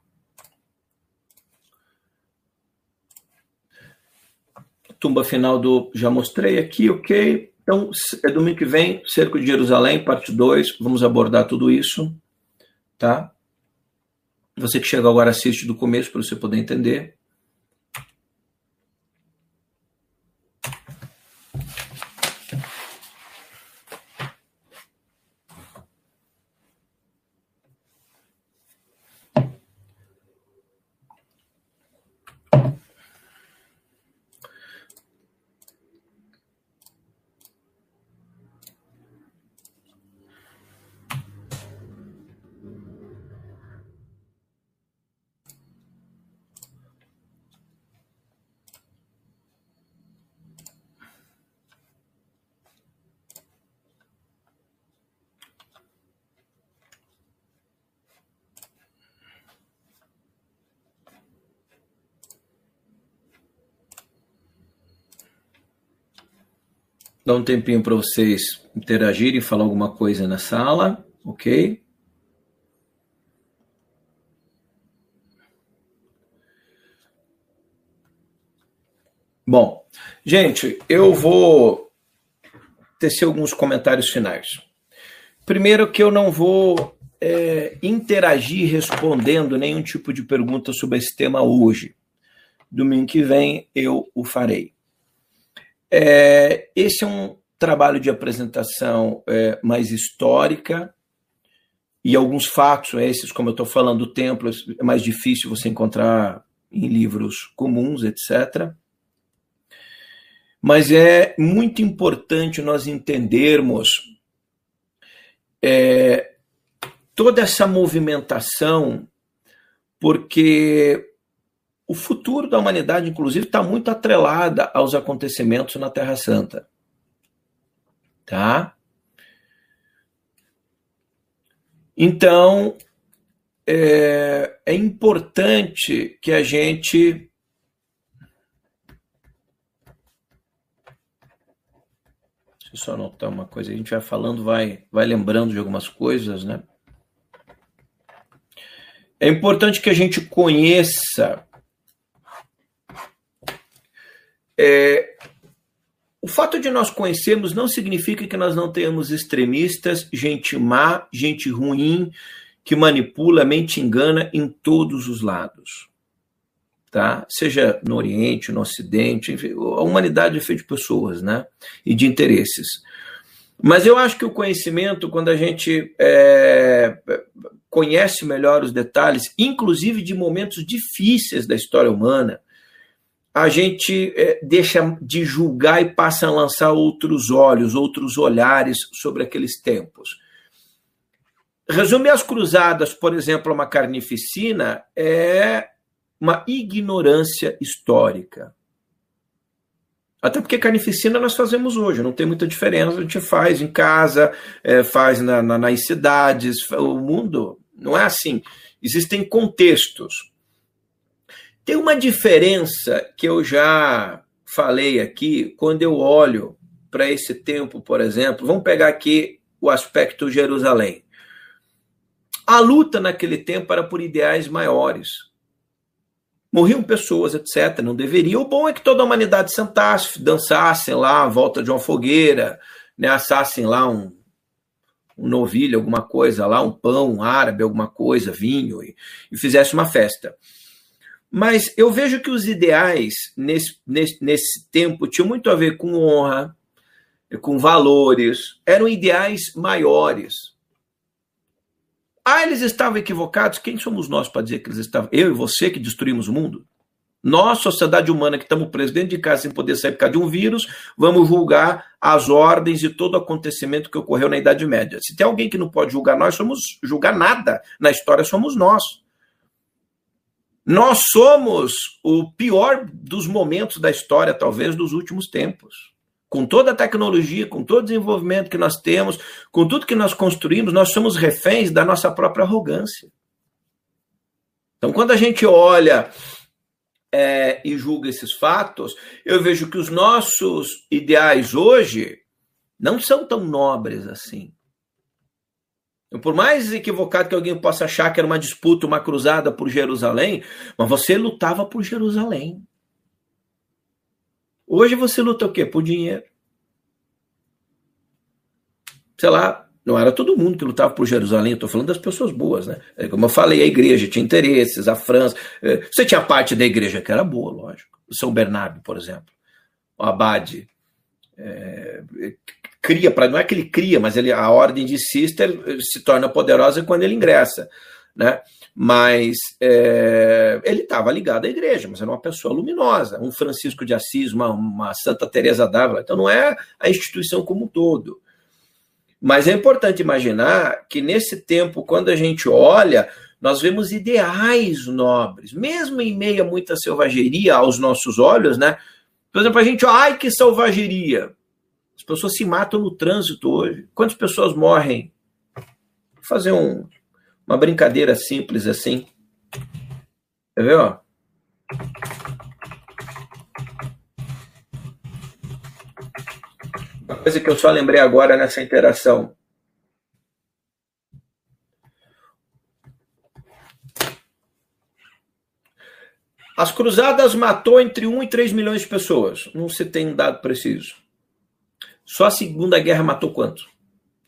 Tumba final do. Já mostrei aqui, ok. Então, é domingo que vem, Cerco de Jerusalém, parte 2, vamos abordar tudo isso, tá? Você que chegou agora, assiste do começo para você poder entender. Dar um tempinho para vocês interagirem, falar alguma coisa na sala, ok? Bom, gente, eu vou tecer alguns comentários finais. Primeiro, que eu não vou é, interagir respondendo nenhum tipo de pergunta sobre esse tema hoje. Domingo que vem eu o farei. É, esse é um trabalho de apresentação é, mais histórica e alguns fatos, esses, como eu estou falando, do templo, é mais difícil você encontrar em livros comuns, etc. Mas é muito importante nós entendermos é, toda essa movimentação, porque o futuro da humanidade, inclusive, está muito atrelada aos acontecimentos na Terra Santa. Tá? Então, é, é importante que a gente só anotar uma coisa. A gente vai falando, vai, vai lembrando de algumas coisas, né? É importante que a gente conheça é, o fato de nós conhecermos não significa que nós não tenhamos extremistas, gente má, gente ruim, que manipula, mente engana em todos os lados. Tá? Seja no Oriente, no Ocidente, enfim, a humanidade é feita de pessoas né? e de interesses. Mas eu acho que o conhecimento, quando a gente é, conhece melhor os detalhes, inclusive de momentos difíceis da história humana, a gente é, deixa de julgar e passa a lançar outros olhos, outros olhares sobre aqueles tempos. Resumir as cruzadas, por exemplo, uma carnificina, é uma ignorância histórica. Até porque carnificina nós fazemos hoje, não tem muita diferença. A gente faz em casa, é, faz na, na, nas cidades. O mundo não é assim. Existem contextos. Tem uma diferença que eu já falei aqui, quando eu olho para esse tempo, por exemplo, vamos pegar aqui o aspecto Jerusalém. A luta naquele tempo era por ideais maiores. Morriam pessoas, etc. Não deveria. O bom é que toda a humanidade sentasse, dançassem lá à volta de uma fogueira, né, assassem lá um, um novilho, alguma coisa lá, um pão um árabe, alguma coisa, vinho, e, e fizesse uma festa. Mas eu vejo que os ideais nesse, nesse, nesse tempo tinham muito a ver com honra, com valores, eram ideais maiores. Ah, eles estavam equivocados? Quem somos nós para dizer que eles estavam? Eu e você que destruímos o mundo? Nós, sociedade humana, que estamos presos dentro de casa sem poder sair por causa de um vírus, vamos julgar as ordens e todo acontecimento que ocorreu na Idade Média. Se tem alguém que não pode julgar nós, somos julgar nada na história, somos nós. Nós somos o pior dos momentos da história, talvez, dos últimos tempos. Com toda a tecnologia, com todo o desenvolvimento que nós temos, com tudo que nós construímos, nós somos reféns da nossa própria arrogância. Então, quando a gente olha é, e julga esses fatos, eu vejo que os nossos ideais hoje não são tão nobres assim. Por mais equivocado que alguém possa achar que era uma disputa, uma cruzada por Jerusalém, mas você lutava por Jerusalém. Hoje você luta o quê? Por dinheiro. Sei lá, não era todo mundo que lutava por Jerusalém, eu estou falando das pessoas boas, né? É como eu falei, a igreja tinha interesses, a França. É, você tinha parte da igreja que era boa, lógico. São Bernardo, por exemplo. O Abade. É, cria, para não é que ele cria, mas ele, a ordem de Cister se torna poderosa quando ele ingressa, né? Mas é, ele estava ligado à igreja, mas era uma pessoa luminosa, um Francisco de Assis, uma, uma Santa Teresa d'Ávila. Então não é a instituição como um todo. Mas é importante imaginar que nesse tempo, quando a gente olha, nós vemos ideais nobres, mesmo em meio a muita selvageria aos nossos olhos, né? Por exemplo, a gente, ai que selvageria. As pessoas se matam no trânsito hoje. Quantas pessoas morrem? Vou fazer um, uma brincadeira simples assim. Quer ver, ó? coisa que eu só lembrei agora nessa interação. As cruzadas matou entre 1 e 3 milhões de pessoas. Não se tem um dado preciso. Só a Segunda Guerra matou quanto?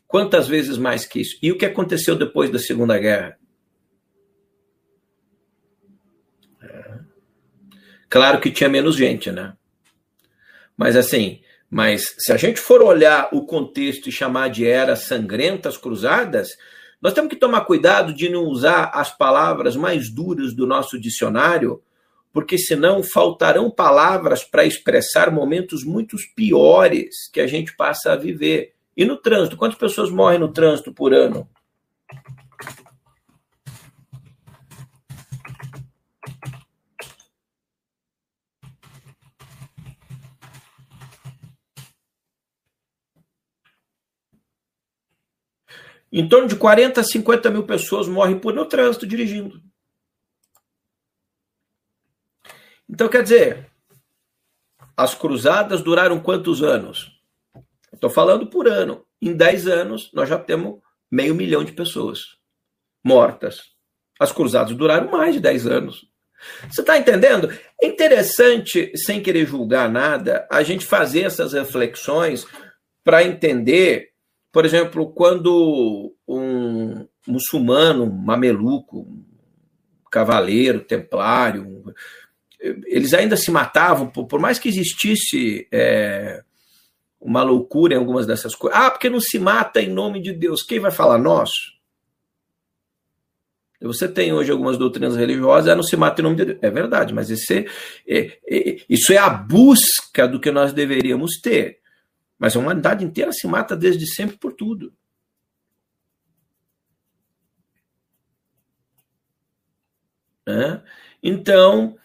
Quantas vezes mais que isso? E o que aconteceu depois da Segunda Guerra? É. Claro que tinha menos gente, né? Mas assim, mas se a gente for olhar o contexto e chamar de eras sangrentas cruzadas, nós temos que tomar cuidado de não usar as palavras mais duras do nosso dicionário porque senão faltarão palavras para expressar momentos muito piores que a gente passa a viver. E no trânsito, quantas pessoas morrem no trânsito por ano? Em torno de 40 a 50 mil pessoas morrem por no trânsito dirigindo. Então, quer dizer, as cruzadas duraram quantos anos? Estou falando por ano. Em 10 anos, nós já temos meio milhão de pessoas mortas. As cruzadas duraram mais de 10 anos. Você está entendendo? É interessante, sem querer julgar nada, a gente fazer essas reflexões para entender, por exemplo, quando um muçulmano, um mameluco, um cavaleiro, templário, eles ainda se matavam, por, por mais que existisse é, uma loucura em algumas dessas coisas. Ah, porque não se mata em nome de Deus. Quem vai falar? Nós. Você tem hoje algumas doutrinas religiosas, ah, não se mata em nome de Deus. É verdade, mas isso é, é, é, isso é a busca do que nós deveríamos ter. Mas a humanidade inteira se mata desde sempre por tudo. Então,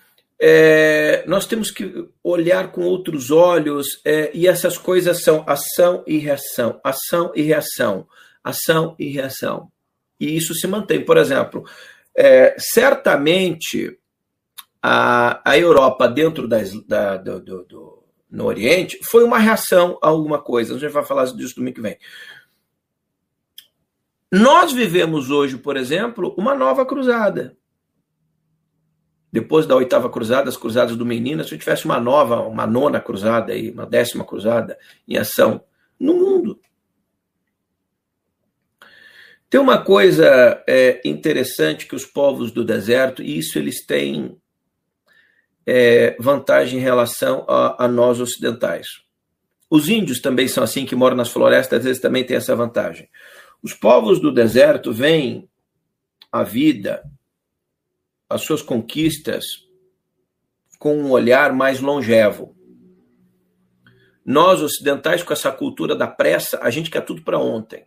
é, nós temos que olhar com outros olhos, é, e essas coisas são ação e reação, ação e reação, ação e reação. E isso se mantém. Por exemplo, é, certamente a, a Europa, dentro das, da, do, do, do, no Oriente, foi uma reação a alguma coisa. A gente vai falar disso domingo que vem. Nós vivemos hoje, por exemplo, uma nova cruzada depois da oitava cruzada, as cruzadas do Menino, se tivesse uma nova, uma nona cruzada aí, uma décima cruzada em ação no mundo. Tem uma coisa é, interessante que os povos do deserto, e isso eles têm é, vantagem em relação a, a, nós ocidentais. Os índios também são assim, que moram nas florestas, às vezes também têm essa vantagem. Os povos do deserto veem a vida as suas conquistas com um olhar mais longevo. Nós, ocidentais, com essa cultura da pressa, a gente quer tudo para ontem.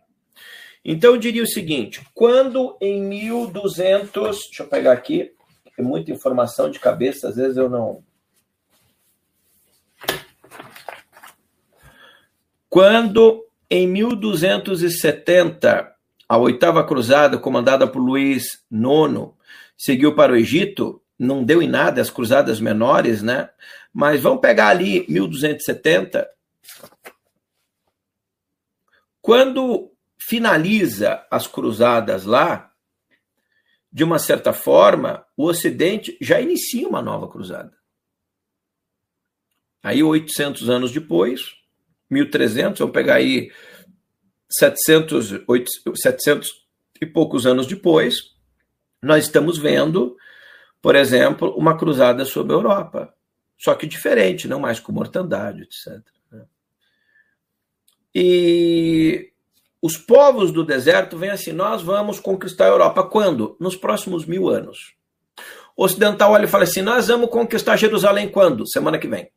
Então, eu diria o seguinte: quando em 1200. Deixa eu pegar aqui, tem muita informação de cabeça, às vezes eu não. Quando em 1270, a oitava cruzada, comandada por Luís IX, seguiu para o Egito, não deu em nada as cruzadas menores, né? Mas vamos pegar ali 1270. Quando finaliza as cruzadas lá, de uma certa forma, o Ocidente já inicia uma nova cruzada. Aí, 800 anos depois, 1300, vamos pegar aí 700, 800, 700 e poucos anos depois, nós estamos vendo, por exemplo, uma cruzada sobre a Europa. Só que diferente, não mais com mortandade, etc. Né? E os povos do deserto vêm assim: nós vamos conquistar a Europa. Quando? Nos próximos mil anos. O ocidental olha e fala assim: nós vamos conquistar Jerusalém quando? Semana que vem.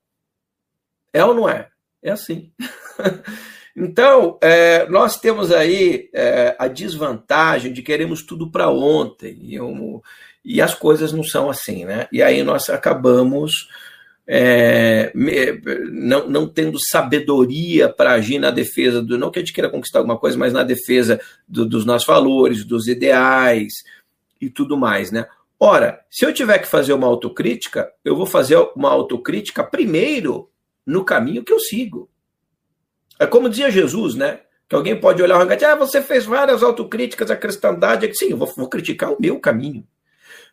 É ou não é? É assim. Então, é, nós temos aí é, a desvantagem de queremos tudo para ontem, e, eu, e, as coisas não são assim, né? E aí nós acabamos é, não, não tendo sabedoria para agir na defesa do. Não que a gente queira conquistar alguma coisa, mas na defesa do, dos nossos valores, dos ideais e tudo mais, né? Ora, se eu tiver que fazer uma autocrítica, eu vou fazer uma autocrítica primeiro no caminho que eu sigo. É como dizia Jesus, né? Que alguém pode olhar e ah, você fez várias autocríticas à cristandade. Sim, eu vou, vou criticar o meu caminho.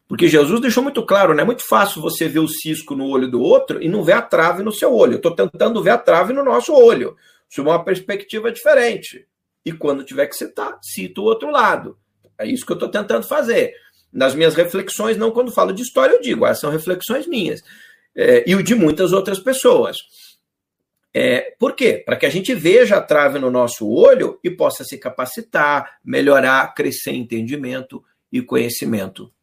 Porque Jesus deixou muito claro, né? É muito fácil você ver o cisco no olho do outro e não ver a trave no seu olho. Eu estou tentando ver a trave no nosso olho, sob uma perspectiva diferente. E quando tiver que citar, cito o outro lado. É isso que eu estou tentando fazer. Nas minhas reflexões, não quando falo de história, eu digo, essas são reflexões minhas. É, e o de muitas outras pessoas. É, por quê? Para que a gente veja a trave no nosso olho e possa se capacitar, melhorar, crescer entendimento e conhecimento.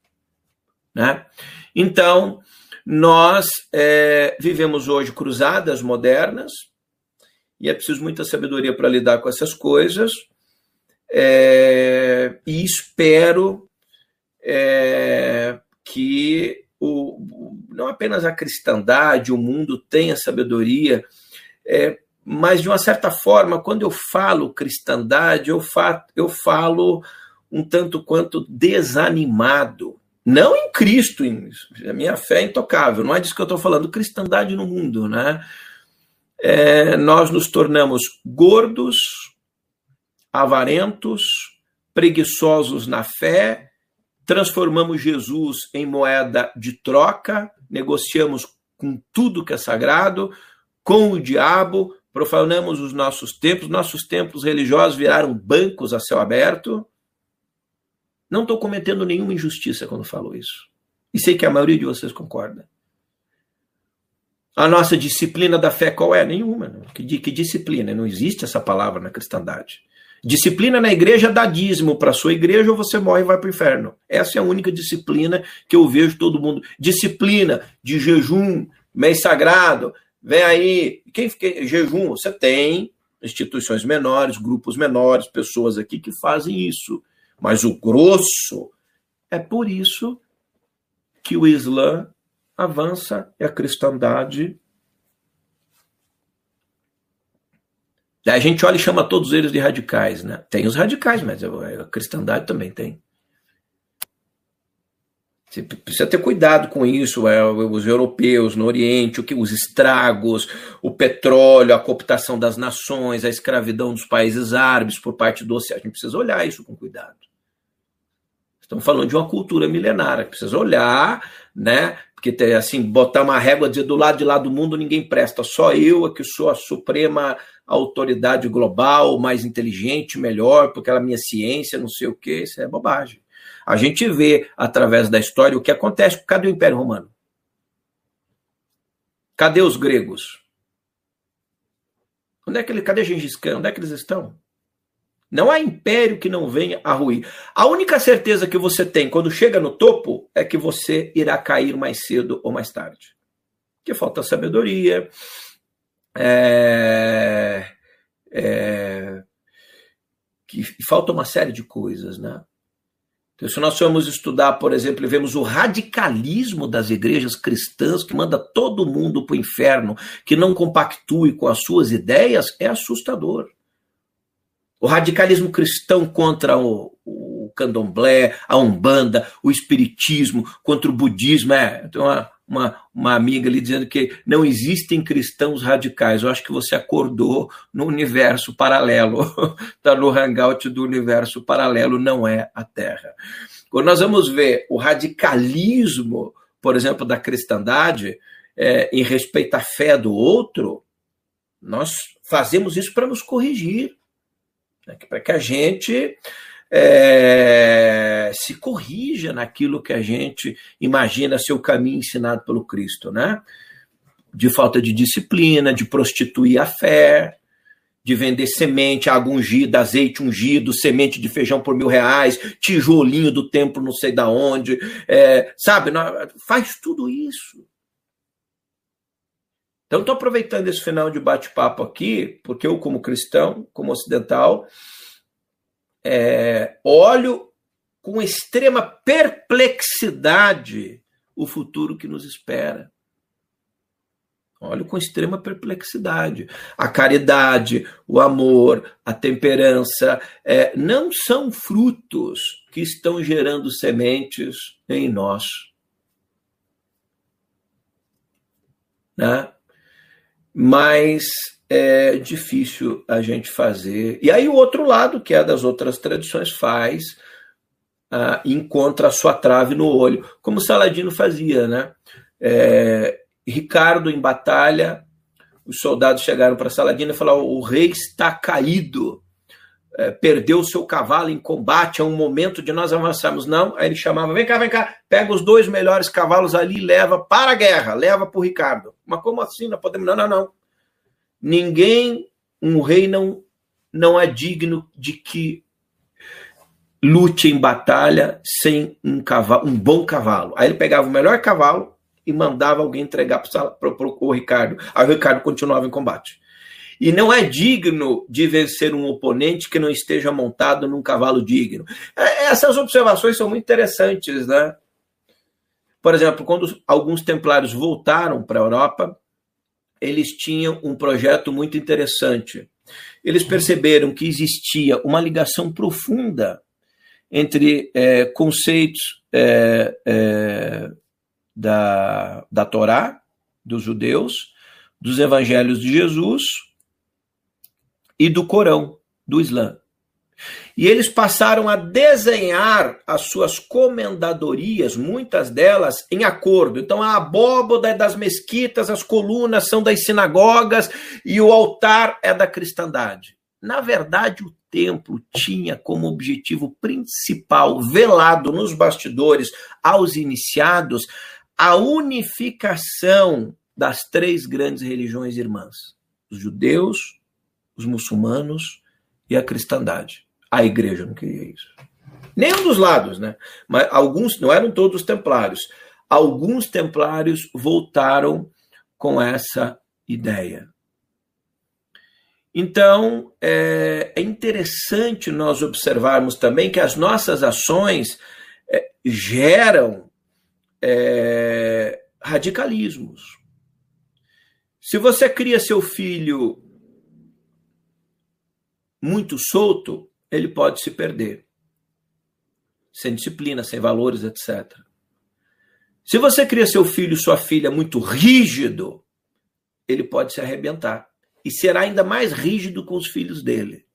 Né? Então, nós é, vivemos hoje cruzadas modernas e é preciso muita sabedoria para lidar com essas coisas. É, e espero é, que o, não apenas a cristandade, o mundo tenha sabedoria, é, mas de uma certa forma, quando eu falo cristandade, eu, fa eu falo um tanto quanto desanimado. Não em Cristo, a minha fé é intocável, não é disso que eu estou falando, cristandade no mundo, né? É, nós nos tornamos gordos, avarentos, preguiçosos na fé, transformamos Jesus em moeda de troca, negociamos com tudo que é sagrado, com o diabo, profanamos os nossos templos, nossos templos religiosos viraram bancos a céu aberto. Não estou cometendo nenhuma injustiça quando falo isso. E sei que a maioria de vocês concorda. A nossa disciplina da fé qual é? Nenhuma. Que, que disciplina? Não existe essa palavra na cristandade. Disciplina na igreja dá dízimo para sua igreja ou você morre e vai para o inferno. Essa é a única disciplina que eu vejo todo mundo. Disciplina de jejum, mês sagrado. Vem aí. Quem fica jejum? Você tem instituições menores, grupos menores, pessoas aqui que fazem isso. Mas o grosso é por isso que o Islã avança e a cristandade a gente olha e chama todos eles de radicais, né? Tem os radicais, mas a cristandade também tem. Você precisa ter cuidado com isso, é, os europeus no Oriente, o que, os estragos, o petróleo, a cooptação das nações, a escravidão dos países árabes por parte do oceano. A gente precisa olhar isso com cuidado. Estamos falando de uma cultura milenária, precisa olhar, né? Porque assim, botar uma régua dizer do lado de lá do mundo ninguém presta, só eu é que sou a suprema autoridade global, mais inteligente, melhor, porque a minha ciência, não sei o que, isso é bobagem. A gente vê através da história o que acontece. Cadê o Império Romano? Cadê os gregos? Onde é que ele, cadê Gengis Khan? Onde é que eles estão? Não há império que não venha a ruir. A única certeza que você tem quando chega no topo é que você irá cair mais cedo ou mais tarde. Que falta sabedoria, é, é, que falta uma série de coisas, né? Então, se nós formos estudar, por exemplo, e vemos o radicalismo das igrejas cristãs, que manda todo mundo para o inferno, que não compactue com as suas ideias, é assustador. O radicalismo cristão contra o, o candomblé, a umbanda, o espiritismo, contra o budismo, é, tem uma, uma, uma amiga ali dizendo que não existem cristãos radicais. Eu acho que você acordou no universo paralelo, está no hangout do universo paralelo, não é a Terra. Quando nós vamos ver o radicalismo, por exemplo, da cristandade, é, em respeito à fé do outro, nós fazemos isso para nos corrigir, né? para que a gente é, se corrija naquilo que a gente imagina ser o caminho ensinado pelo Cristo, né? De falta de disciplina, de prostituir a fé, de vender semente, água ungida, azeite ungido, semente de feijão por mil reais, tijolinho do templo não sei da onde, é, sabe? Faz tudo isso. Então, estou aproveitando esse final de bate-papo aqui, porque eu, como cristão, como ocidental, é, olho com extrema perplexidade o futuro que nos espera. Olho com extrema perplexidade. A caridade, o amor, a temperança é, não são frutos que estão gerando sementes em nós. Né? Mas é difícil a gente fazer. E aí o outro lado, que é das outras tradições, faz, uh, encontra a sua trave no olho, como Saladino fazia, né? É, Ricardo em batalha, os soldados chegaram para Saladino e falaram: o rei está caído, é, perdeu seu cavalo em combate, é um momento de nós avançarmos. Não, aí ele chamava: vem cá, vem cá, pega os dois melhores cavalos ali leva para a guerra, leva para o Ricardo. Mas como assim? Não podemos. Não, não, não. Ninguém, um rei não, não é digno de que lute em batalha sem um cavalo, um bom cavalo. Aí ele pegava o melhor cavalo e mandava alguém entregar para o Ricardo. Aí o Ricardo continuava em combate. E não é digno de vencer um oponente que não esteja montado num cavalo digno. É, essas observações são muito interessantes, né? Por exemplo, quando alguns templários voltaram para a Europa, eles tinham um projeto muito interessante. Eles perceberam que existia uma ligação profunda entre é, conceitos é, é, da, da Torá, dos judeus, dos evangelhos de Jesus e do Corão, do Islã. E eles passaram a desenhar as suas comendadorias, muitas delas em acordo. Então, a abóboda é das mesquitas, as colunas são das sinagogas e o altar é da cristandade. Na verdade, o templo tinha como objetivo principal, velado nos bastidores aos iniciados, a unificação das três grandes religiões irmãs: os judeus, os muçulmanos e a cristandade. A igreja não queria isso. Nenhum dos lados, né? Mas alguns, não eram todos templários. Alguns templários voltaram com essa ideia. Então, é, é interessante nós observarmos também que as nossas ações é, geram é, radicalismos. Se você cria seu filho muito solto, ele pode se perder. Sem disciplina, sem valores, etc. Se você cria seu filho, sua filha muito rígido, ele pode se arrebentar. E será ainda mais rígido com os filhos dele.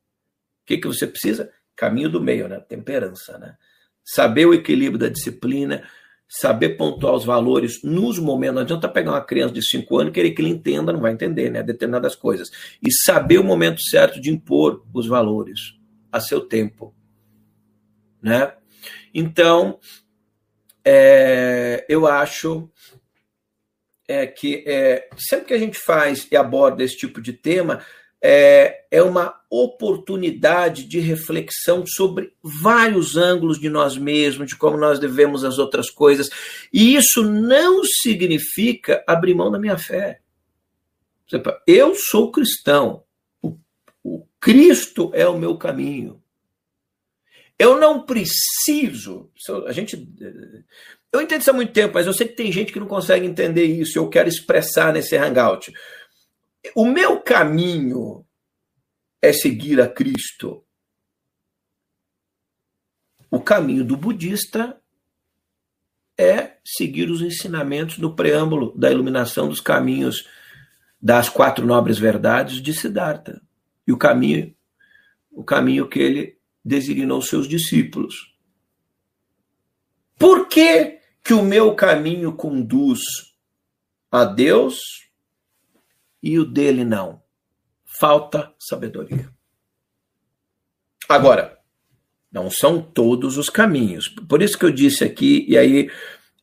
O que, que você precisa? Caminho do meio, né? Temperança, né? Saber o equilíbrio da disciplina, saber pontuar os valores nos momentos. Não adianta pegar uma criança de 5 anos e querer que ele entenda, não vai entender, né? Determinadas coisas. E saber o momento certo de impor os valores a seu tempo. Né? Então, é, eu acho é, que é, sempre que a gente faz e aborda esse tipo de tema, é, é uma oportunidade de reflexão sobre vários ângulos de nós mesmos, de como nós devemos as outras coisas. E isso não significa abrir mão da minha fé. Eu sou cristão. O, Cristo é o meu caminho. Eu não preciso. A gente. Eu entendo isso há muito tempo, mas eu sei que tem gente que não consegue entender isso. Eu quero expressar nesse hangout. O meu caminho é seguir a Cristo. O caminho do budista é seguir os ensinamentos do preâmbulo da iluminação dos caminhos das quatro nobres verdades de Siddhartha. E o caminho, o caminho que ele designou seus discípulos. Por que, que o meu caminho conduz a Deus e o dele não. Falta sabedoria. Agora, não são todos os caminhos. Por isso que eu disse aqui, e aí,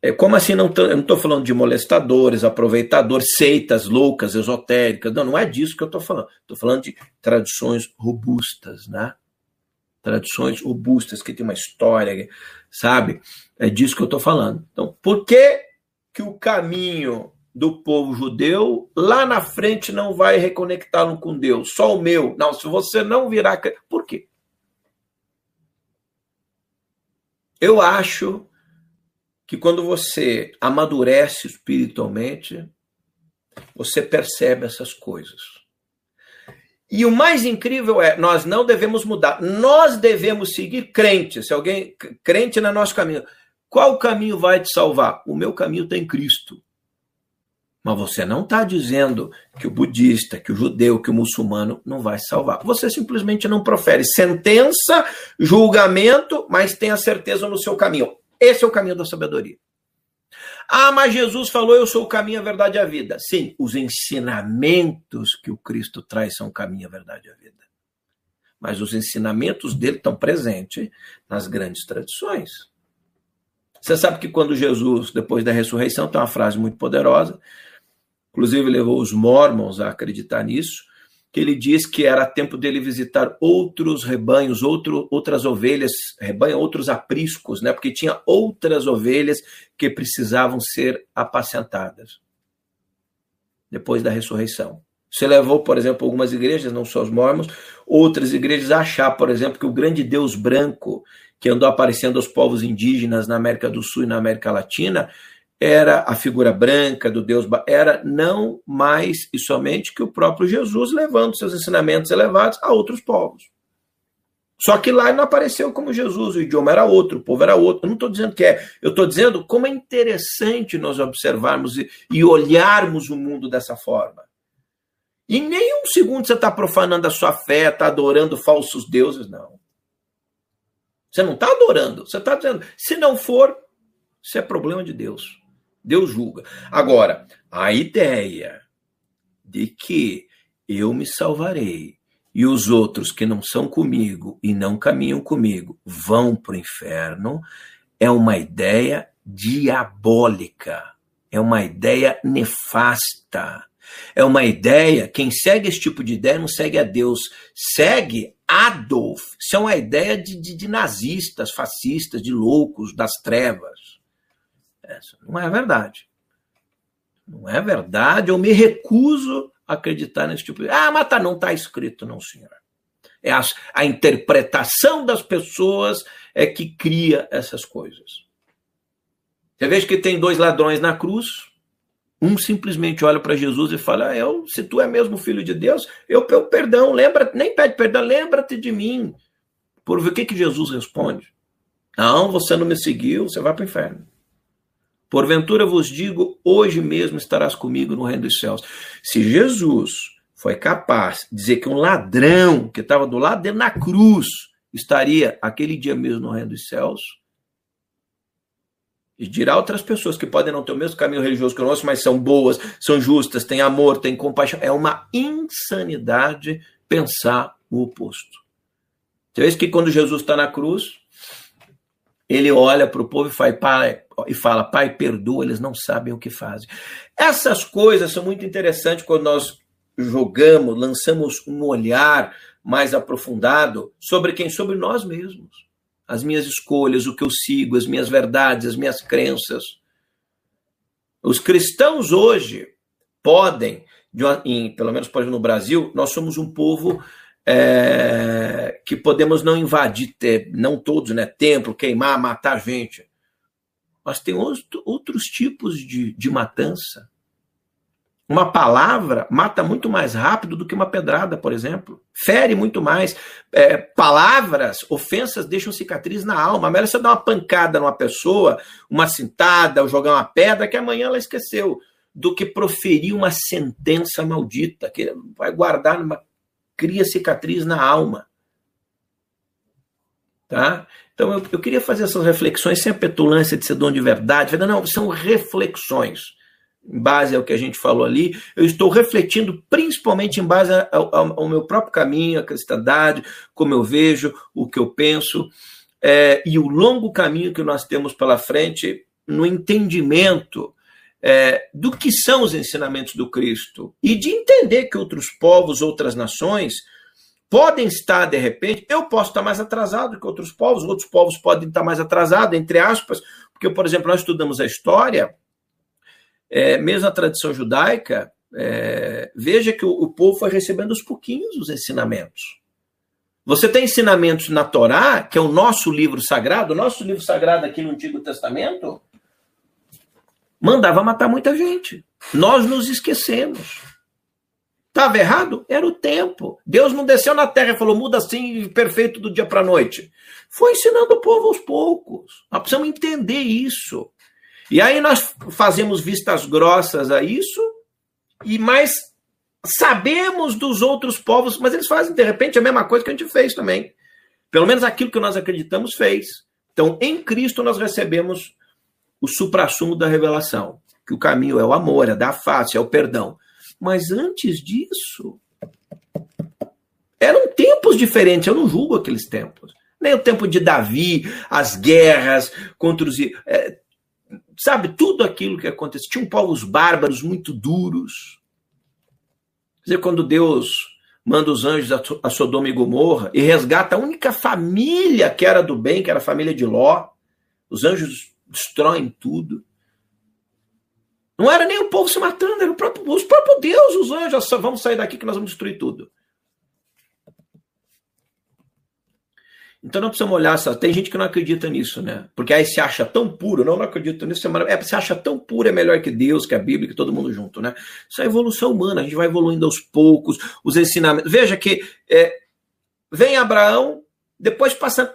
é, como assim não tô, eu não estou falando de molestadores, aproveitadores, seitas loucas, esotéricas. Não, não é disso que eu estou falando. Estou falando de tradições robustas, né? Tradições robustas, que tem uma história, sabe? É disso que eu estou falando. Então, por que, que o caminho do povo judeu, lá na frente não vai reconectá-lo com Deus, só o meu. Não, se você não virar. Por quê? Eu acho que quando você amadurece espiritualmente, você percebe essas coisas. E o mais incrível é, nós não devemos mudar, nós devemos seguir crentes. Se alguém crente no nosso caminho, qual caminho vai te salvar? O meu caminho tem Cristo. Mas você não está dizendo que o budista, que o judeu, que o muçulmano não vai salvar. Você simplesmente não profere sentença, julgamento, mas tem a certeza no seu caminho. Esse é o caminho da sabedoria. Ah, mas Jesus falou: Eu sou o caminho, a verdade e a vida. Sim, os ensinamentos que o Cristo traz são o caminho, a verdade e a vida. Mas os ensinamentos dele estão presentes nas grandes tradições. Você sabe que quando Jesus, depois da ressurreição, tem uma frase muito poderosa inclusive levou os mormons a acreditar nisso, que ele diz que era tempo dele visitar outros rebanhos, outro, outras ovelhas, rebanho, outros apriscos, né? porque tinha outras ovelhas que precisavam ser apacentadas depois da ressurreição. Você levou, por exemplo, algumas igrejas, não só os mormons, outras igrejas a achar, por exemplo, que o grande Deus branco que andou aparecendo aos povos indígenas na América do Sul e na América Latina era a figura branca do Deus, era não mais e somente que o próprio Jesus levando seus ensinamentos elevados a outros povos. Só que lá ele não apareceu como Jesus, o idioma era outro, o povo era outro. Eu não estou dizendo que é, eu estou dizendo como é interessante nós observarmos e, e olharmos o mundo dessa forma. E nem um segundo você está profanando a sua fé, está adorando falsos deuses, não. Você não está adorando, você está dizendo, se não for, isso é problema de Deus. Deus julga. Agora, a ideia de que eu me salvarei e os outros que não são comigo e não caminham comigo vão para o inferno é uma ideia diabólica, é uma ideia nefasta. É uma ideia, quem segue esse tipo de ideia não segue a Deus, segue Adolf. Isso é uma ideia de, de, de nazistas, fascistas, de loucos, das trevas. Essa não é verdade. Não é verdade. Eu me recuso a acreditar nesse tipo de. Ah, mas tá, não está escrito, não, senhor. É a, a interpretação das pessoas é que cria essas coisas. Você veja que tem dois ladrões na cruz. Um simplesmente olha para Jesus e fala: ah, eu, se tu é mesmo filho de Deus, eu peço perdão, lembra, nem pede perdão, lembra-te de mim. Por o que, que Jesus responde? Não, você não me seguiu, você vai para o inferno. Porventura vos digo, hoje mesmo estarás comigo no reino dos céus. Se Jesus foi capaz de dizer que um ladrão que estava do lado dele na cruz estaria aquele dia mesmo no reino dos céus, e dirá outras pessoas que podem não ter o mesmo caminho religioso que o nosso, mas são boas, são justas, têm amor, têm compaixão. É uma insanidade pensar o oposto. Você vê que quando Jesus está na cruz, ele olha para o povo e fala, pai, e fala, pai, perdoa, eles não sabem o que fazem. Essas coisas são muito interessantes quando nós jogamos, lançamos um olhar mais aprofundado sobre quem? Sobre nós mesmos. As minhas escolhas, o que eu sigo, as minhas verdades, as minhas crenças. Os cristãos hoje podem, em, pelo menos no Brasil, nós somos um povo é, que podemos não invadir, não todos, né? Templo, queimar, matar gente. Mas tem outro, outros tipos de, de matança. Uma palavra mata muito mais rápido do que uma pedrada, por exemplo. Fere muito mais. É, palavras, ofensas deixam cicatriz na alma. Melhor você dar uma pancada numa pessoa, uma cintada, ou jogar uma pedra, que amanhã ela esqueceu, do que proferir uma sentença maldita, que vai guardar cria cicatriz na alma. Tá? Então eu, eu queria fazer essas reflexões sem a petulância de ser dono de verdade. Não, são reflexões. Em base ao que a gente falou ali, eu estou refletindo principalmente em base ao, ao, ao meu próprio caminho, a cristandade, como eu vejo, o que eu penso, é, e o longo caminho que nós temos pela frente no entendimento é, do que são os ensinamentos do Cristo e de entender que outros povos, outras nações podem estar, de repente, eu posso estar mais atrasado que outros povos, outros povos podem estar mais atrasados, entre aspas, porque, por exemplo, nós estudamos a história, é, mesmo a tradição judaica, é, veja que o, o povo foi recebendo aos pouquinhos os ensinamentos. Você tem ensinamentos na Torá, que é o nosso livro sagrado, o nosso livro sagrado aqui no Antigo Testamento, mandava matar muita gente. Nós nos esquecemos. Estava errado? Era o tempo. Deus não desceu na terra e falou, muda assim, perfeito do dia para a noite. Foi ensinando o povo aos poucos. Nós precisamos entender isso. E aí nós fazemos vistas grossas a isso e mais sabemos dos outros povos, mas eles fazem de repente a mesma coisa que a gente fez também. Pelo menos aquilo que nós acreditamos fez. Então, em Cristo nós recebemos o suprassumo da revelação, que o caminho é o amor, é dar face, é o perdão. Mas antes disso, eram tempos diferentes, eu não julgo aqueles tempos. Nem o tempo de Davi, as guerras contra os. É, sabe, tudo aquilo que aconteceu. Tinham povos bárbaros muito duros. Quer dizer, quando Deus manda os anjos a Sodoma e Gomorra e resgata a única família que era do bem, que era a família de Ló, os anjos destroem tudo. Não era nem o povo se matando, era o próprio, os próprios Deus, os anjos, vamos sair daqui que nós vamos destruir tudo. Então não precisamos olhar só. Tem gente que não acredita nisso, né? Porque aí se acha tão puro, não, não acredito nisso. É, se acha tão puro, é melhor que Deus, que a Bíblia, que todo mundo junto, né? Isso é evolução humana, a gente vai evoluindo aos poucos, os ensinamentos. Veja que é, vem Abraão, depois passa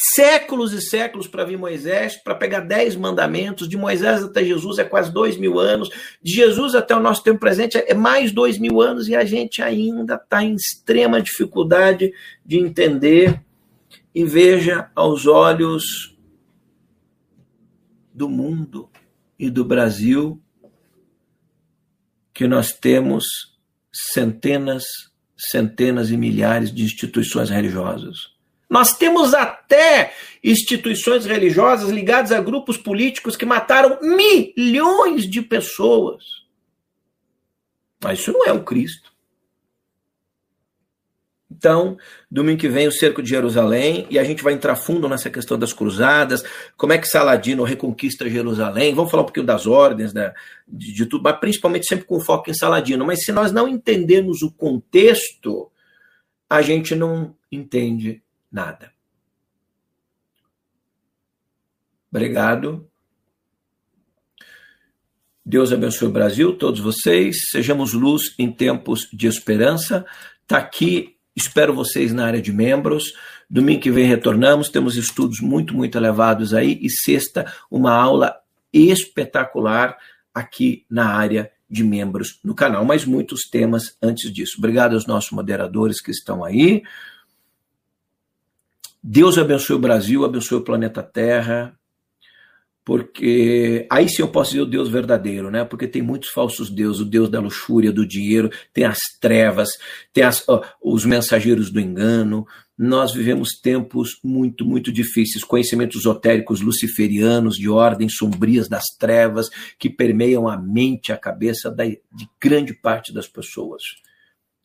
séculos e séculos para vir Moisés, para pegar dez mandamentos, de Moisés até Jesus é quase dois mil anos, de Jesus até o nosso tempo presente é mais dois mil anos, e a gente ainda está em extrema dificuldade de entender e veja aos olhos do mundo e do Brasil que nós temos centenas, centenas e milhares de instituições religiosas. Nós temos até instituições religiosas ligadas a grupos políticos que mataram milhões de pessoas. Mas isso não é o Cristo. Então, domingo que vem, o cerco de Jerusalém, e a gente vai entrar fundo nessa questão das cruzadas, como é que Saladino reconquista Jerusalém, vamos falar um pouquinho das ordens, né, de, de tudo, mas principalmente sempre com foco em Saladino. Mas se nós não entendermos o contexto, a gente não entende nada. Obrigado. Deus abençoe o Brasil, todos vocês. Sejamos luz em tempos de esperança. Está aqui Espero vocês na área de membros. Domingo que vem retornamos, temos estudos muito, muito elevados aí. E sexta, uma aula espetacular aqui na área de membros no canal, mas muitos temas antes disso. Obrigado aos nossos moderadores que estão aí. Deus abençoe o Brasil, abençoe o planeta Terra porque aí sim eu posso dizer o Deus verdadeiro, né? Porque tem muitos falsos deuses, o Deus da luxúria, do dinheiro, tem as trevas, tem as, os mensageiros do engano. Nós vivemos tempos muito, muito difíceis, conhecimentos esotéricos luciferianos, de ordens sombrias das trevas, que permeiam a mente, a cabeça da, de grande parte das pessoas.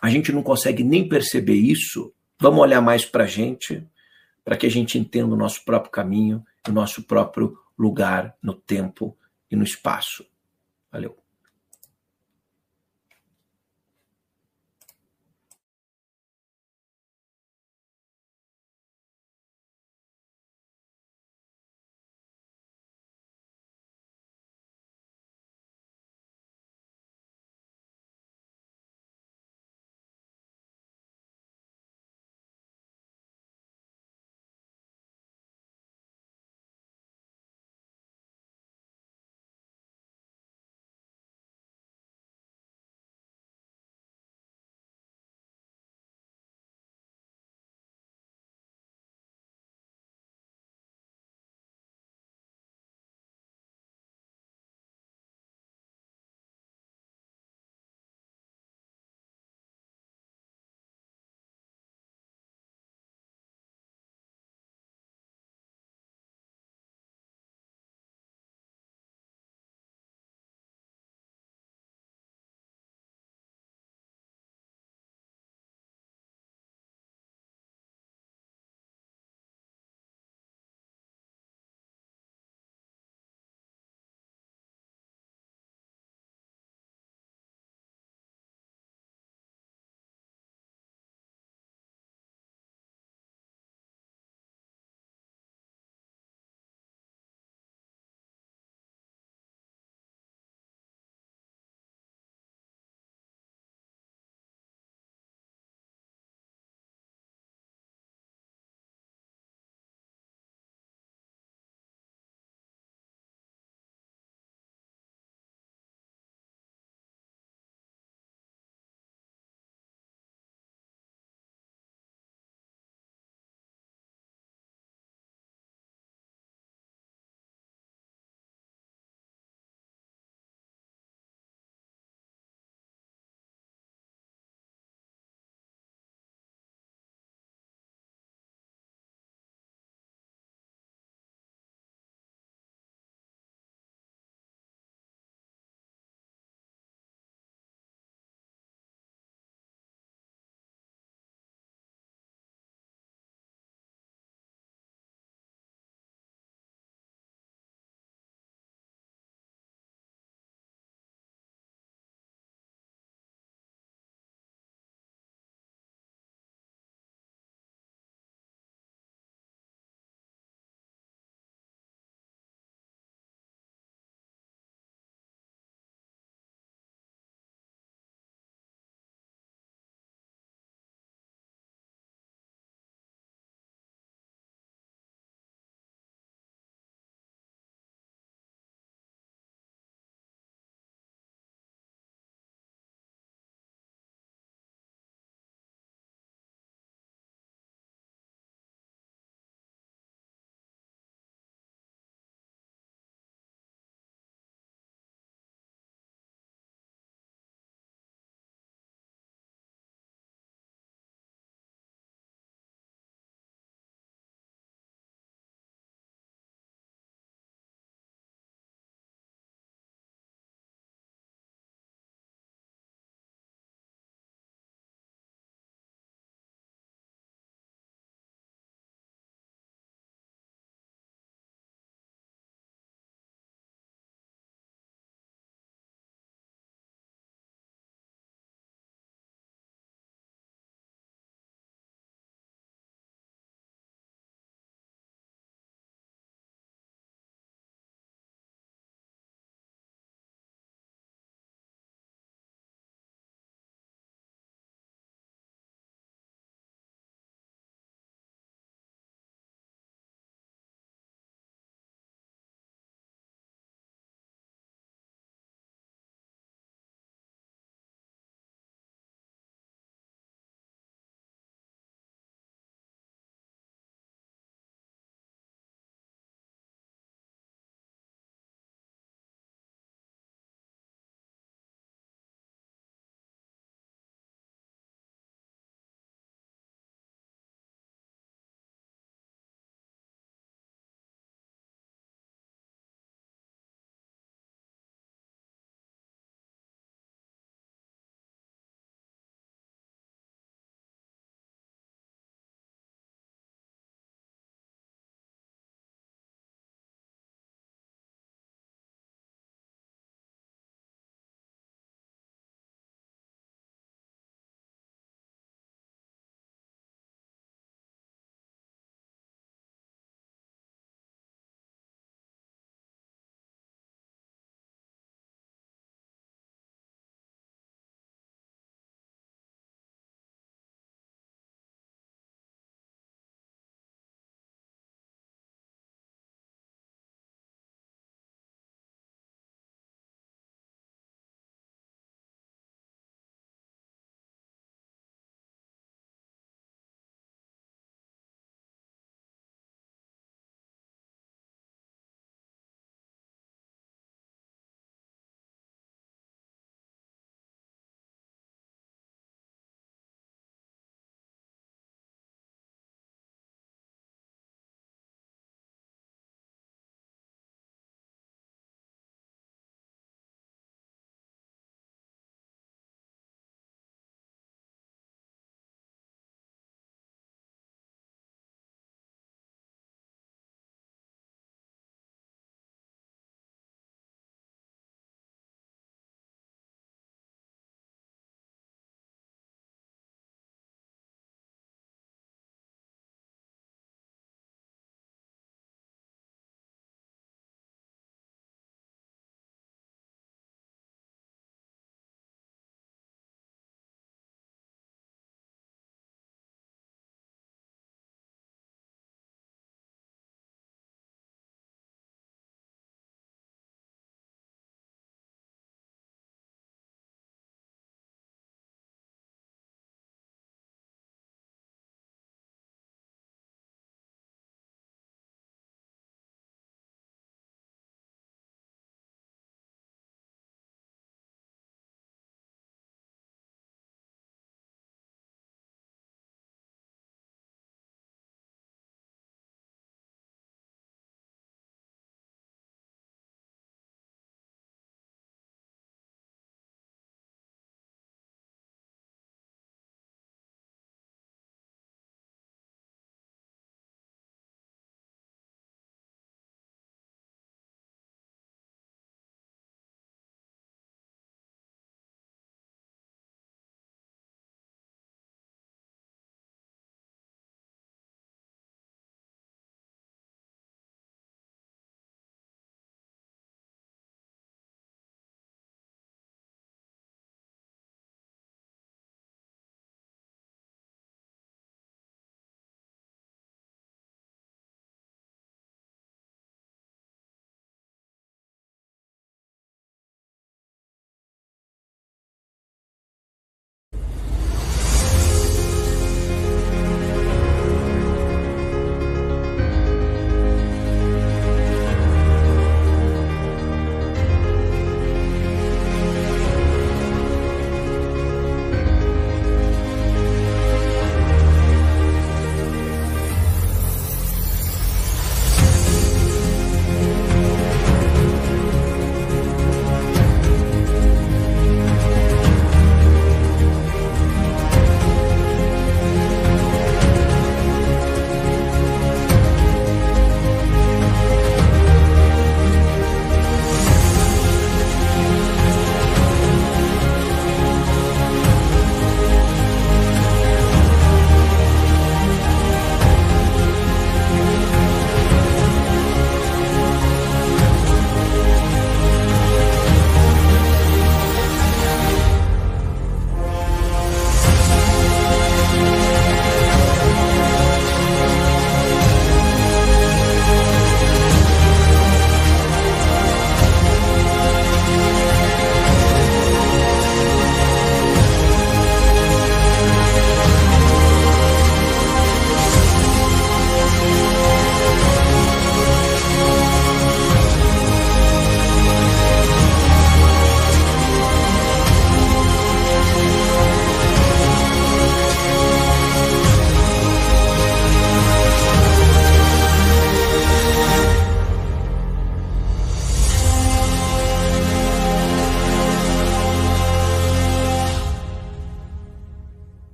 A gente não consegue nem perceber isso. Vamos olhar mais para a gente, para que a gente entenda o nosso próprio caminho, o nosso próprio lugar no tempo e no espaço. Valeu.